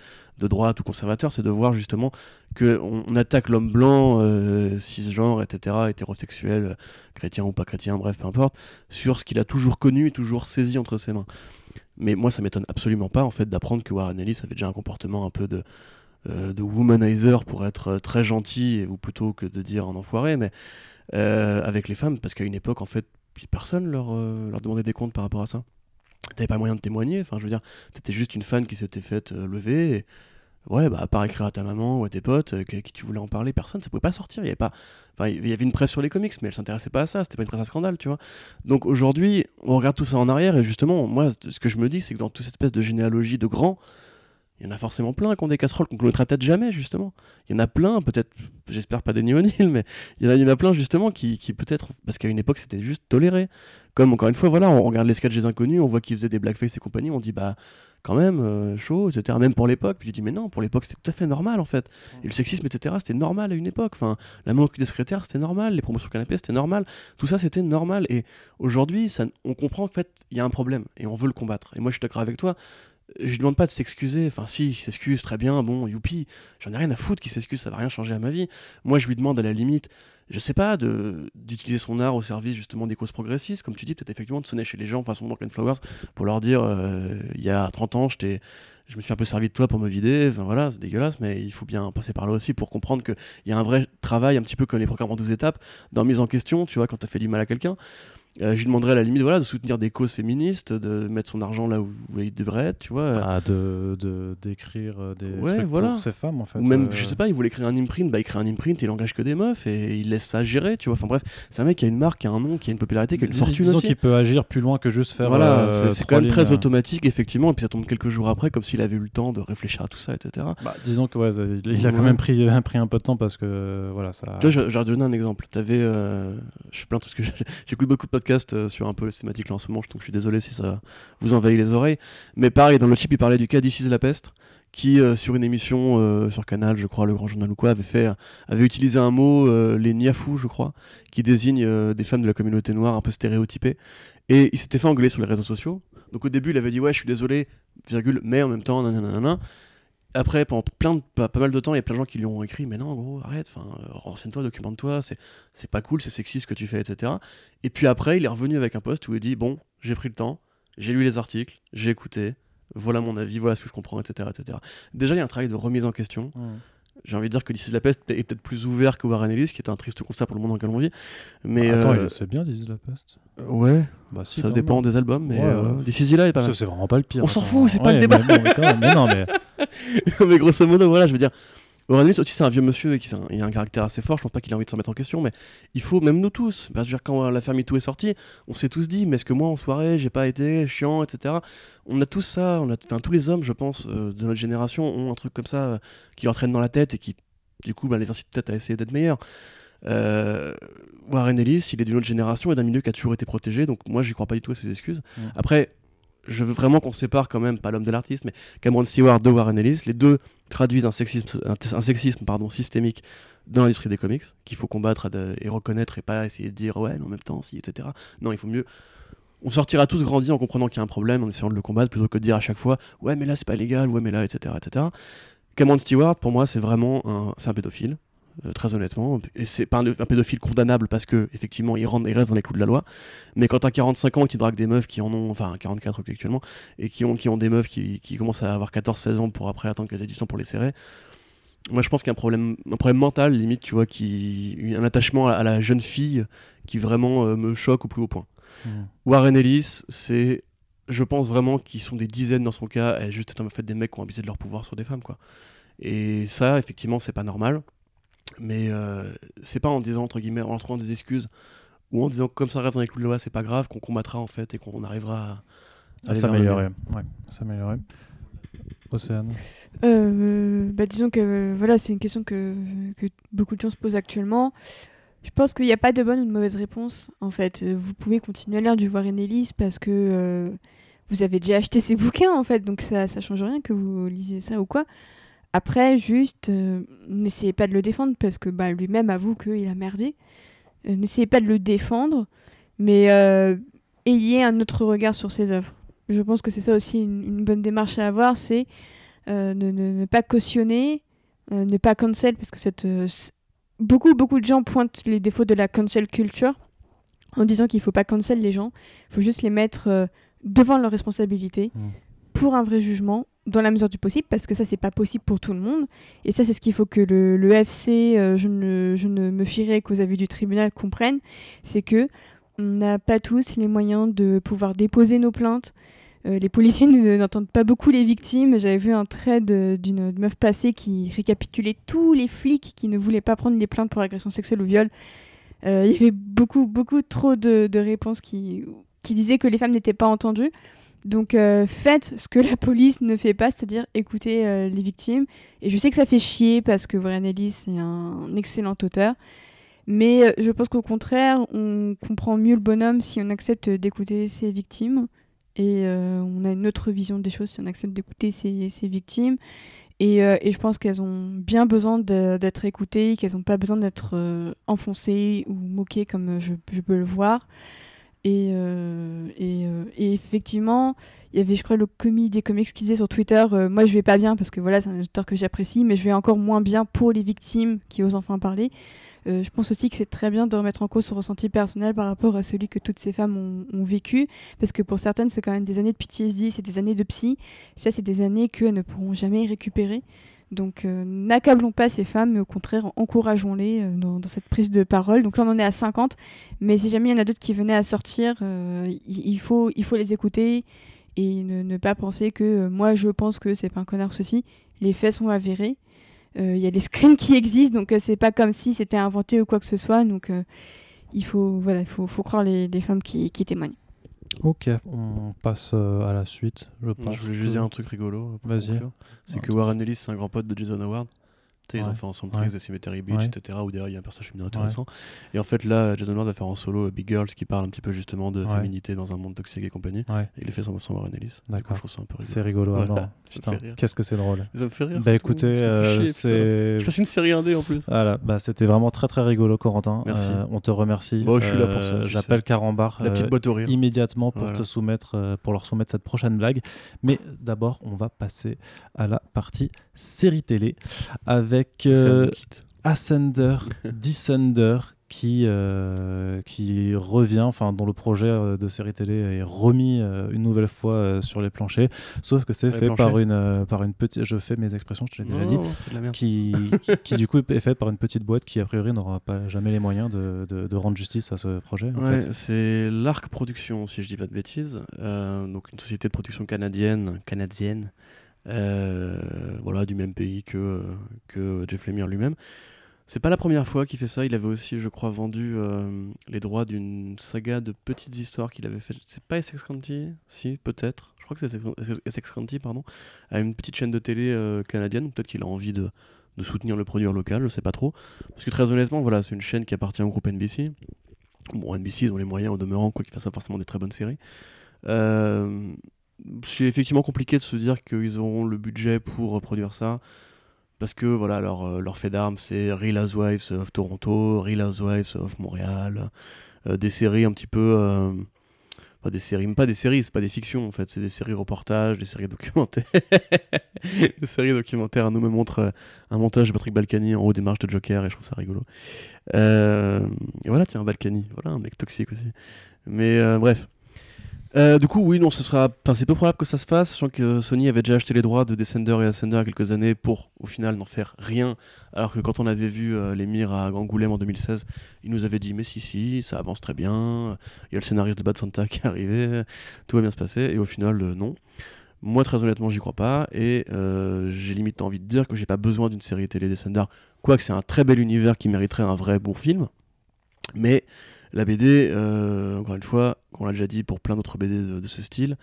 droite ou conservateurs, c'est de voir justement qu'on on attaque l'homme blanc, euh, cisgenre, etc., hétérosexuel, chrétien ou pas chrétien, bref, peu importe, sur ce qu'il a toujours connu et toujours saisi entre ses mains. Mais moi, ça m'étonne absolument pas en fait d'apprendre que Warren Ellis avait déjà un comportement un peu de, euh, de womanizer pour être très gentil, ou plutôt que de dire un enfoiré, mais avec les femmes, parce qu'à une époque, en fait, personne leur, leur demandait des comptes par rapport à ça. T'avais pas moyen de témoigner, enfin, je veux dire, t'étais juste une fan qui s'était faite lever. Et, ouais, bah, à part écrire à ta maman ou à tes potes, euh, qui, tu voulais en parler, personne, ça pouvait pas sortir. Il y avait pas, enfin, il y avait une presse sur les comics, mais elle s'intéressait pas à ça. C'était pas une presse à scandale, tu vois. Donc aujourd'hui, on regarde tout ça en arrière et justement, moi, ce que je me dis, c'est que dans toute cette espèce de généalogie de grands, il y en a forcément plein qui ont des casseroles qu'on ne connaîtra peut-être jamais, justement. Il y en a plein, peut-être, j'espère pas des O'Neill, mais il y, en a, il y en a plein, justement, qui, qui peut-être, parce qu'à une époque, c'était juste toléré. Comme, encore une fois, voilà, on regarde les sketchs des inconnus, on voit qu'ils faisaient des blackface et compagnie, on dit, bah, quand même euh, chaud, etc. Même pour l'époque. Puis je dis, mais non, pour l'époque, c'était tout à fait normal en fait. Et le sexisme, etc., c'était normal à une époque. Enfin, la manque des secrétaires, c'était normal. Les promotions canapé, c'était normal. Tout ça, c'était normal. Et aujourd'hui, on comprend qu'en fait, il y a un problème et on veut le combattre. Et moi, je suis d'accord avec toi. Je lui demande pas de s'excuser. Enfin, si, il s'excuse, très bien, bon, youpi. J'en ai rien à foutre qu'il s'excuse, ça va rien changer à ma vie. Moi, je lui demande à la limite je sais pas, d'utiliser son art au service justement des causes progressistes, comme tu dis, peut-être effectivement de sonner chez les gens façon Broken Flowers pour leur dire euh, il y a 30 ans, je je me suis un peu servi de toi pour me vider, enfin voilà, c'est dégueulasse, mais il faut bien passer par là aussi pour comprendre qu'il y a un vrai travail, un petit peu comme les programmes en 12 étapes, dans mise en question, tu vois, quand tu as fait du mal à quelqu'un. Euh, je lui demanderais à la limite voilà, de soutenir des causes féministes, de mettre son argent là où, il devrait être, tu vois. Ah, de d'écrire euh, des ouais, trucs voilà. pour ces femmes en fait. Ou même, je sais pas, il voulait créer un imprint, bah il crée un imprint, il engage que des meufs et il laisse ça gérer, tu vois. Enfin bref, c'est un mec qui a une marque, qui a un nom, qui a une popularité, qui a une fortune aussi. qu'il peut agir plus loin que juste faire. Voilà, c'est quand même très automatique effectivement, et puis ça tombe quelques jours après, comme s'il avait eu le temps de réfléchir à tout ça, etc. Bah, disons que ouais, il, a quand même pris, pris un peu de temps parce que voilà ça. Tu vois, j'ai donné un exemple. T'avais, euh, je suis plein de trucs que j'écoute beaucoup de podcasts sur un peu le thématique là en ce moment, donc je suis désolé si ça vous envahit les oreilles. Mais pareil, dans le chip, il parlait du cas d'Isis la peste, qui euh, sur une émission euh, sur Canal, je crois, le Grand Journal ou quoi, avait fait, avait utilisé un mot, euh, les niafous, je crois, qui désigne des femmes de la communauté noire un peu stéréotypées. Et il s'était fait engueuler sur les réseaux sociaux. Donc au début, il avait dit ouais, je suis désolé, virgule, mais en même temps, nanana après, pendant pas, mal de temps, il y a plein de gens qui lui ont écrit Mais non, gros, arrête, euh, renseigne-toi, documente-toi, c'est pas cool, c'est sexy ce que tu fais, etc. Et puis après, il est revenu avec un post où il dit Bon, j'ai pris le temps, j'ai lu les articles, j'ai écouté, voilà mon avis, voilà ce que je comprends, etc. etc. Déjà, il y a un travail de remise en question. J'ai envie de dire que d'ici la peste est peut-être plus ouvert que Warren Ellis, qui est un triste constat pour le monde dans lequel on vit. Mais, attends, euh... c'est bien d'ici la peste? Ouais, bah, ça dépend des albums, mais d'ici euh, là, est pas C'est vraiment pas le pire. On s'en fout, c'est pas le débat. Mais, mais non, mais. mais grosso modo, voilà, je veux dire, Warren Ellis aussi, c'est un vieux monsieur qui il a un caractère assez fort. Je pense pas qu'il a envie de s'en mettre en question, mais il faut, même nous tous, parce que quand l'affaire MeToo est sortie, on s'est tous dit, mais est-ce que moi en soirée, j'ai pas été chiant, etc. On a tous ça, on a, enfin, tous les hommes, je pense, euh, de notre génération ont un truc comme ça euh, qui leur traîne dans la tête et qui, du coup, bah, les incite peut-être à essayer d'être meilleurs. Euh, Warren Ellis, il est d'une autre génération et d'un milieu qui a toujours été protégé, donc moi, j'y crois pas du tout à ses excuses. Après, je veux vraiment qu'on sépare quand même, pas l'homme de l'artiste, mais Cameron Stewart de Warren Ellis. Les deux traduisent un sexisme, un, sexisme pardon, systémique dans l'industrie des comics qu'il faut combattre et reconnaître et pas essayer de dire ouais, mais en même temps, si, etc. Non, il faut mieux. On sortira tous grandis en comprenant qu'il y a un problème, en essayant de le combattre, plutôt que de dire à chaque fois ouais, mais là c'est pas légal, ouais, mais là, etc. etc. Cameron Stewart, pour moi, c'est vraiment un, un pédophile. Euh, très honnêtement. Et c'est pas un, pédophile condamnable parce que effectivement il, rentre, il reste dans les clous de la loi. Mais quand t'as 45 ans qui drague des meufs qui en ont, enfin 44 actuellement, et qui ont, qui ont des meufs qui, qui commencent à avoir 14-16 ans pour après attendre que les 18 ans pour les serrer, moi je pense qu'il y a un problème, un problème mental limite, tu vois, qui, un attachement à, la jeune fille qui vraiment euh, me choque au plus haut point. Mmh. Warren Ellis, c'est je pense vraiment qu'ils sont des dizaines dans son cas, et juste en fait des mecs qui ont abusé de leur pouvoir sur des femmes, quoi. Et ça, effectivement, c'est pas normal. Mais euh, c'est pas en disant, entre guillemets, en trouvant des excuses ou en disant comme ça reste dans les clous de loi, c'est pas grave, qu'on combattra en fait et qu'on arrivera à, s'améliorer. Ouais, s'améliorer. Océane euh, bah, Disons que voilà, c'est une question que, que, beaucoup de gens se posent actuellement. Je pense qu'il n'y a pas de bonne ou de mauvaise réponse. En fait, vous pouvez continuer à lire du Warren Ellis parce que euh, vous avez déjà acheté ses bouquins, en fait, donc ça ne change rien que vous lisiez ça ou quoi. Après, juste, euh, n'essayez pas de le défendre parce que bah, lui-même avoue qu'il a merdé. Euh, n'essayez pas de le défendre, mais euh, ayez un autre regard sur ses œuvres. Je pense que c'est ça aussi une, bonne démarche à avoir, c'est ne, pas cautionner, ne pas cancel, parce que cette, beaucoup, beaucoup de gens pointent les défauts de la cancel culture en disant qu'il ne faut pas cancel les gens, il faut juste les mettre devant leurs responsabilités mmh. pour un vrai jugement dans la mesure du possible, parce que ça, c'est pas possible pour tout le monde. Et ça, c'est ce qu'il faut que le, FC, euh, je, ne, me fierai qu'aux avis du tribunal, comprenne, c'est que on n'a pas tous les moyens de pouvoir déposer nos plaintes. Euh, les policiers n'entendent pas beaucoup les victimes. J'avais vu un trait d'une meuf passée qui récapitulait tous les flics qui ne voulaient pas prendre les plaintes pour agression sexuelle ou viol. Euh, il y avait beaucoup, beaucoup trop de, réponses qui disaient que les femmes n'étaient pas entendues. Donc euh, faites ce que la police ne fait pas, c'est-à-dire écouter euh, les victimes. Et je sais que ça fait chier parce que Brian Ellis est un excellent auteur. Mais euh, je pense qu'au contraire, on comprend mieux le bonhomme si on accepte d'écouter ses victimes. Et on a une autre vision des choses si on accepte d'écouter ses, victimes. Et, je pense qu'elles ont bien besoin d'être écoutées, qu'elles n'ont pas besoin d'être enfoncées ou moquées comme je peux le voir. Euh, euh, et, effectivement, il y avait, je crois, le commis des comics qui disait sur Twitter euh, Moi, je vais pas bien parce que voilà, c'est un auteur que j'apprécie, mais je vais encore moins bien pour les victimes qui osent enfin parler. je pense aussi que c'est très bien de remettre en cause son ressenti personnel par rapport à celui que toutes ces femmes ont, vécu, parce que pour certaines, c'est quand même des années de PTSD, c'est des années de psy. Ça, c'est des années qu'elles ne pourront jamais récupérer. Donc euh, n'accablons pas ces femmes, mais au contraire, encourageons-les euh, dans, cette prise de parole. Donc là, on en est à 50, mais si jamais il y en a d'autres qui venaient à sortir, euh, il, faut, les écouter et ne, pas penser que moi, je pense que c'est pas un connard ceci. Les faits sont avérés. Il y a les screens qui existent, donc c'est pas comme si c'était inventé ou quoi que ce soit. Donc il faut, voilà, il faut, croire les, femmes qui témoignent. Ok, on passe euh, à la suite. Je, pense je voulais juste dire un truc rigolo. Vas-y. C'est que Warren Ellis, c'est un grand pote de Jason Howard. Ils ont fait ensemble Tricks et Cemetery Beach, etc. Où derrière il y a un personnage féminin intéressant. Et en fait, là, Jason Ward va faire en solo Big Girls qui parle un petit peu justement de féminité dans un monde toxique et compagnie. Et il est fait sans, sans Warren Ellis. D'accord. Je trouve ça un peu rigolo. C'est rigolo, alors. Qu'est-ce que c'est drôle. Ça me fait rire. Bah écoutez, euh, c'est. Je fais une série indé en plus. Voilà, bah c'était vraiment très très rigolo, Corentin. Merci. Euh, on te remercie. Bon, je suis là pour ça. Euh, j'appelle Carambar La petite boîte au rire. immédiatement pour te soumettre, pour leur soumettre cette prochaine blague. Mais d'abord, on va passer à la partie série télé avec Ascender, Descender, qui, euh, qui revient, enfin dont le projet euh, de série télé est remis euh, une nouvelle fois sur les planchers, sauf que c'est fait par une, par une petite, je fais mes expressions, je te l'ai déjà dit, qui, qui, du coup est fait par une petite boîte qui a priori n'aura pas jamais les moyens de, de, rendre justice à ce projet. Ouais, c'est l'Arc Production, si je dis pas de bêtises, donc une société de production canadienne, canadienne Euh, voilà, du même pays que, que Jeff Lemire lui-même. C'est pas la première fois qu'il fait ça. Il avait aussi, je crois, vendu euh, les droits d'une saga de petites histoires qu'il avait fait. C'est pas Essex County Si, peut-être. Je crois que c'est Essex County, pardon. À une petite chaîne de télé euh, canadienne. Peut-être qu'il a envie de, de, soutenir le produit local, je sais pas trop. Parce que très honnêtement, voilà, c'est une chaîne qui appartient au groupe NBC. Bon, NBC, ils ont les moyens au demeurant, quoi qu'ils fassent pas forcément des très bonnes séries. Euh, c'est effectivement compliqué de se dire qu'ils auront le budget pour produire ça parce que voilà leur, euh, leur fait d'armes c'est Real Housewives of Toronto, Real Housewives of Montréal, euh, des séries un petit peu euh, pas des séries, même pas des séries, c'est pas des fictions en fait, c'est des séries reportages, des séries documentaires, des séries documentaires. Nous me montre un montage de Patrick Balkany en haut des marches de Joker et je trouve ça rigolo. et voilà, tiens, Balkany, voilà un mec toxique aussi. Mais bref, euh, du coup, oui, non, ce sera. Enfin, c'est peu probable que ça se fasse, sachant que Sony avait déjà acheté les droits de Descender et Ascender il quelques années pour, au final, n'en faire rien. Alors que quand on avait vu euh, les Mires à Angoulême en 2016, il nous avait dit Mais si, si, ça avance très bien. Il y a le scénariste de Bad Santa qui est arrivé, tout va bien se passer. Et au final, euh, non. Moi, très honnêtement, j'y crois pas. Et j'ai limite envie de dire que j'ai pas besoin d'une série télé Descender. Quoique c'est un très bel univers qui mériterait un vrai bon film. Mais la BD, euh, encore une fois, on l'a déjà dit pour plein d'autres BD de, ce style,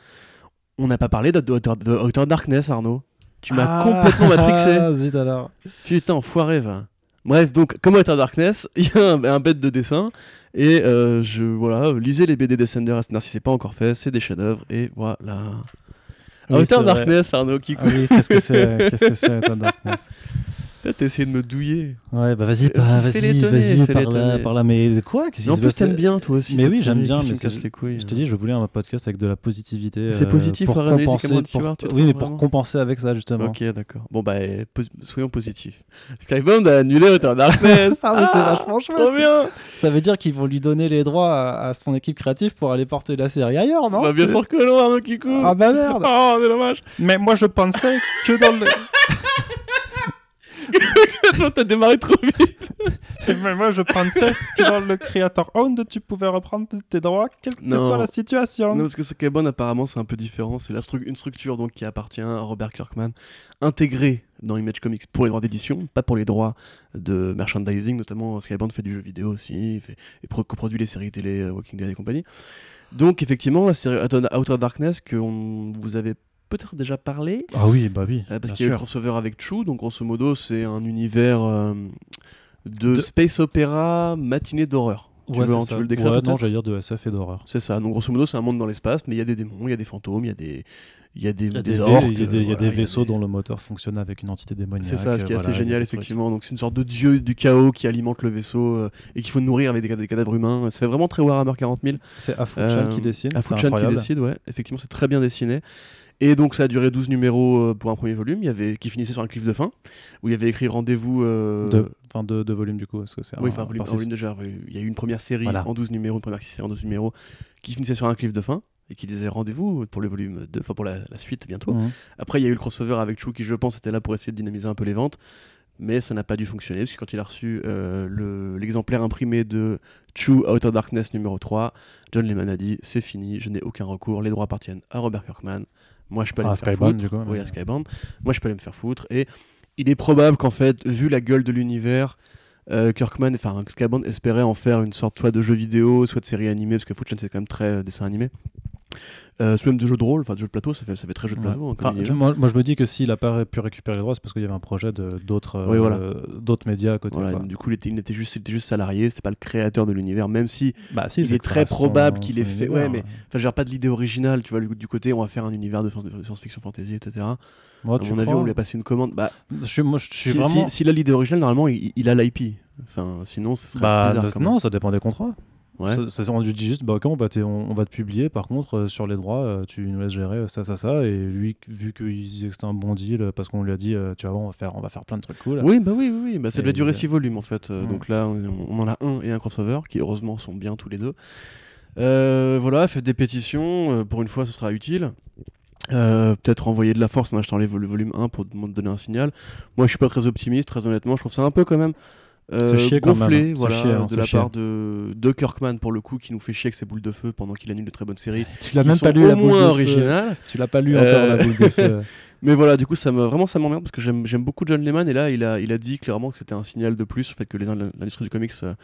on n'a pas parlé de, de, Darkness, Arnaud. Tu m'as ah, complètement matrixé. Ah, zut alors. Putain, enfoiré, va. Bref, donc, comme Outer Darkness, il y a un, bête de dessin. Et euh, je, voilà, lisez les BD Descender Ascender si c'est pas encore fait, c'est des chefs-d'œuvre. Et voilà. Oui, Darkness, Arnaud, qui ah oui, qu'est-ce que c'est Qu'est-ce que c'est Darkness? T'as essayé de me douiller. Ouais, bah vas-y, vas-y, vas-y, par là, par là. Mais quoi? En plus, t'aimes bien, toi aussi. Mais oui, j'aime bien. Mais je te dis, je voulais un podcast avec de la positivité. C'est positif, pour compenser. Oui, mais pour compenser avec ça, justement. Ok, d'accord. Bon, bah, soyons positifs. Skybound a annulé Return Darkness. Ah, mais c'est ah, vachement chouette. Trop bien. Ça veut dire qu'ils vont lui donner les droits à son équipe créative pour aller porter la série ailleurs, non? Bah, bien sûr que non, Arnaud Kikou. Ah, bah merde. Oh, c'est dommage. Mais moi, je pensais que dans le. Toi, t'as démarré trop vite. Mais moi, je pensais que dans le Creator Owned, tu pouvais reprendre tes droits, quelle que soit la situation. Non, parce que ce bon, apparemment, c'est un peu différent. C'est une structure donc, qui appartient à Robert Kirkman, intégrée dans Image Comics pour les droits d'édition, pas pour les droits de merchandising, notamment Skybound fait du jeu vidéo aussi, il fait, et coproduit les séries télé euh, Walking Dead et compagnie. Donc effectivement, la série Outer Darkness que vous avez peut-être déjà parlé. Ah oui, bah oui. Euh, parce qu'il y a eu le crossover avec Chu, donc grosso modo, c'est un univers euh, de, space opéra matinée d'horreur. Tu, veux, tu veux, le décrire ouais, Non, j'allais dire de SF et d'horreur. C'est ça. Donc grosso modo, c'est un monde dans l'espace, mais il y a des démons, il y a des fantômes, il y a des il y a des, il y a des, orques, il y a des, il y a des vaisseaux dont le moteur fonctionne avec une entité démoniaque. C'est ça, ce qui est assez génial, effectivement. Donc, c'est une sorte de dieu du chaos qui alimente le vaisseau euh, et qu'il faut nourrir avec des, cadavres humains. C'est vraiment très Warhammer 40 000. C'est Afuchan qui dessine. Afuchan qui décide, ouais. Effectivement, c'est très bien dessiné. Et donc ça a duré 12 numéros euh, pour un premier volume, il y avait, qui finissait sur un cliff de fin, où il y avait écrit rendez-vous... Euh... Enfin deux, volumes du coup, parce que c'est Oui, enfin un volume, volume déjà. Il y a eu une première série en 12 numéros, une première série en 12 numéros, qui finissait sur un cliff de fin, et qui disait rendez-vous pour le volume 2, enfin pour la, suite bientôt. Mhm. Après il y a eu le crossover avec Chou qui je pense était là pour essayer de dynamiser un peu les ventes, mais ça n'a pas dû fonctionner, parce que quand il a reçu euh, l'exemplaire imprimé de True Outer Darkness numéro 3, John Lehman a dit c'est fini, je n'ai aucun recours, les droits appartiennent à Robert Kirkman. Moi, je peux aller ah, me faire foutre. oui, à Skybound. Moi, je peux aller me faire foutre. Et il est probable qu'en fait, vu la gueule de l'univers, euh, Kirkman, enfin Skybound espérait en faire une sorte soit de jeu vidéo, soit de série animée, parce que Footchain c'est quand même très euh, dessin animé. Euh, même de jeux de rôle, enfin de jeux de plateau, ça fait, ça fait très jeu de plateau. Hein, moi, moi, je me dis que s'il n'a pas pu récupérer les droits, c'est parce qu'il y avait un projet d'autres euh, d'autres médias à côté. du coup, il était, il était, juste, il était juste salarié, c'est pas le créateur de l'univers, même si, bah, si il est, très probable qu'il ait fait. Ouais, mais enfin, j'ai pas de l'idée originale, tu vois, du côté, on va faire un univers de science-fiction fantasy, etc. Moi, à mon avis, on lui a passé une commande. Bah, je, moi, je suis si, vraiment. S'il a l'idée originale, normalement, il, a l'IP. Enfin, sinon, ce serait bah, bizarre. Non, ça dépend des contrats. Ça, on lui dit juste, bah ok, on va, on, va te publier, par contre, euh, sur les droits, euh, tu nous laisses gérer ça, ça, ça. Et lui, vu qu'il disait que c'était un bon deal, parce qu'on lui a dit, euh, tu vas voir, on va, faire, on va faire plein de trucs cool. Oui, bah oui, oui, oui. Bah, ça devait durer 6 volumes en fait. Donc là, on, en a un et un crossover, qui heureusement sont bien tous les deux. voilà, faites des pétitions, pour une fois, ce sera utile. peut-être envoyer de la force en achetant les le volume 1 pour donner un signal. Moi, je suis pas très optimiste, très honnêtement. Je trouve ça un peu quand même euh, gonflé voilà, hein, de la part de, de, Kirkman pour le coup qui nous fait chier avec ses boules de feu pendant qu'il annule de très bonnes séries. Tu l'as même pas lu au moins originales. Tu l'as pas lu encore la boule de feu. Mais voilà, du coup, ça me, vraiment, ça m'emmerde parce que j'aime beaucoup John Lehman et là, il a, il a dit clairement que c'était un signal de plus, le fait que les- l'industrie du comics, euh,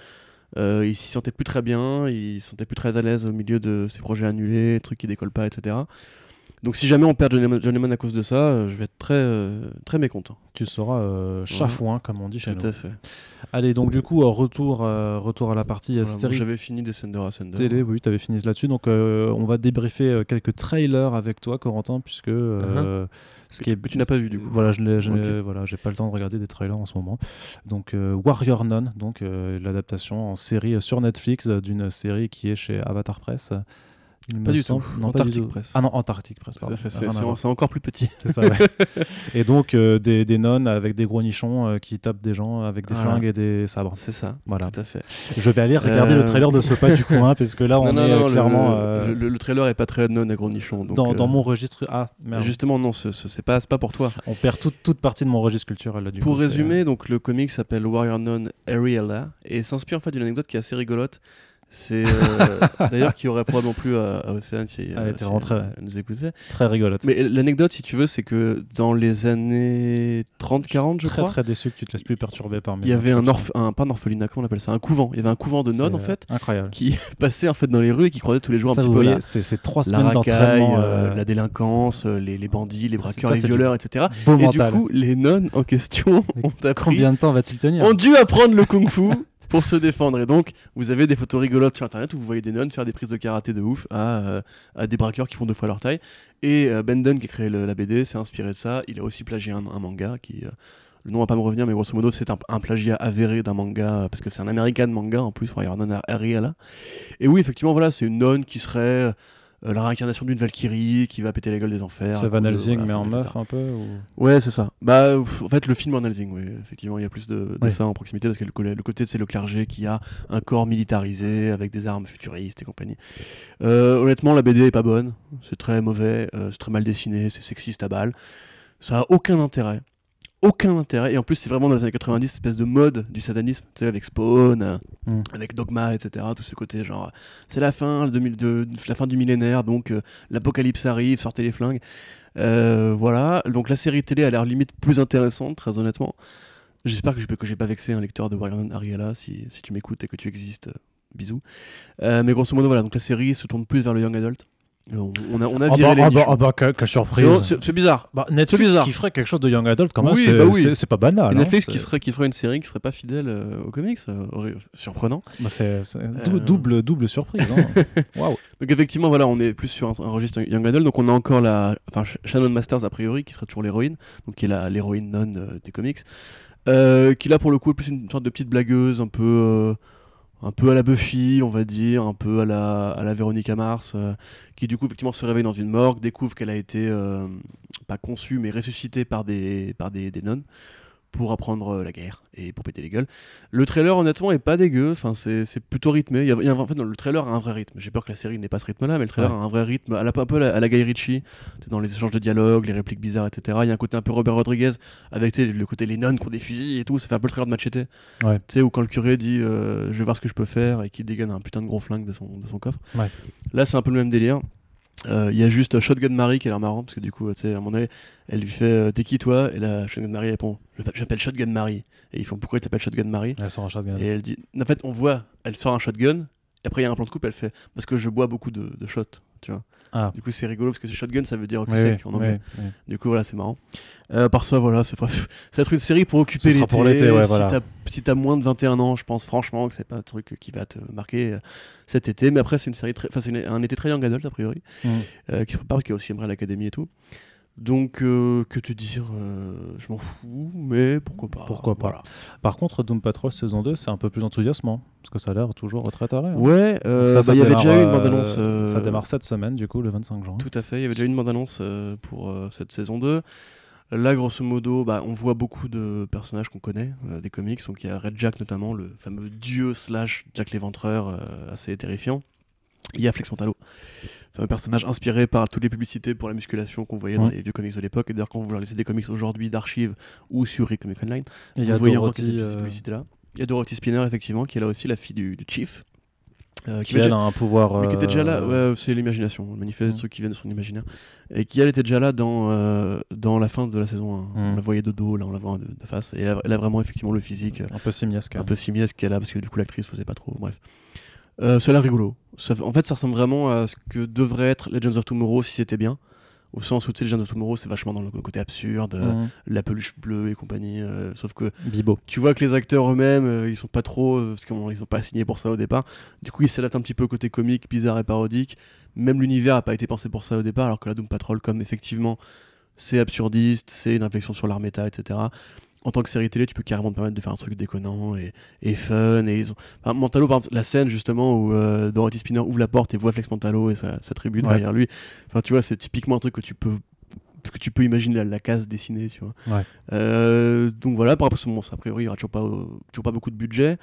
euh, il s'y sentait plus très bien, il se sentait plus très à l'aise au milieu de ses projets annulés, trucs qui décollent pas, etc. Donc si jamais on perd John Lehman, à cause de ça, euh, je vais être très, euh, très mécontent. Tu seras euh, chafouin, comme on dit chez Tout nous. à fait. Allez, donc du coup, euh, retour, euh, retour à la partie Voilà, série J'avais fini Descender Ascender. télé. Oui, tu avais fini là-dessus. Donc, euh, on va débriefer quelques trailers avec toi, Corentin, puisque euh, ce Que qui est que tu n'as pas vu du coup. Voilà, je n'ai, voilà, j'ai pas le temps de regarder des trailers en ce moment. Donc euh, Warrior Nun, donc euh, l'adaptation en série sur Netflix d'une série qui est chez Avatar Press. Il Pas du semble. tout. Non, pas du Antarctic tout. Press. Ah non, Antarctic Press. C'est c'est- c'est encore plus petit. C'est ça, ouais. et donc euh, des, des nonnes avec des gros nichons euh, qui tapent des gens avec des Voilà. flingues et des sabres. C'est ça. Voilà. Tout à fait. Je vais aller regarder Euh, le trailer de ce pas du coin parce que là on non, non, est non, euh, clairement le, euh, le- le trailer est pas très non à gros nichon. donc, dans, euh, dans mon registre. Ah merde. Justement, non, ce- ce- c'est pas, c'est pas pour toi. On perd toute, toute partie de mon registre culturel là du Pour coup, c'est- euh, résumer, donc le comic s'appelle Warrior Nun Ariella et s'inspire en fait d'une anecdote qui est assez rigolote. C'est euh, d'ailleurs qui aurait probablement plu à, à Océane si, Elle euh, était si rentrée, elle- ouais. elle nous écoutait. très rigolote. Mais l'anecdote, si tu veux, c'est que dans les années 30-40, je très crois, très déçu que tu te laisses plus perturber par mes il y avait un, orph un pas un orphelinat, comment on appelle ça, un couvent. Il y avait un couvent de nonnes en fait euh, Incroyable. qui passait en fait dans les rues et qui croisaient tous les jours Ça, un petit peu la, c'est, trois la semaines racaille, d'entraînement. euh, euh, la délinquance, euh, les, les bandits, les braqueurs, ça, les violeurs, etc. beau Et du coup, les nonnes en question ont appris Combien de temps va-t-il tenir? ont dû apprendre le kung-fu pour se défendre. Et donc, vous avez des photos rigolotes sur internet où vous voyez des nonnes faire des prises de karaté de ouf à, euh, à des braqueurs qui font deux fois leur taille. Et euh, Ben Dunn, qui a créé la BD, s'est inspiré de ça. Il a aussi plagié un, un manga qui. euh, le nom va pas me revenir, mais grosso modo, c'est un, un plagiat avéré d'un manga, euh, parce que c'est un American manga en plus, Warrior Nun Ariella. Et oui, effectivement, voilà, c'est une nonne qui serait euh, la réincarnation d'une Valkyrie qui va péter la gueule des enfers. C'est Van Helsing voilà, mais en meuf un peu ou... Ouais, c'est ça. Bah, en fait, le film Van Helsing, oui, effectivement, il y a plus de, de Oui. ça en proximité parce que le côté, c'est le clergé qui a un corps militarisé avec des armes futuristes et compagnie. Euh, honnêtement, la BD est pas bonne, c'est très mauvais, euh, c'est très mal dessiné, c'est sexiste à balle. Ça a aucun intérêt. Aucun intérêt. Et en plus, c'est vraiment dans les années 90, cette espèce de mode du satanisme, tu sais, avec Spawn, euh, Mm. avec Dogma, etc. Tout ce côté, genre, c'est la fin, le 2002 la fin du millénaire, donc euh, l'apocalypse arrive, sortez les flingues. Euh, voilà, donc la série télé a l'air limite plus intéressante, très honnêtement. J'espère que je que j'ai pas vexé un lecteur de Warrior Nun Ariella si, si tu m'écoutes et que tu existes. euh, bisous. Mais grosso modo, voilà, donc la série se tourne plus vers le young adult. On, a, on a viré bah, les ah bah, ah bah, quelle, quelle surprise C'est- bizarre. Bah, Netflix bizarre. qui ferait quelque chose de Young Adult quand même, Oui, c'est, oui. pas banal. Et hein, Netflix qui, serait, qui ferait une série qui serait pas fidèle euh, aux comics, euh, surprenant. c'est, Euh. double, double surprise. hein. Donc effectivement, voilà, on est plus sur un, un registre Young Adult. Donc on a encore la, enfin Shannon Masters a priori, qui serait toujours l'héroïne, donc qui est l'héroïne non des comics, qui là pour le coup est plus une sorte de petite blagueuse, un peu, un peu à la Buffy, on va dire, un peu à la, à Véronica Mars, euh, qui du coup effectivement se réveille dans une morgue, découvre qu'elle a été euh, pas conçue mais ressuscitée par des, par des nonnes pour apprendre euh, la guerre et pour péter les gueules. Le trailer honnêtement est pas dégueu, enfin c'est c'est plutôt rythmé. Il y a, il y a- en fait le trailer a un vrai rythme. J'ai peur que la série n'ait pas ce rythme-là, mais le trailer Ouais. a un vrai rythme, à la, un peu à la, Guy Ritchie, dans les échanges de dialogue, les répliques bizarres, etc. Il y a un côté un peu Robert Rodriguez avec le côté les nonnes qui ont des fusils et tout. Ça fait un peu le trailer de Machete. Ouais. Tu sais où quand le curé dit euh, je vais voir ce que je peux faire et qui dégaine un putain de gros flingue de son, de son coffre. Ouais. Là c'est un peu le même délire. Euh, Il y a juste Shotgun Marie qui a l'air marrant parce que du coup, tu sais, à mon avis, elle lui fait euh, T'es qui toi? Et là, Shotgun Marie répond J'appelle Shotgun Marie. Et ils font Pourquoi il t'appelle Shotgun Marie? Elle sort un shotgun. Et elle dit En fait, on voit, elle sort un shotgun. Et après, il y a un plan de coupe, elle fait Parce que je bois beaucoup de, de shots. Tu vois. Ah. Du coup, c'est rigolo parce que shotgun, ça veut dire cul sec en anglais. Du coup, voilà, c'est marrant. Euh, par ça, voilà, c'est bref. Ça va être une série pour occuper l'été. pour l'été, ouais, si voilà. t'as si moins de 21 ans, je pense franchement que c'est pas un truc qui va te marquer euh, cet été. Mais après, c'est une série très, enfin, c'est une- un été très young adult a priori, Mm. euh, qui se prépare, qui a aussi aimerait l'académie et tout. Donc, euh, que te dire, euh, je m'en fous, mais pourquoi pas. Pourquoi pas. Voilà. Par contre, Doom Patrol saison 2, c'est un peu plus enthousiasmant. Parce que ça a l'air toujours très taré. hein. Ouais, euh, ça, bah, ça il y avait déjà eu une bande-annonce. Ça démarre cette semaine, du coup, le 25 juin. Tout à fait, il y avait déjà une bande-annonce pour cette saison 2. Là, grosso modo, bah, on voit beaucoup de personnages qu'on connaît, des comics. Donc il y a Red Jack notamment, le fameux dieu slash Jack l'éventreur, assez terrifiant. Il y a Flex Montalo, fameux personnage inspiré par toutes les publicités pour la musculation qu'on voyait dans Mm. les vieux comics de l'époque. Et d'ailleurs, quand vous regardez des comics aujourd'hui d'archives ou sur Rick Comic Online, Et il y vous a voyez encore ces euh, publicités-là. Il y a Dorothy Spinner, effectivement, qui est là aussi la fille du, du Chief. euh, Qui, elle, a un pouvoir. mais qui était déjà là, euh, ouais, c'est l'imagination, le manifeste, Mm. des trucs qui viennent de son imaginaire, et qui elle était déjà là dans, euh, dans la fin de la saison 1. On Mm. la voyait de dos, là on la voit de, de face, et elle a, elle a vraiment effectivement le physique Un peu simiesque. un peu simiesque qu'elle a, parce que du coup l'actrice faisait pas trop, bref. Euh, l'air rigolo. Ça en fait, ça ressemble vraiment à ce que devrait être Legends of Tomorrow si c'était bien. Au sens où tu sais, Legends of Tomorrow, c'est vachement dans le côté absurde, euh, la peluche bleue et compagnie. euh, sauf que Bibo. tu vois que les acteurs eux-mêmes, euh, ils sont pas trop, euh, parce qu'ils ont pas signé pour ça au départ. Du coup, ils s'adaptent un petit peu au côté comique, bizarre et parodique. Même l'univers a pas été pensé pour ça au départ, alors que la Doom Patrol, comme effectivement, c'est absurdiste, c'est une réflexion sur l'art méta, etc. En tant que série télé, tu peux carrément te permettre de faire un truc déconnant et, et fun. Et ils ont... enfin, Mantalo, par exemple, la scène justement où euh, Dorothy Spinner ouvre la porte et voit Flex Mantalo et sa, sa tribu Ouais. derrière lui. Enfin, tu vois, c'est typiquement un truc que tu peux que tu peux imaginer la, la case dessinée, tu vois. Ouais. Euh, donc voilà, par rapport à bon, ça, a priori, il n'y aura toujours pas, euh, toujours pas beaucoup de budget.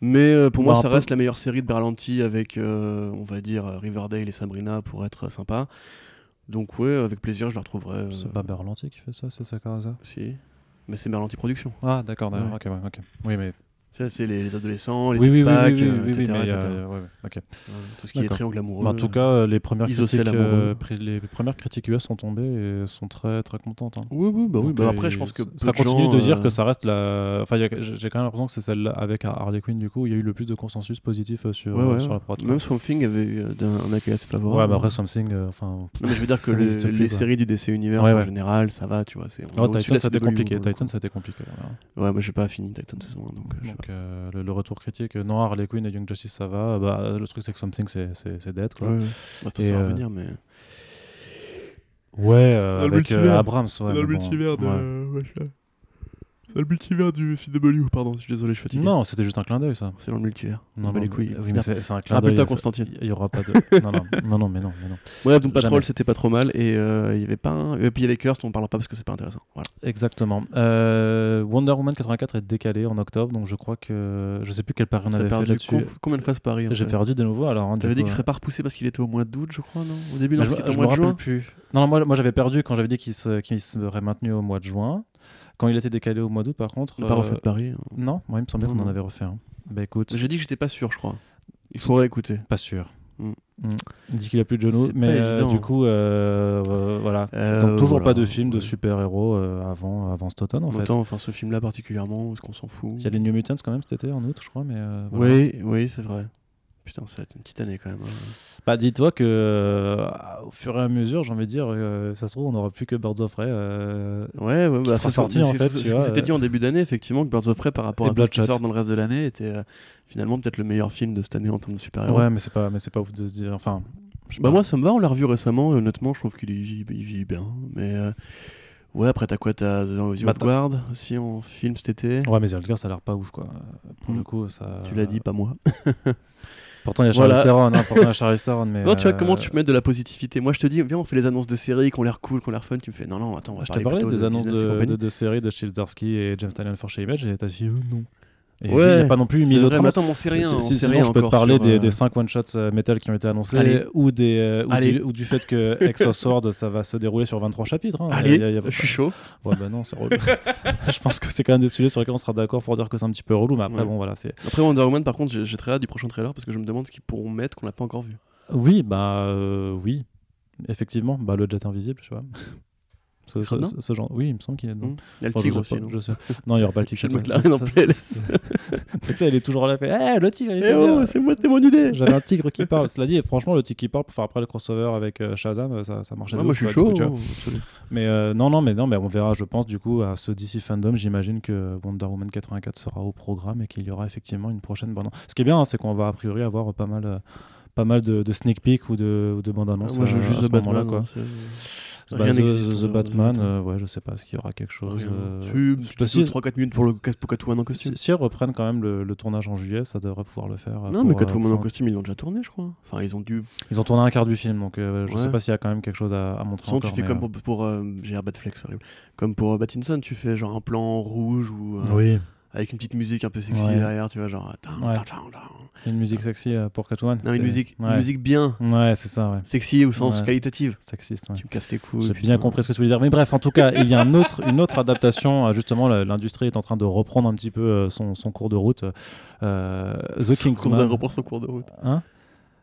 Mais euh, pour moi, Bah, ça peu. reste la meilleure série de Berlanti avec, on va dire, Riverdale et Sabrina pour être sympa. Donc ouais, avec plaisir, je la retrouverai. C'est pas Berlanti qui fait ça, c'est ça Carasa si. Mais c'est Berlanti Productions. Ah, d'accord, d'accord. Ouais. Ok, ouais, ok. Oui, mais. C'est les, les adolescents, les Oui, oui, oui, etc. a- etc. ouais, Tout ce qui est triangle amoureux. Bah, en tout cas, les premières critiques, euh, les premières critiques US sont tombées et sont très très contentes. hein. Oui, oui, bah oui. Donc, Bah euh, après, je pense que. ça continue gens, de dire euh, que ça reste la. Enfin, a- j'ai quand même l'impression que c'est celle avec Harley Quinn du coup, où il y a eu le plus de consensus positif sur, Ouais, ouais. sur la prod. Même Swamp Thing avait eu un accueil assez favorable. Ouais, bah après Something, euh, enfin. Mais je veux dire que ça les, séries du DC Universe en général, ça va, tu vois. Oh, Titan, la c'était CW, compliqué. Titan, coup. c'était compliqué. voilà. Ouais, moi j'ai pas fini Titan saison 1, donc. Euh, Donc, euh, le, le retour critique, euh, non, Harley Quinn et Young Justice, ça va. Bah, le truc, c'est que Something, c'est- c'est c'est dead, quoi. Ouais, ouais. Bah, faut Et, ça euh, revenir, mais. Ouais, euh, Dans le avec euh, multivers. Abrams, ouais. mais bon, ouais. C'est le multivers du CW, pardon, je suis désolé, je suis fatigué. Non, c'était juste un clin d'œil, ça. C'est dans le multivers. Non, non, les couilles. oui, mais c'est un clin d'œil. Rappelle-toi Constantine. Il y aura pas de. non, non, non, non, mais non, mais non. Ouais, Doom Patrol c'était pas trop mal et euh, il y avait pas un... Et puis il y avait Curse, on parlera pas parce que c'est pas intéressant. Voilà. Exactement. Euh, Wonder Woman 84 est décalé en octobre, donc je crois que. Je sais plus quel pari on avait fait perdu là-dessus. co- combien de fois ce pari J'ai fait perdu de nouveau alors. hein, T'avais dit qu'il euh, serait pas repoussé parce qu'il était au mois d'août, je crois, non? Au début, non, était au mois de juin. Non, moi, moi j'avais perdu quand j'avais dit qu'il serait maintenu au mois de juin. Quand il était décalé au mois d'août, par contre. On n'a pas euh, refait de pari. hein. Non, moi il me semblait qu'on en avait refait un. Bah écoute, J'ai dit que j'étais pas sûr, je crois. Il faudrait écouter. pas sûr. Mm. Mm. Il dit qu'il a plus de genoux, mais euh, du coup, euh, euh, voilà. Euh, Donc toujours voilà, pas de film de super-héros euh, avant, avant cet automne en fait. Autant, enfin, ce film-là particulièrement, est-ce qu'on s'en fout Il y a les New Mutants quand même cet été en août, je crois, mais. euh, voilà. Oui, oui, c'est vrai. Putain, ça va être une petite année quand même. hein. Bah dis-toi que euh, au fur et à mesure, j'ai envie de dire, euh, ça se trouve, on n'aura plus que Birds of Prey. euh, Ouais, ouais, bah, c'est- sorti, en fait, ce qu'on vois, s'était dit en début d'année, effectivement, que Birds of Prey par rapport Et à tout ce qui sort dans le reste de l'année était finalement peut-être le meilleur film de cette année en termes de super-héros. Ouais, mais c'est pas, mais c'est pas ouf de se dire. Enfin, Bah moi ça me va, on l'a revu récemment et honnêtement je trouve qu'il vit bien. Mais ouais après t'as quoi T'as The The Bah, Old Guard aussi en film cet été. Ouais, mais Zolgar, ça a l'air pas ouf, quoi. Pour Mm. le coup, ça. Tu l'as dit, pas moi. Pourtant, il y a Charles Voilà. Theron, hein, pourtant, il y a Theron, mais. non tu vois euh, comment tu peux mettre de la positivité. Moi je te dis viens on fait les annonces de séries qui ont l'air cool, qui ont l'air fun. Tu me fais non non attends on va Je t'ai parler plutôt des de annonces de, de, de séries de Steve Darsky et James Tynion for Image et t'as dit euh, non. Et Ouais, il n'y a pas non plus mille autres attends, on sait rien, Si- on sait rien je peux te parler des, euh, des 5 one-shots euh, métal qui ont été annoncés Allez. ou, des, euh, ou, du, ou du fait que Exo Sword ça va se dérouler sur 23 chapitres. hein. Allez, Il y a- il y a- je suis chaud. Ouais, bah non, c'est relou. je pense que c'est quand même des sujets sur lesquels on sera d'accord pour dire que c'est un petit peu relou, mais après, Ouais. bon, voilà. c'est Après Wonder Woman par contre j'ai très hâte du prochain trailer parce que je me demande ce qu'ils pourront mettre qu'on n'a pas encore vu. Oui, bah euh, oui, effectivement. Bah, le jet invisible, je sais pas. Ce, genre. Oui, il me semble qu'il est dedans. Hmm. Il y a le tigre aussi. non je sais. Non, il y aura pas le tigre. Tu sais, elle est toujours là, fait Eh, le tigre, Eh oh, c'est moi, c'était mon idée. J'avais un tigre qui parle. Cela dit, franchement, le tigre qui parle pour faire après le crossover avec euh, Shazam, ça, ça marchait. Moi je suis chaud. hein. Mais euh, non, non, mais non, mais on verra. Je pense du coup à ce DC fandom. J'imagine que Wonder Woman 84 sera au programme et qu'il y aura effectivement une prochaine bande. Ce qui est bien, hein, c'est qu'on va a priori avoir pas mal, euh, pas mal de, sneak peek ou de, de bandes annonces. Moi je à The ce moment-là, quoi. Hein, c'est- Bah, Rien The- n'existe. The, euh, Batman, euh, ouais, je sais pas, est-ce qu'il y aura quelque chose. Rien. euh, Si, si- 3-4 minutes pour le pour Catwoman en costume. Si, si ils reprennent quand même le, le tournage en juillet, ça devrait pouvoir le faire. euh, Non, pour, mais euh, Catwoman en costume, ils l'ont déjà tourné, je crois. Enfin, ils ont dû. Ils ont tourné un quart du film, donc euh, je Ouais. sais pas s'il y a quand même quelque chose à, à montrer encore. tu fais mais, comme pour. pour euh, J'ai horrible. Comme pour Pattinson, tu fais genre un plan rouge ou. euh, Oui. Avec une petite musique un peu sexy Ouais. derrière, tu vois, genre. Ouais. tan. Une musique sexy euh, pour Catwoman. Non, une musique, une musique bien, Ouais, c'est ça, ouais. sexy au sens qualitatif. Sexiste, ouais. Tu me casses les couilles. J'ai putain. bien compris ce que tu voulais dire. Mais bref, en tout cas, il y a un autre, une autre adaptation. euh, Justement, l'industrie est en train de reprendre un petit peu euh, son, son cours de route. Euh, The Kingsman. reprend son cours de route. Hein?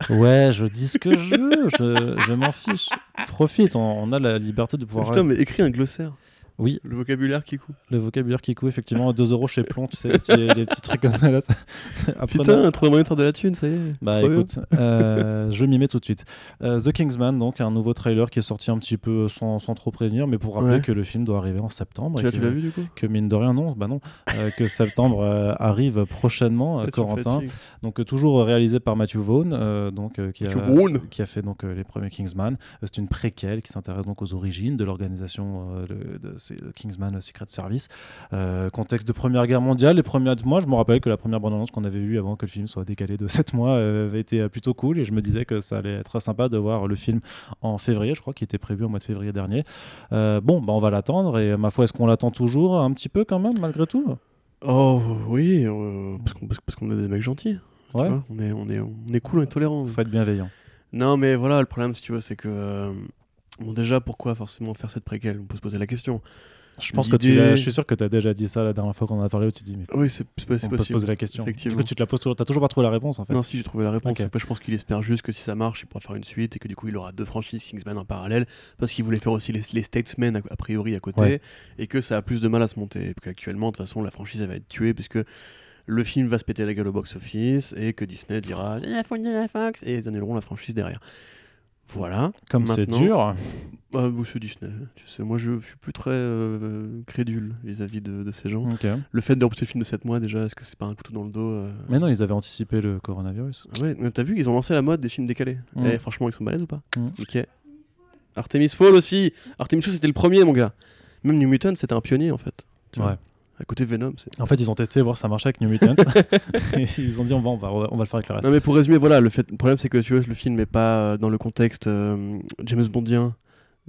Ouais, je dis ce que je veux. Je, je m'en fiche. Profite, on, on a la liberté de pouvoir. Putain, mais écris un glossaire. Oui, Le vocabulaire qui coupe. le vocabulaire qui coûte effectivement 2 euros chez Plon, tu sais, les petits, les petits trucs comme ça. Là, ça- Putain, trouver moyen de faire de la thune, ça y est. Bah Trop écoute, euh, je m'y mets tout de suite. Euh, The Kingsman, donc un nouveau trailer qui est sorti un petit peu sans, sans trop prévenir, mais pour rappeler Ouais. que le film doit arriver en septembre. Tu l'as- que, tu l'as vu du coup? que mine de rien, non, bah non, euh, que septembre arrive prochainement, Ah, Corentin. Donc toujours réalisé par Matthew Vaughn, donc qui, a, qui a fait donc les premiers Kingsman. C'est une préquelle qui s'intéresse donc aux origines de l'organisation de, le Kingsman Secret Service. Euh, contexte de Première Guerre mondiale. Les premières, moi, je me rappelle que la première bande-annonce qu'on avait vue avant que le film soit décalé de 7 mois euh, avait été euh, plutôt cool et je me disais que ça allait être sympa de voir le film en février, je crois, qui était prévu au mois de février dernier. Euh, bon, bah, on va l'attendre et ma foi, est-ce qu'on l'attend toujours un petit peu quand même malgré tout? Oh oui, euh, parce qu'on parce, qu'on est des mecs gentils. tu Ouais. vois, on, est, on, est, on est cool, on est tolérant. Faut être bienveillant. Non, mais voilà, le problème, si tu veux, c'est que. euh, bon, déjà, pourquoi forcément faire cette préquelle? On peut se poser la question. Je pense que tu je suis sûr que tu as déjà dit ça la dernière fois qu'on en a parlé où tu dis mais Oui, c'est c'est on peut se possible. poser la question. Du effectivement. coup, tu te la poses toujours. T'as toujours pas trouvé la réponse en fait. Non, si j'ai trouvé la réponse. Après, je pense qu'il espère juste que si ça marche, il pourra faire une suite et que du coup, il aura deux franchises Kingsman en parallèle parce qu'il voulait faire aussi les, les Statesmen a, priori à côté Ouais. et que ça a plus de mal à se monter. Parce qu'actuellement, de toute façon, la franchise elle va être tuée puisque le film va se péter la gueule au box-office et que Disney dira de la Fox et ils annuleront la franchise derrière. Voilà. Comme c'est dur. Ah, monsieur Disney, tu sais, moi je suis plus très euh, crédule vis-à-vis de, de ces gens. Le fait de repousser le film de 7 mois, déjà, est-ce que c'est pas un couteau dans le dos euh Mais non, ils avaient anticipé le coronavirus. Ah ouais, mais t'as vu, ils ont lancé la mode des films décalés. Mm. Eh, franchement, ils sont balèzes ou pas Mm. Ok. Artemis Fall aussi Artemis Fall, c'était le premier, mon gars. Même New Mutant, c'était un pionnier, en fait. Tu vois, Ouais. À côté de Venom. En fait, ils ont testé voir si ça marchait avec New Mutants. Et ils ont dit on va, on va, on va le faire avec le reste. Non, mais pour résumer, voilà, le, fait... le problème, c'est que tu vois, le film n'est pas euh, dans le contexte euh, James Bondien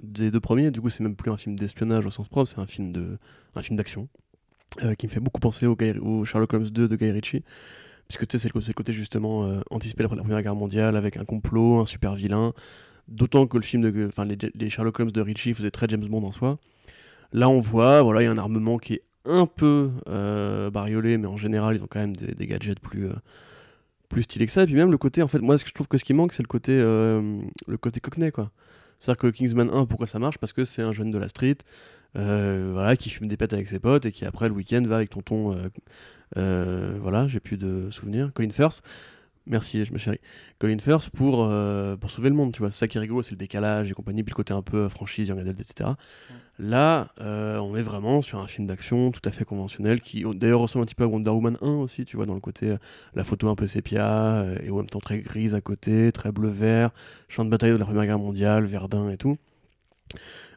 des deux premiers. Du coup, c'est même plus un film d'espionnage au sens propre, c'est un film, de... un film d'action. euh, qui me fait beaucoup penser au, Guy- au Sherlock Holmes 2 de Guy Ritchie. Puisque tu sais, c'est le, côté- justement euh, anticiper la, la Première Guerre mondiale avec un complot, un super vilain. D'autant que le film de, enfin les, les Sherlock Holmes de Ritchie faisaient très James Bond en soi. Là, on voit, voilà, il y a un armement qui est un peu euh, bariolé, mais en général, ils ont quand même des, gadgets plus, euh, plus stylés que ça. Et puis même le côté, en fait, moi, ce que je trouve que ce qui manque, c'est le côté, euh, le côté cockney, quoi. C'est-à-dire que le Kingsman 1, pourquoi ça marche? Parce que c'est un jeune de la street, euh, voilà, qui fume des pètes avec ses potes et qui après le week-end va avec tonton, voilà, j'ai plus de souvenirs, Colin Firth. Merci, ma chérie. Colin Firth pour, euh, pour sauver le monde, tu vois. C'est ça qui est rigolo, c'est le décalage et compagnie, puis le côté un peu euh, franchise, young adult, etc. Là, euh, on est vraiment sur un film d'action tout à fait conventionnel qui d'ailleurs ressemble un petit peu à Wonder Woman 1 aussi, tu vois, dans le côté la photo un peu sépia euh, et en même temps très grise à côté, très bleu-vert, champ de bataille de la Première Guerre mondiale, Verdun et tout.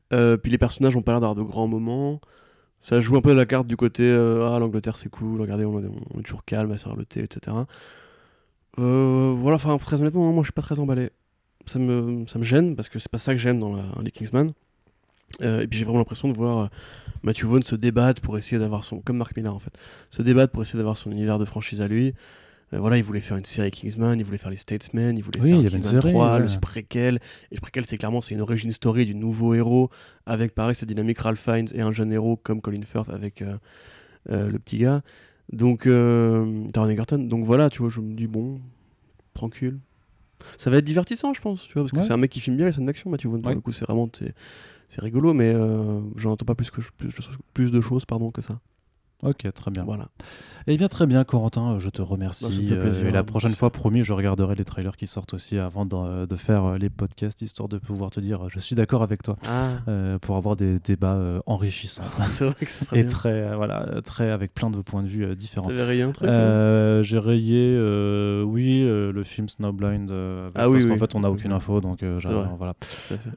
Puis les personnages ont pas l'air d'avoir de grands moments. Ça joue un peu la carte du côté ah l'Angleterre c'est cool, regardez on, est- on est toujours calme à servir le thé, etc. Euh, voilà, enfin très honnêtement, moi je suis pas très emballé. Ça me, ça me gêne parce que c'est pas ça que j'aime dans la- les Kingsman. Euh, et puis j'ai vraiment l'impression de voir euh, Matthew Vaughn se débattre pour essayer d'avoir son. Comme Mark Millar en fait. Se débattre pour essayer d'avoir son univers de franchise à lui. Euh, voilà, il voulait faire une série Kingsman, il voulait faire les Statesmen, il voulait Oui, faire il Kingsman série, 3, ouais. le préquel. Et le préquel, c'est clairement c'est une origin story du nouveau héros avec pareil cette dynamique Ralph Fiennes et un jeune héros comme Colin Firth avec le petit gars. Donc, euh, Taron Egerton. Donc voilà, tu vois, je me dis bon, tranquille. Ça va être divertissant, je pense, tu vois, parce que c'est un mec qui filme bien les scènes d'action, Matthew Vaughn. Pour Ouais. le coup, c'est vraiment c'est, c'est rigolo, mais euh, j'en entends pas plus, que, plus, plus de choses pardon, que ça. Ok, très bien. Voilà. Eh bien, très bien, Corentin, euh, je te remercie. Bah, euh, plaisir, et la hein, prochaine fois, promis, je regarderai les trailers qui sortent aussi avant de, de faire euh, les podcasts, histoire de pouvoir te dire, je suis d'accord avec toi, Ah, euh, pour avoir des débats euh, enrichissants. c'est vrai que ce serait et bien. très, voilà, très avec plein de points de vue différents. T'avais rien, très Euh, J'ai rayé, oui, le film Snowblind, avec- Ah oui, parce qu'en oui. fait, on n'a aucune info, donc voilà.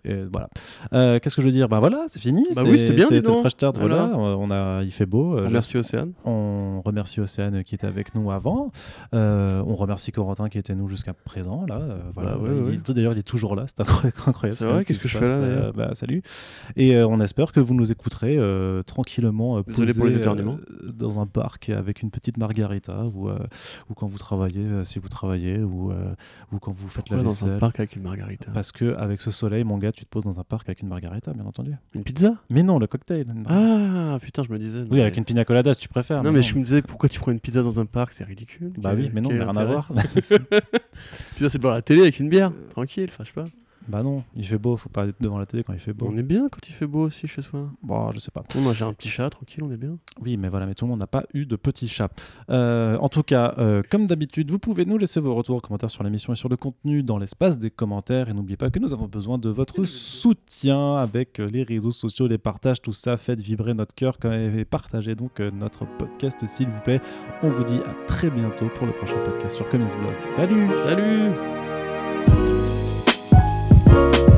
Et voilà. Qu'est-ce que je veux dire? Bah voilà, c'est fini. Bah oui, c'était bien, C'est le fresh start, voilà. Voilà. On a, il fait beau. euh, Merci remercie Océane. On remercie Océane qui était avec nous avant. Euh, on remercie Corentin qui était nous jusqu'à présent. Là, euh, voilà. Bah ouais, Il- ouais. il- D'ailleurs, il est toujours là. C'est incroyable. C'est ce vrai, qu'est-ce que je fais là, Euh, bah, Salut. Et on espère que vous nous écouterez tranquillement. Désolé pour les dans un parc avec une petite margarita ou, ou quand vous travaillez, si vous travaillez, ou, ou quand vous faites Pourquoi la dans vaisselle. un parc avec une margarita? Parce que avec ce soleil, mon gars, tu te poses dans un parc avec une margarita, bien entendu. Une pizza? Mais non, le cocktail. Ah putain, je me disais. oui, avec une pina colada si tu préfères. Non, mais je me disais pourquoi tu prends une pizza dans un parc, c'est ridicule. Bah oui, mais non, mais rien à voir. Pizza, c'est devant la télé avec une bière, tranquille, enfin je sais pas. Bah non, il fait beau, faut pas être devant la télé quand il fait beau. On est bien quand il fait beau aussi chez soi. Bon, je sais pas. Moi j'ai un petit chat, tranquille, on est bien. Oui, mais voilà, mais tout le monde n'a pas eu de petit chat. Euh, en tout cas, euh, comme d'habitude, vous pouvez nous laisser vos retours, commentaires sur l'émission et sur le contenu dans l'espace des commentaires. Et n'oubliez pas que nous avons besoin de votre soutien avec euh, les réseaux sociaux, les partages, tout ça. Faites vibrer notre cœur et partagez donc notre podcast, s'il vous plaît. On vous dit à très bientôt pour le prochain podcast sur Comics Blog. Salut Salut you